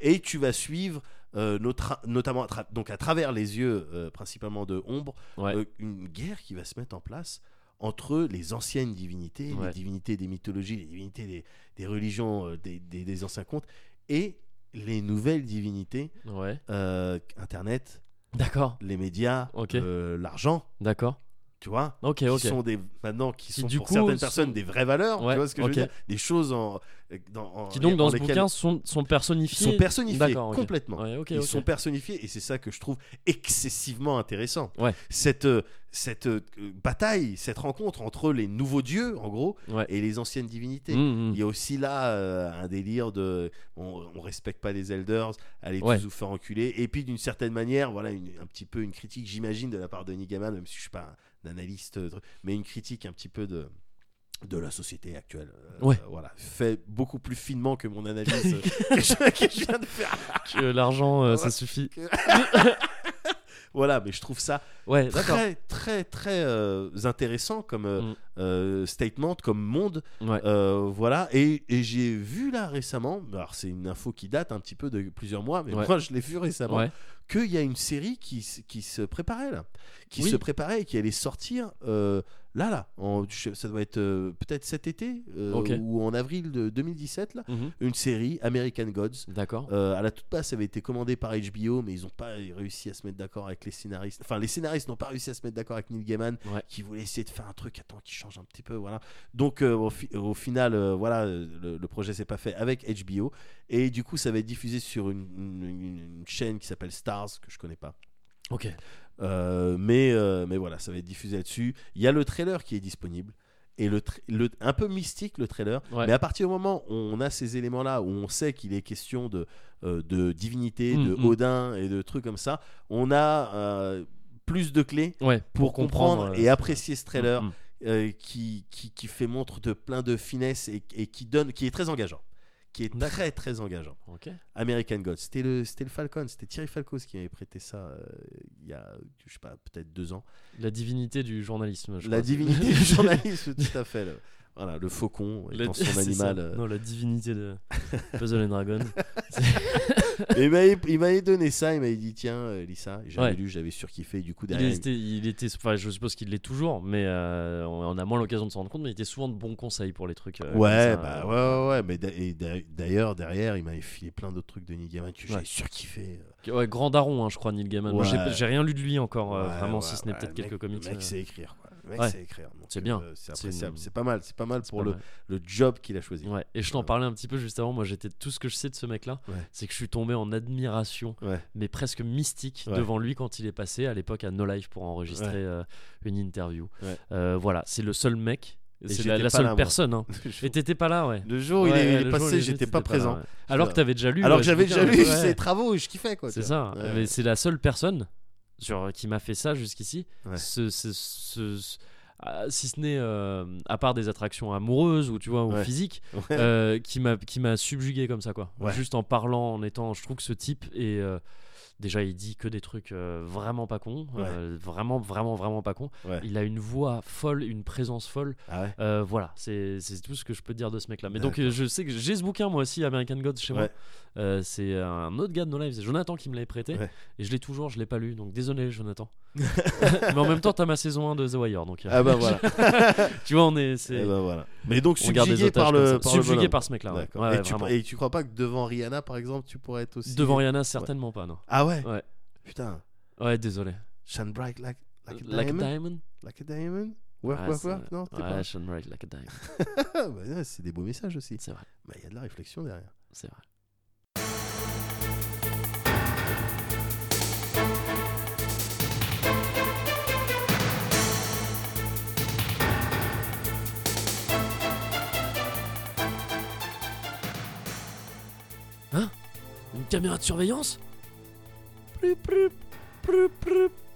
Speaker 2: Et tu vas suivre, euh, notre- notamment à donc à travers les yeux, euh, principalement de Ombre,
Speaker 1: Ouais.
Speaker 2: euh, une guerre qui va se mettre en place entre les anciennes divinités,
Speaker 1: Ouais.
Speaker 2: les divinités des mythologies, les divinités des, des religions, des, des- des anciens contes, et les nouvelles divinités,
Speaker 1: Ouais.
Speaker 2: euh, Internet,
Speaker 1: D'accord,
Speaker 2: les médias, euh, l'argent,
Speaker 1: d'accord.
Speaker 2: Tu vois
Speaker 1: Ok,
Speaker 2: qui
Speaker 1: ok.
Speaker 2: sont des maintenant qui
Speaker 1: Qui,
Speaker 2: sont
Speaker 1: du
Speaker 2: pour
Speaker 1: coup,
Speaker 2: certaines
Speaker 1: sont-
Speaker 2: personnes des vraies valeurs
Speaker 1: Ouais,
Speaker 2: tu vois ce que je veux dire? Des choses en, dans, en-
Speaker 1: Qui donc dans ce bouquin sont, sont personnifiés.
Speaker 2: sont
Speaker 1: ok.
Speaker 2: complètement
Speaker 1: Ouais,
Speaker 2: ils sont personnifiés et c'est ça que je trouve excessivement intéressant
Speaker 1: Ouais.
Speaker 2: cette euh, cette euh, bataille cette rencontre entre les nouveaux dieux en gros et les anciennes divinités
Speaker 1: Mmh, mmh.
Speaker 2: il y a aussi là euh, un délire de on, on respecte pas les elders allez tous vous faire enculer et puis d'une certaine manière voilà une- un petit peu une critique j'imagine de la part de Neil Gaiman même si je suis pas un analyste euh, mais une critique un petit peu de de la société actuelle Euh,
Speaker 1: Ouais.
Speaker 2: voilà fait beaucoup plus finement que mon analyse euh, [LAUGHS] que, je, que je viens de faire
Speaker 1: Que l'argent, euh, ça suffit. [LAUGHS]
Speaker 2: voilà mais je trouve ça
Speaker 1: Ouais,
Speaker 2: très très très euh, intéressant comme
Speaker 1: Mm.
Speaker 2: statement comme monde
Speaker 1: Ouais.
Speaker 2: Voilà, et, et j'ai vu là récemment, alors c'est une info qui date un petit peu de plusieurs mois, mais moi je l'ai vu récemment,
Speaker 1: Ouais.
Speaker 2: Qu'il y a une série qui, se préparait là, qui
Speaker 1: Oui.
Speaker 2: se préparait et qui allait sortir euh, là, là. En- ça doit être euh, peut-être cet été euh, ou en avril de 2017 là,
Speaker 1: Mhm.
Speaker 2: une série American Gods.
Speaker 1: D'accord.
Speaker 2: Euh, à la toute base, ça avait été commandé par HBO, mais ils n'ont pas réussi à se mettre d'accord avec les scénaristes. Enfin, les scénaristes n'ont pas réussi à se mettre d'accord avec Neil Gaiman,
Speaker 1: Ouais.
Speaker 2: qui voulait essayer de faire un truc, attends, qui change un petit peu, voilà. Donc, au, fi- au final, voilà, le, le projet s'est pas fait avec HBO, et du coup, ça va être diffusé sur une, une- une- une chaîne qui s'appelle Stars, que je connais pas.
Speaker 1: Ok.
Speaker 2: Euh, mais, euh, mais voilà, ça va être diffusé là-dessus. Il y a le trailer qui est disponible. Et le, un peu mystique le trailer,
Speaker 1: Ouais.
Speaker 2: mais à partir du moment où on a ces éléments-là, où on sait qu'il est question de, euh, de divinité,
Speaker 1: Mm,
Speaker 2: de
Speaker 1: mm.
Speaker 2: Odin et de trucs comme ça, on a plus de clés
Speaker 1: Ouais.
Speaker 2: pour, comprendre, et apprécier ce trailer
Speaker 1: mm,
Speaker 2: qui, qui, qui fait montre de plein de finesse et, et qui donne, qui est très engageant, qui est très très engageant. American Gods. C'était le, c'était le Falcon, c'était Thierry Falcos qui avait prêté ça euh, il y a, je sais pas, peut-être deux ans.
Speaker 1: La divinité du journalisme. je
Speaker 2: La
Speaker 1: crois.
Speaker 2: divinité du [LAUGHS] journalisme, tout à fait. Voilà, le faucon
Speaker 1: La-
Speaker 2: étant son [LAUGHS]
Speaker 1: c'est ça.
Speaker 2: animal. euh,
Speaker 1: Non, la divinité de Puzzle and Dragon. [LAUGHS]
Speaker 2: Et il m'avait- il m'avait donné ça, il m'avait dit tiens, euh, lis ça. J'avais
Speaker 1: Ouais.
Speaker 2: lu, j'avais surkiffé. Du coup,
Speaker 1: Il
Speaker 2: derrière.
Speaker 1: était, il était, enfin, je suppose qu'il l'est toujours, mais euh, on a moins l'occasion de s'en rendre compte. Mais il était souvent de bons conseils pour les trucs. euh,
Speaker 2: Ouais, bah ouais, ouais, ouais, mais d'ailleurs, derrière, il m'avait filé plein d'autres trucs de Neil Gaiman que j'ai surkiffé.
Speaker 1: Ouais, grand daron, hein, je crois, Neil Gaiman. Moi, j'ai- rien lu de lui encore, vraiment, si ce n'est peut-être quelques comics.
Speaker 2: Le mec sait écrire, quoi. Le mec
Speaker 1: Ouais.
Speaker 2: sait écrire. donc,
Speaker 1: C'est bien.
Speaker 2: euh, c'est
Speaker 1: C'est
Speaker 2: appréciable.
Speaker 1: une-
Speaker 2: C'est pas mal. C'est pas mal pour
Speaker 1: pas
Speaker 2: le,
Speaker 1: mal.
Speaker 2: le job qu'il a choisi.
Speaker 1: Ouais, et je t'en
Speaker 2: Ouais.
Speaker 1: parlais un petit peu juste avant. Moi, j'étais tout ce que je sais de ce mec-là,
Speaker 2: Ouais.
Speaker 1: c'est que je suis tombé en admiration, mais presque mystique, devant lui quand il est passé à l'époque à No Life pour enregistrer euh, une interview. Euh, voilà, c'est le seul mec, c'est la, seule
Speaker 2: là,
Speaker 1: personne. hein. [LAUGHS] Et t'étais pas là, ouais.
Speaker 2: Le jour où il est, il passé, j'étais pas
Speaker 1: là,
Speaker 2: présent.
Speaker 1: ouais. Alors que t'avais déjà lu.
Speaker 2: Alors
Speaker 1: euh,
Speaker 2: que j'avais déjà lu ses travaux et je kiffais quoi.
Speaker 1: C'est ça.
Speaker 2: Ouais.
Speaker 1: Mais c'est la seule personne qui m'a fait ça jusqu'ici.
Speaker 2: Ouais.
Speaker 1: Ce- ce- ce- ce- ah, si ce n'est euh, à part des attractions amoureuses ou tu vois ou
Speaker 2: Ouais.
Speaker 1: physiques, [LAUGHS]
Speaker 2: Ouais.
Speaker 1: euh, qui m'a qui m'a subjugué comme ça quoi.
Speaker 2: Ouais.
Speaker 1: Juste en parlant, en étant, je trouve que ce type est euh, déjà il dit que des trucs euh, vraiment pas cons,
Speaker 2: Ouais.
Speaker 1: euh, vraiment vraiment vraiment pas cons.
Speaker 2: Ouais.
Speaker 1: Il a une voix folle, une présence folle.
Speaker 2: Ah ouais.
Speaker 1: Euh, voilà, c'est c'est tout ce que je peux dire de ce mec-là. Mais donc, je sais que j'ai ce bouquin, moi aussi, American Gods, chez moi. C'est un autre gars de No Life, c'est Jonathan qui me l'avait prêté. Et je l'ai toujours, je l'ai pas lu. Donc, désolé, Jonathan. [LAUGHS] Mais en même temps, t'as ma saison 1 de The Wire. Donc,
Speaker 2: Ah bah voilà. [LAUGHS]
Speaker 1: tu vois, on est.
Speaker 2: Eh voilà. Mais donc subjugué par le par
Speaker 1: Subjugué par ce mec-là.
Speaker 2: et, tu, et tu crois pas que devant Rihanna par exemple tu pourrais être aussi
Speaker 1: Devant Rihanna, certainement pas, non.
Speaker 2: Ah ouais.
Speaker 1: Ouais.
Speaker 2: Putain.
Speaker 1: Ouais, désolé.
Speaker 2: Shine bright like like a
Speaker 1: Like a
Speaker 2: diamond?
Speaker 1: diamond?
Speaker 2: Like a diamond? Work work work. Non,
Speaker 1: Ouais, shine bright like a diamond.
Speaker 2: pas. [LAUGHS] Bah, ouais, c'est des beaux messages aussi.
Speaker 1: C'est vrai,
Speaker 2: Bah il y a de la réflexion derrière.
Speaker 1: c'est vrai. Hein? Une caméra de surveillance?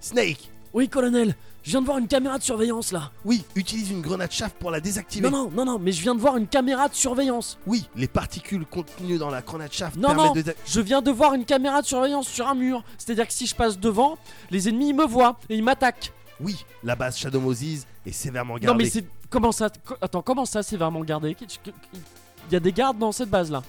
Speaker 2: Snake.
Speaker 1: Oui, colonel, je viens de voir une caméra de surveillance là.
Speaker 2: Oui, utilise une grenade chaff pour la désactiver.
Speaker 1: Non, non, non, non, mais je viens de voir une caméra de surveillance.
Speaker 2: Oui, les particules contenues dans la grenade chaff
Speaker 1: Non,
Speaker 2: permettent
Speaker 1: non,
Speaker 2: de
Speaker 1: je viens de voir une caméra de surveillance sur un mur. C'est-à-dire que si je passe devant, les ennemis ils me voient et ils m'attaquent.
Speaker 2: Oui, la base Shadow Moses est sévèrement gardée.
Speaker 1: Non, mais c'est. Comment ça Attends, comment ça, c'est vraiment gardé Il y a des gardes dans cette base là.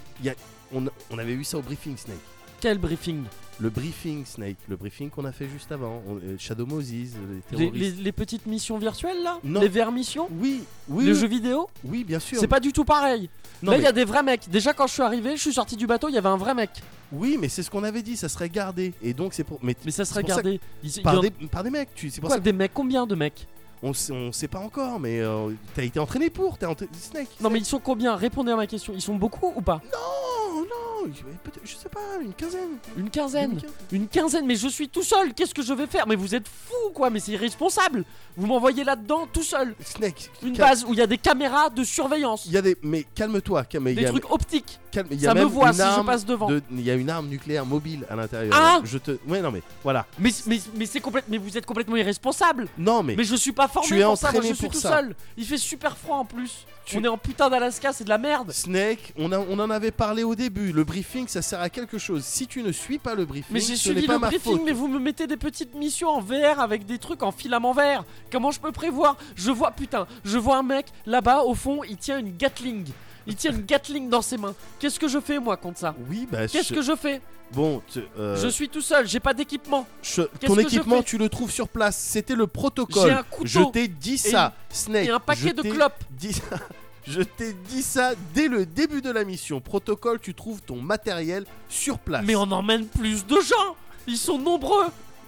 Speaker 2: on, on avait vu ça au briefing Snake.
Speaker 1: Quel briefing?
Speaker 2: Le briefing Snake, le briefing qu'on a fait juste avant. On- euh, Shadow Moses, euh, les terroristes.
Speaker 1: les- les petites missions virtuelles là
Speaker 2: Non.
Speaker 1: Les VR missions
Speaker 2: Oui, oui,
Speaker 1: Les jeux vidéo
Speaker 2: oui, bien sûr.
Speaker 1: C'est pas du tout pareil.
Speaker 2: Non,
Speaker 1: là, il
Speaker 2: mais-
Speaker 1: y a des vrais mecs. Déjà, quand je suis arrivé, je suis sorti du bateau, il y avait un vrai mec.
Speaker 2: Oui, mais c'est ce qu'on avait dit, ça serait gardé. Et donc c'est pour. Mais,
Speaker 1: Mais ça serait
Speaker 2: ça
Speaker 1: gardé.
Speaker 2: Que- par, des, par des mecs. Tu, c'est pour
Speaker 1: Quoi,
Speaker 2: ça que
Speaker 1: des mecs? Combien de mecs?
Speaker 2: On, sait- on sait pas encore, mais euh, t'as été entraîné pour. T'es entraîné Snake.
Speaker 1: Non, mais
Speaker 2: Snake.
Speaker 1: ils sont combien? Répondez à ma question. Ils sont beaucoup ou pas?
Speaker 2: Non, non, je, peut-être- je sais pas, une quinzaine.
Speaker 1: Une quinzaine
Speaker 2: Une quinzaine.
Speaker 1: Une quinzaine, mais je suis tout seul, qu'est-ce que je vais faire? Mais vous êtes fous quoi, mais c'est irresponsable Vous m'envoyez là-dedans tout seul
Speaker 2: Snake.
Speaker 1: Une base où il y a des caméras de surveillance,
Speaker 2: Il y a des. Mais calme-toi, calme.
Speaker 1: des
Speaker 2: y a-
Speaker 1: trucs optiques,
Speaker 2: calme, il y a
Speaker 1: ça me voit
Speaker 2: une
Speaker 1: si je passe devant.
Speaker 2: de- Il y a une arme nucléaire mobile à l'intérieur.
Speaker 1: Ah
Speaker 2: je te. Ouais, non, mais voilà.
Speaker 1: Mais, mais, mais c'est complètement, mais vous êtes complètement irresponsable
Speaker 2: Non, mais.
Speaker 1: Mais je suis pas formé
Speaker 2: Tu es
Speaker 1: pour ça, moi je suis
Speaker 2: pour
Speaker 1: tout
Speaker 2: ça.
Speaker 1: seul Il fait super froid en plus
Speaker 2: Tu-
Speaker 1: On est en putain d'Alaska, c'est de la merde
Speaker 2: Snake, on, a- on en avait parlé au début. Le briefing, ça sert à quelque chose. Si tu ne suis pas le briefing,
Speaker 1: Mais j'ai suivi
Speaker 2: pas
Speaker 1: le
Speaker 2: ma
Speaker 1: briefing, mais vous me mettez des petites missions en VR avec des trucs en filament vert. Comment je peux prévoir? Je vois, putain, je vois un mec là-bas au fond, il tient une Gatling. Il tient une Gatling dans ses mains. Qu'est-ce que je fais moi contre ça
Speaker 2: Oui, bah.
Speaker 1: Qu'est-ce
Speaker 2: je-
Speaker 1: que je fais
Speaker 2: Bon, tu- euh,
Speaker 1: Je suis tout seul, j'ai pas d'équipement.
Speaker 2: je- ton
Speaker 1: je
Speaker 2: équipement, tu le trouves sur place. C'était le protocole.
Speaker 1: J'ai un couteau
Speaker 2: Je t'ai dit ça, Snake.
Speaker 1: et un
Speaker 2: je
Speaker 1: paquet de
Speaker 2: t'ai
Speaker 1: clopes.
Speaker 2: dit ça. [LAUGHS] Je t'ai dit ça dès le début de la mission. Protocole, tu trouves ton matériel sur place.
Speaker 1: Mais on emmène plus de gens Ils sont nombreux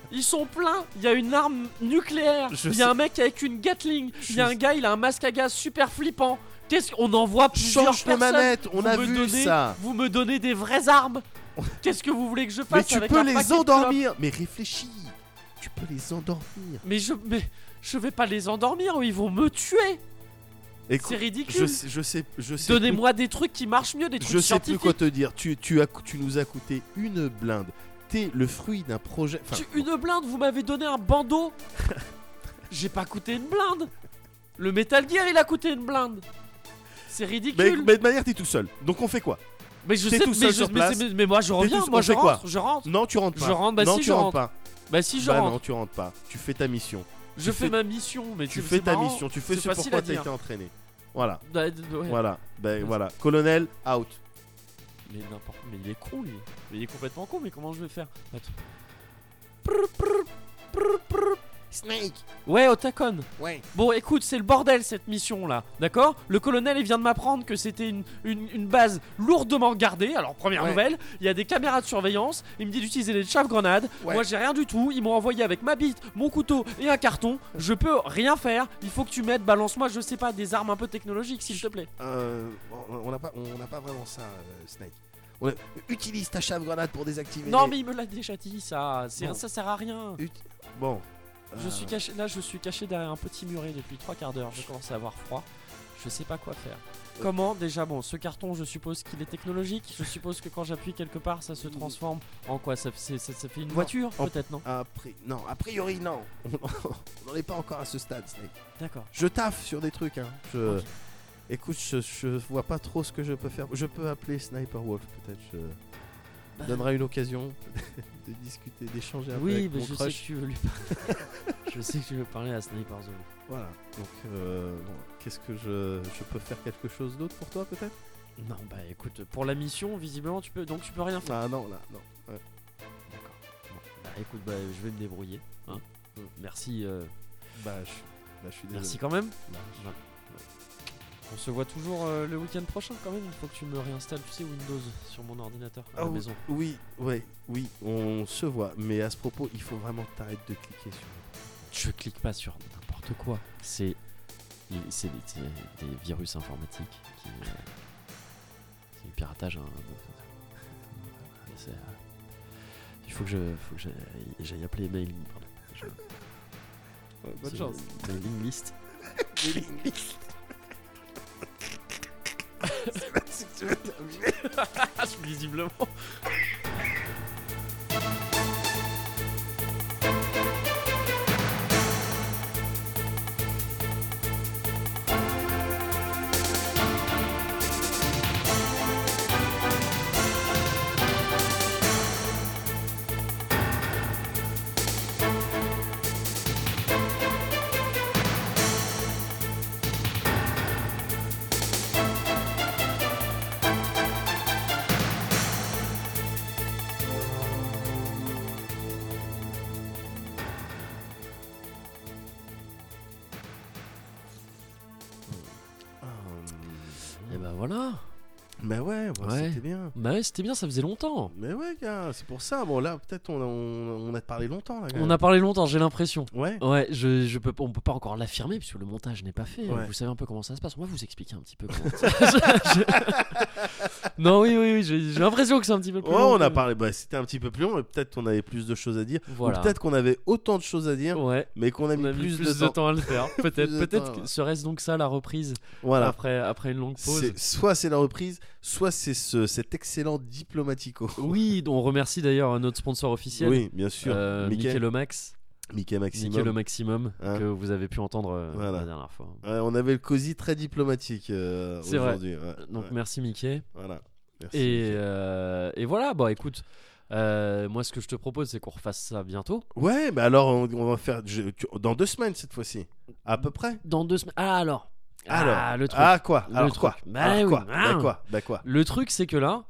Speaker 1: Ils sont pleins Il y a une arme nucléaire
Speaker 2: Je
Speaker 1: Il y a
Speaker 2: sais.
Speaker 1: un mec avec une Gatling Il y a
Speaker 2: Je
Speaker 1: un gars, il a un masque à gaz super flippant Qu'est-ce qu'on envoie plusieurs
Speaker 2: Change de
Speaker 1: personnes
Speaker 2: manette, on
Speaker 1: Vous
Speaker 2: a
Speaker 1: me
Speaker 2: vu
Speaker 1: donnez-
Speaker 2: ça.
Speaker 1: Vous me donnez des vraies armes Qu'est-ce que vous voulez que je
Speaker 2: Mais
Speaker 1: fasse
Speaker 2: tu
Speaker 1: avec
Speaker 2: peux
Speaker 1: un
Speaker 2: les
Speaker 1: paquet de
Speaker 2: endormir. Mais réfléchis. Tu peux les endormir.
Speaker 1: Mais je... Mais... Je vais pas les endormir, ils vont me tuer
Speaker 2: Écoute,
Speaker 1: C'est
Speaker 2: je
Speaker 1: ridicule
Speaker 2: sais, je sais, je sais.
Speaker 1: Donnez-moi des trucs qui marchent mieux, des trucs
Speaker 2: Je sais plus
Speaker 1: scientifiques
Speaker 2: quoi te dire. Tu, tu, as, tu nous as coûté une blinde. T'es le fruit d'un projet. enfin,
Speaker 1: Tu- Une blinde, vous m'avez donné un bandeau [LAUGHS] J'ai pas coûté une blinde Le Metal Gear, il a coûté une blinde C'est ridicule
Speaker 2: mais de manière, t'es tout seul. Donc on fait quoi?
Speaker 1: Mais je
Speaker 2: T'es
Speaker 1: sais,
Speaker 2: tout
Speaker 1: mais,
Speaker 2: seul
Speaker 1: je-
Speaker 2: sur
Speaker 1: mais
Speaker 2: place.
Speaker 1: mais- mais moi je reviens,
Speaker 2: tout-
Speaker 1: moi
Speaker 2: on
Speaker 1: je
Speaker 2: fait quoi?
Speaker 1: rentre, je rentre.
Speaker 2: Non, tu rentres pas.
Speaker 1: Je rentre, bah
Speaker 2: non,
Speaker 1: si,
Speaker 2: tu
Speaker 1: je
Speaker 2: rentres
Speaker 1: rentre.
Speaker 2: pas.
Speaker 1: Bah si je
Speaker 2: bah
Speaker 1: rentre,
Speaker 2: non, tu rentres pas. Tu fais ta mission.
Speaker 1: je fais
Speaker 2: fais-
Speaker 1: ma mission, mais
Speaker 2: Tu
Speaker 1: c'est-
Speaker 2: fais
Speaker 1: c'est
Speaker 2: ta
Speaker 1: marrant.
Speaker 2: mission. Tu fais
Speaker 1: C'est
Speaker 2: ce
Speaker 1: facile
Speaker 2: pourquoi
Speaker 1: à
Speaker 2: t'as
Speaker 1: dire.
Speaker 2: été entraîné. Voilà.
Speaker 1: Bah, d- ouais.
Speaker 2: Voilà. Ben voilà. Colonel out.
Speaker 1: Mais n'importe, mais il est con lui. Mais il est complètement con, mais comment je vais faire? Attends.
Speaker 2: Snake.
Speaker 1: Ouais, Otakon.
Speaker 2: Ouais.
Speaker 1: Bon, écoute, c'est le bordel cette mission là, d'accord? Le colonel il vient de m'apprendre que c'était une, une, une base lourdement gardée. Alors, première
Speaker 2: Ouais.
Speaker 1: nouvelle, il y a des caméras de surveillance. Il me dit d'utiliser des chaves-grenades.
Speaker 2: Ouais.
Speaker 1: Moi j'ai rien du tout. Ils m'ont envoyé avec ma bite, mon couteau et un carton. Je peux rien faire. Il faut que tu m'aides. Balance-moi, je sais pas, des armes un peu technologiques s'il te plaît.
Speaker 2: Euh, on n'a pas, on pas vraiment ça, euh, Snake. On a- Utilise ta chave grenade pour désactiver.
Speaker 1: Non,
Speaker 2: les-
Speaker 1: mais il me l'a déjà dit ça.
Speaker 2: Bon.
Speaker 1: Ça sert à rien.
Speaker 2: Ut- Bon.
Speaker 1: Je
Speaker 2: euh,
Speaker 1: suis caché là, je suis caché derrière un petit muret depuis trois quarts d'heure. Je commence à avoir froid. Je sais pas quoi faire. Comment déjà bon ce carton je suppose qu'il est technologique. Je suppose que quand j'appuie quelque part ça se transforme en quoi? Ça, c'est- ça- ça fait une voiture
Speaker 2: En-
Speaker 1: peut-être non?
Speaker 2: Après, non, a priori non. [LAUGHS] On n'en est pas encore à ce stade, Snake.
Speaker 1: D'accord.
Speaker 2: Je taffe sur des trucs. Hein. Je...
Speaker 1: Ok.
Speaker 2: Écoute, je, je vois pas trop ce que je peux faire. Je peux appeler Sniper Wolf, peut-être. Je
Speaker 1: Bah.
Speaker 2: donnera une occasion de discuter, d'échanger un peu
Speaker 1: Oui,
Speaker 2: avec
Speaker 1: mais
Speaker 2: mon
Speaker 1: je sais que tu veux lui parler. [LAUGHS] je sais que tu veux parler à Sniper Zone.
Speaker 2: Voilà. Donc, euh, bon, qu'est-ce que je, je peux faire quelque chose d'autre pour toi, peut-être?
Speaker 1: Non bah écoute pour la mission visiblement tu peux donc tu peux rien faire.
Speaker 2: Ah non, là, non. Ouais.
Speaker 1: D'accord. Bon, bah écoute bah je vais me débrouiller. hein.
Speaker 2: Mm.
Speaker 1: Merci. euh,
Speaker 2: Bah, je, bah, je suis désolé.
Speaker 1: merci quand même.
Speaker 2: Bah, je-.
Speaker 1: On se voit toujours euh, le week-end prochain quand même. Il faut que tu me réinstalles, tu sais, Windows sur mon ordinateur à
Speaker 2: Ah
Speaker 1: la
Speaker 2: oui,
Speaker 1: maison.
Speaker 2: Oui, ouais, oui, on se voit. Mais à ce propos, il faut vraiment que t'arrêtes de cliquer sur.
Speaker 1: Je clique pas sur n'importe quoi. C'est c'est des, virus informatiques qui euh, c'est du piratage. hein. [LAUGHS] Euh, il faut que je faut que j'aille- j'aille appeler mailing. pardon. Je-
Speaker 2: bonne chance.
Speaker 1: Mailing list. [LAUGHS] [LAUGHS]
Speaker 2: C'est que tu vas terminer. [LAUGHS]
Speaker 1: Visiblement.
Speaker 2: Ouais, c'était bien,
Speaker 1: ça faisait longtemps.
Speaker 2: Mais ouais, gars, c'est pour ça. Bon, là, peut-être on, a- on, on a parlé longtemps, là.
Speaker 1: On a parlé longtemps, j'ai l'impression.
Speaker 2: Ouais.
Speaker 1: Ouais, je, je peux, on peut pas encore l'affirmer puisque le montage n'est pas fait.
Speaker 2: Ouais.
Speaker 1: Vous savez un peu comment ça se passe. On va vous expliquer un petit peu. Comment Je- je- [LAUGHS] [LAUGHS] non, oui, oui, oui, j'ai l'impression que c'est un petit peu plus.
Speaker 2: Ouais,
Speaker 1: long
Speaker 2: on a parlé. Bah, c'était un petit peu plus long, mais peut-être qu'on avait plus de choses à dire.
Speaker 1: Voilà.
Speaker 2: Ou peut-être qu'on avait autant de choses à dire,
Speaker 1: Ouais.
Speaker 2: mais qu'on a mis
Speaker 1: a mis
Speaker 2: plus, de, temps.
Speaker 1: à le faire. [LAUGHS] Peut-être,
Speaker 2: ouais.
Speaker 1: serait-ce donc ça la reprise
Speaker 2: Voilà.
Speaker 1: après, après une longue pause.
Speaker 2: Soit c'est la reprise, soit c'est ce, cet excellent diplomatico. [LAUGHS]
Speaker 1: Oui, on remercie d'ailleurs notre sponsor officiel,
Speaker 2: Oui, bien sûr.
Speaker 1: euh,
Speaker 2: Mickey,
Speaker 1: Mickey le Max,
Speaker 2: Mickey Maximum.
Speaker 1: Mickey le Maximum,
Speaker 2: Hein.
Speaker 1: que vous avez pu entendre euh,
Speaker 2: Voilà.
Speaker 1: la dernière fois.
Speaker 2: Ouais, on avait le cosy très diplomatique euh,
Speaker 1: C'est vrai.
Speaker 2: aujourd'hui. ouais,
Speaker 1: Donc
Speaker 2: ouais.
Speaker 1: merci Mickey.
Speaker 2: Voilà. Merci.
Speaker 1: Et,
Speaker 2: Mickey.
Speaker 1: euh, et voilà, bon écoute, moi ce que je te propose c'est qu'on refasse ça bientôt.
Speaker 2: Ouais, mais alors on, on va faire je- tu- dans deux semaines cette fois-ci, à peu près.
Speaker 1: Dans deux semaines. Ah alors,
Speaker 2: Alors,
Speaker 1: Ah, le truc.
Speaker 2: Ah quoi
Speaker 1: Le
Speaker 2: Alors
Speaker 1: truc.
Speaker 2: quoi
Speaker 1: Bah
Speaker 2: Alors
Speaker 1: oui,
Speaker 2: quoi
Speaker 1: ah.
Speaker 2: Bah quoi Bah quoi
Speaker 1: Le truc, c'est que là,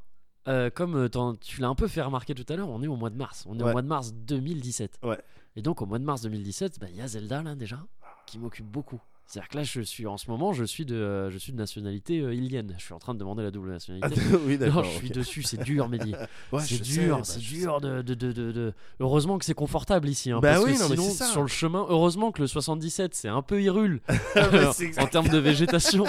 Speaker 1: euh, comme euh, tu l'as un peu fait remarquer tout à l'heure, on est au mois de mars. On est
Speaker 2: Ouais.
Speaker 1: au mois de mars 2017.
Speaker 2: Ouais.
Speaker 1: Et donc, au mois de mars 2017, bah, il y a Zelda, là, déjà, qui m'occupe beaucoup. C'est-à-dire que là, je suis, en ce moment, je suis de, je suis de nationalité euh, ilienne. Je suis en train de demander la double
Speaker 2: Ah,
Speaker 1: nationalité.
Speaker 2: Oui,
Speaker 1: non,
Speaker 2: d'accord.
Speaker 1: je suis dessus, c'est dur, Mehdi. [LAUGHS]
Speaker 2: Ouais,
Speaker 1: c'est dur,
Speaker 2: bah,
Speaker 1: c'est dur de, de, de, Heureusement que c'est confortable ici. Hein,
Speaker 2: Bah
Speaker 1: parce
Speaker 2: oui,
Speaker 1: que
Speaker 2: non, mais
Speaker 1: sinon,
Speaker 2: c'est ça.
Speaker 1: sur le chemin, heureusement que le 77, c'est un peu irule [LAUGHS]
Speaker 2: Mais [LAUGHS] c'est
Speaker 1: en termes de végétation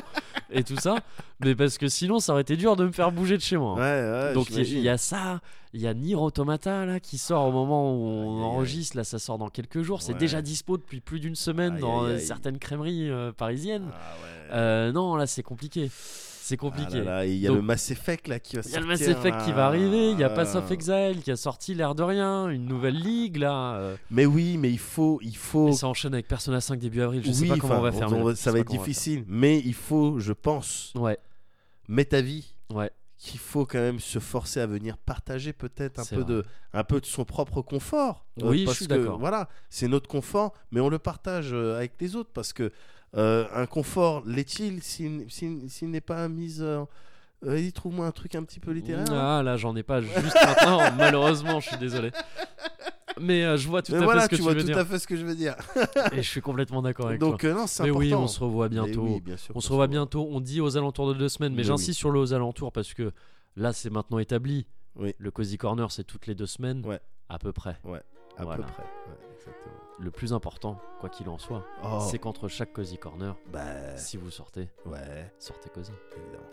Speaker 1: et tout ça. Mais parce que sinon, ça aurait été dur de me faire bouger de chez moi.
Speaker 2: Ouais, ouais,
Speaker 1: Donc il y, a- y ça, il y a Nier Automata là qui sort au moment où on
Speaker 2: Aïe, aïe, aïe.
Speaker 1: enregistre. Là, ça sort dans quelques jours. C'est déjà dispo depuis plus d'une semaine
Speaker 2: Aïe,
Speaker 1: dans certaines crèmeries euh, parisiennes.
Speaker 2: Ah.
Speaker 1: Euh, non, là, c'est compliqué. C'est
Speaker 2: Ah
Speaker 1: compliqué.
Speaker 2: et il y a
Speaker 1: Donc-
Speaker 2: le Mass Effect là qui va
Speaker 1: Il y a
Speaker 2: sortir.
Speaker 1: le Mass Effect qui va arriver, il y a Pass of
Speaker 2: Ah.
Speaker 1: Exile qui a sorti l'air de rien, une nouvelle ligue là. euh,
Speaker 2: Mais oui, mais il faut, il faut.
Speaker 1: ça enchaîne avec Persona 5 début avril. Je sais
Speaker 2: oui,
Speaker 1: pas comment on va faire.
Speaker 2: on
Speaker 1: je
Speaker 2: ça
Speaker 1: sais
Speaker 2: va être difficile, mais il faut, je pense,
Speaker 1: Ouais,
Speaker 2: mettre à vie
Speaker 1: ouais.
Speaker 2: qu'il faut quand même se forcer à venir partager peut-être un peu
Speaker 1: vrai.
Speaker 2: de un peu de son propre confort Euh,
Speaker 1: Oui, je
Speaker 2: parce
Speaker 1: suis d'accord.
Speaker 2: voilà c'est notre confort mais on le partage euh, avec les autres parce que euh, un confort l'est-il s'il n'est pas mis euh, vas-y trouve-moi un truc un petit peu littéraire.
Speaker 1: Ah là, j'en ai pas juste maintenant. [LAUGHS] malheureusement, je suis désolé. Mais euh, je vois tout
Speaker 2: mais
Speaker 1: à
Speaker 2: voilà
Speaker 1: fait ce que
Speaker 2: tu
Speaker 1: tu,
Speaker 2: vois
Speaker 1: veux
Speaker 2: tout
Speaker 1: dire.
Speaker 2: à fait ce que je veux dire
Speaker 1: Et je suis complètement d'accord avec
Speaker 2: donc
Speaker 1: toi.
Speaker 2: euh, non c'est
Speaker 1: Mais
Speaker 2: important
Speaker 1: oui, on se revoit bientôt.
Speaker 2: oui, bien sûr
Speaker 1: On se revoit bientôt. On dit aux alentours de deux semaines, mais
Speaker 2: Mais
Speaker 1: j'insiste
Speaker 2: oui.
Speaker 1: sur le aux alentours parce que là, c'est maintenant établi.
Speaker 2: Oui.
Speaker 1: Le Cozy Corner, c'est toutes les deux semaines,
Speaker 2: Ouais.
Speaker 1: à peu près.
Speaker 2: à
Speaker 1: Voilà.
Speaker 2: peu près ouais, exactement
Speaker 1: Le plus important, quoi qu'il en soit,
Speaker 2: oh.
Speaker 1: c'est qu'entre chaque Cozy Corner,
Speaker 2: bah.
Speaker 1: si vous sortez,
Speaker 2: ouais.
Speaker 1: sortez Cozy.
Speaker 2: évidemment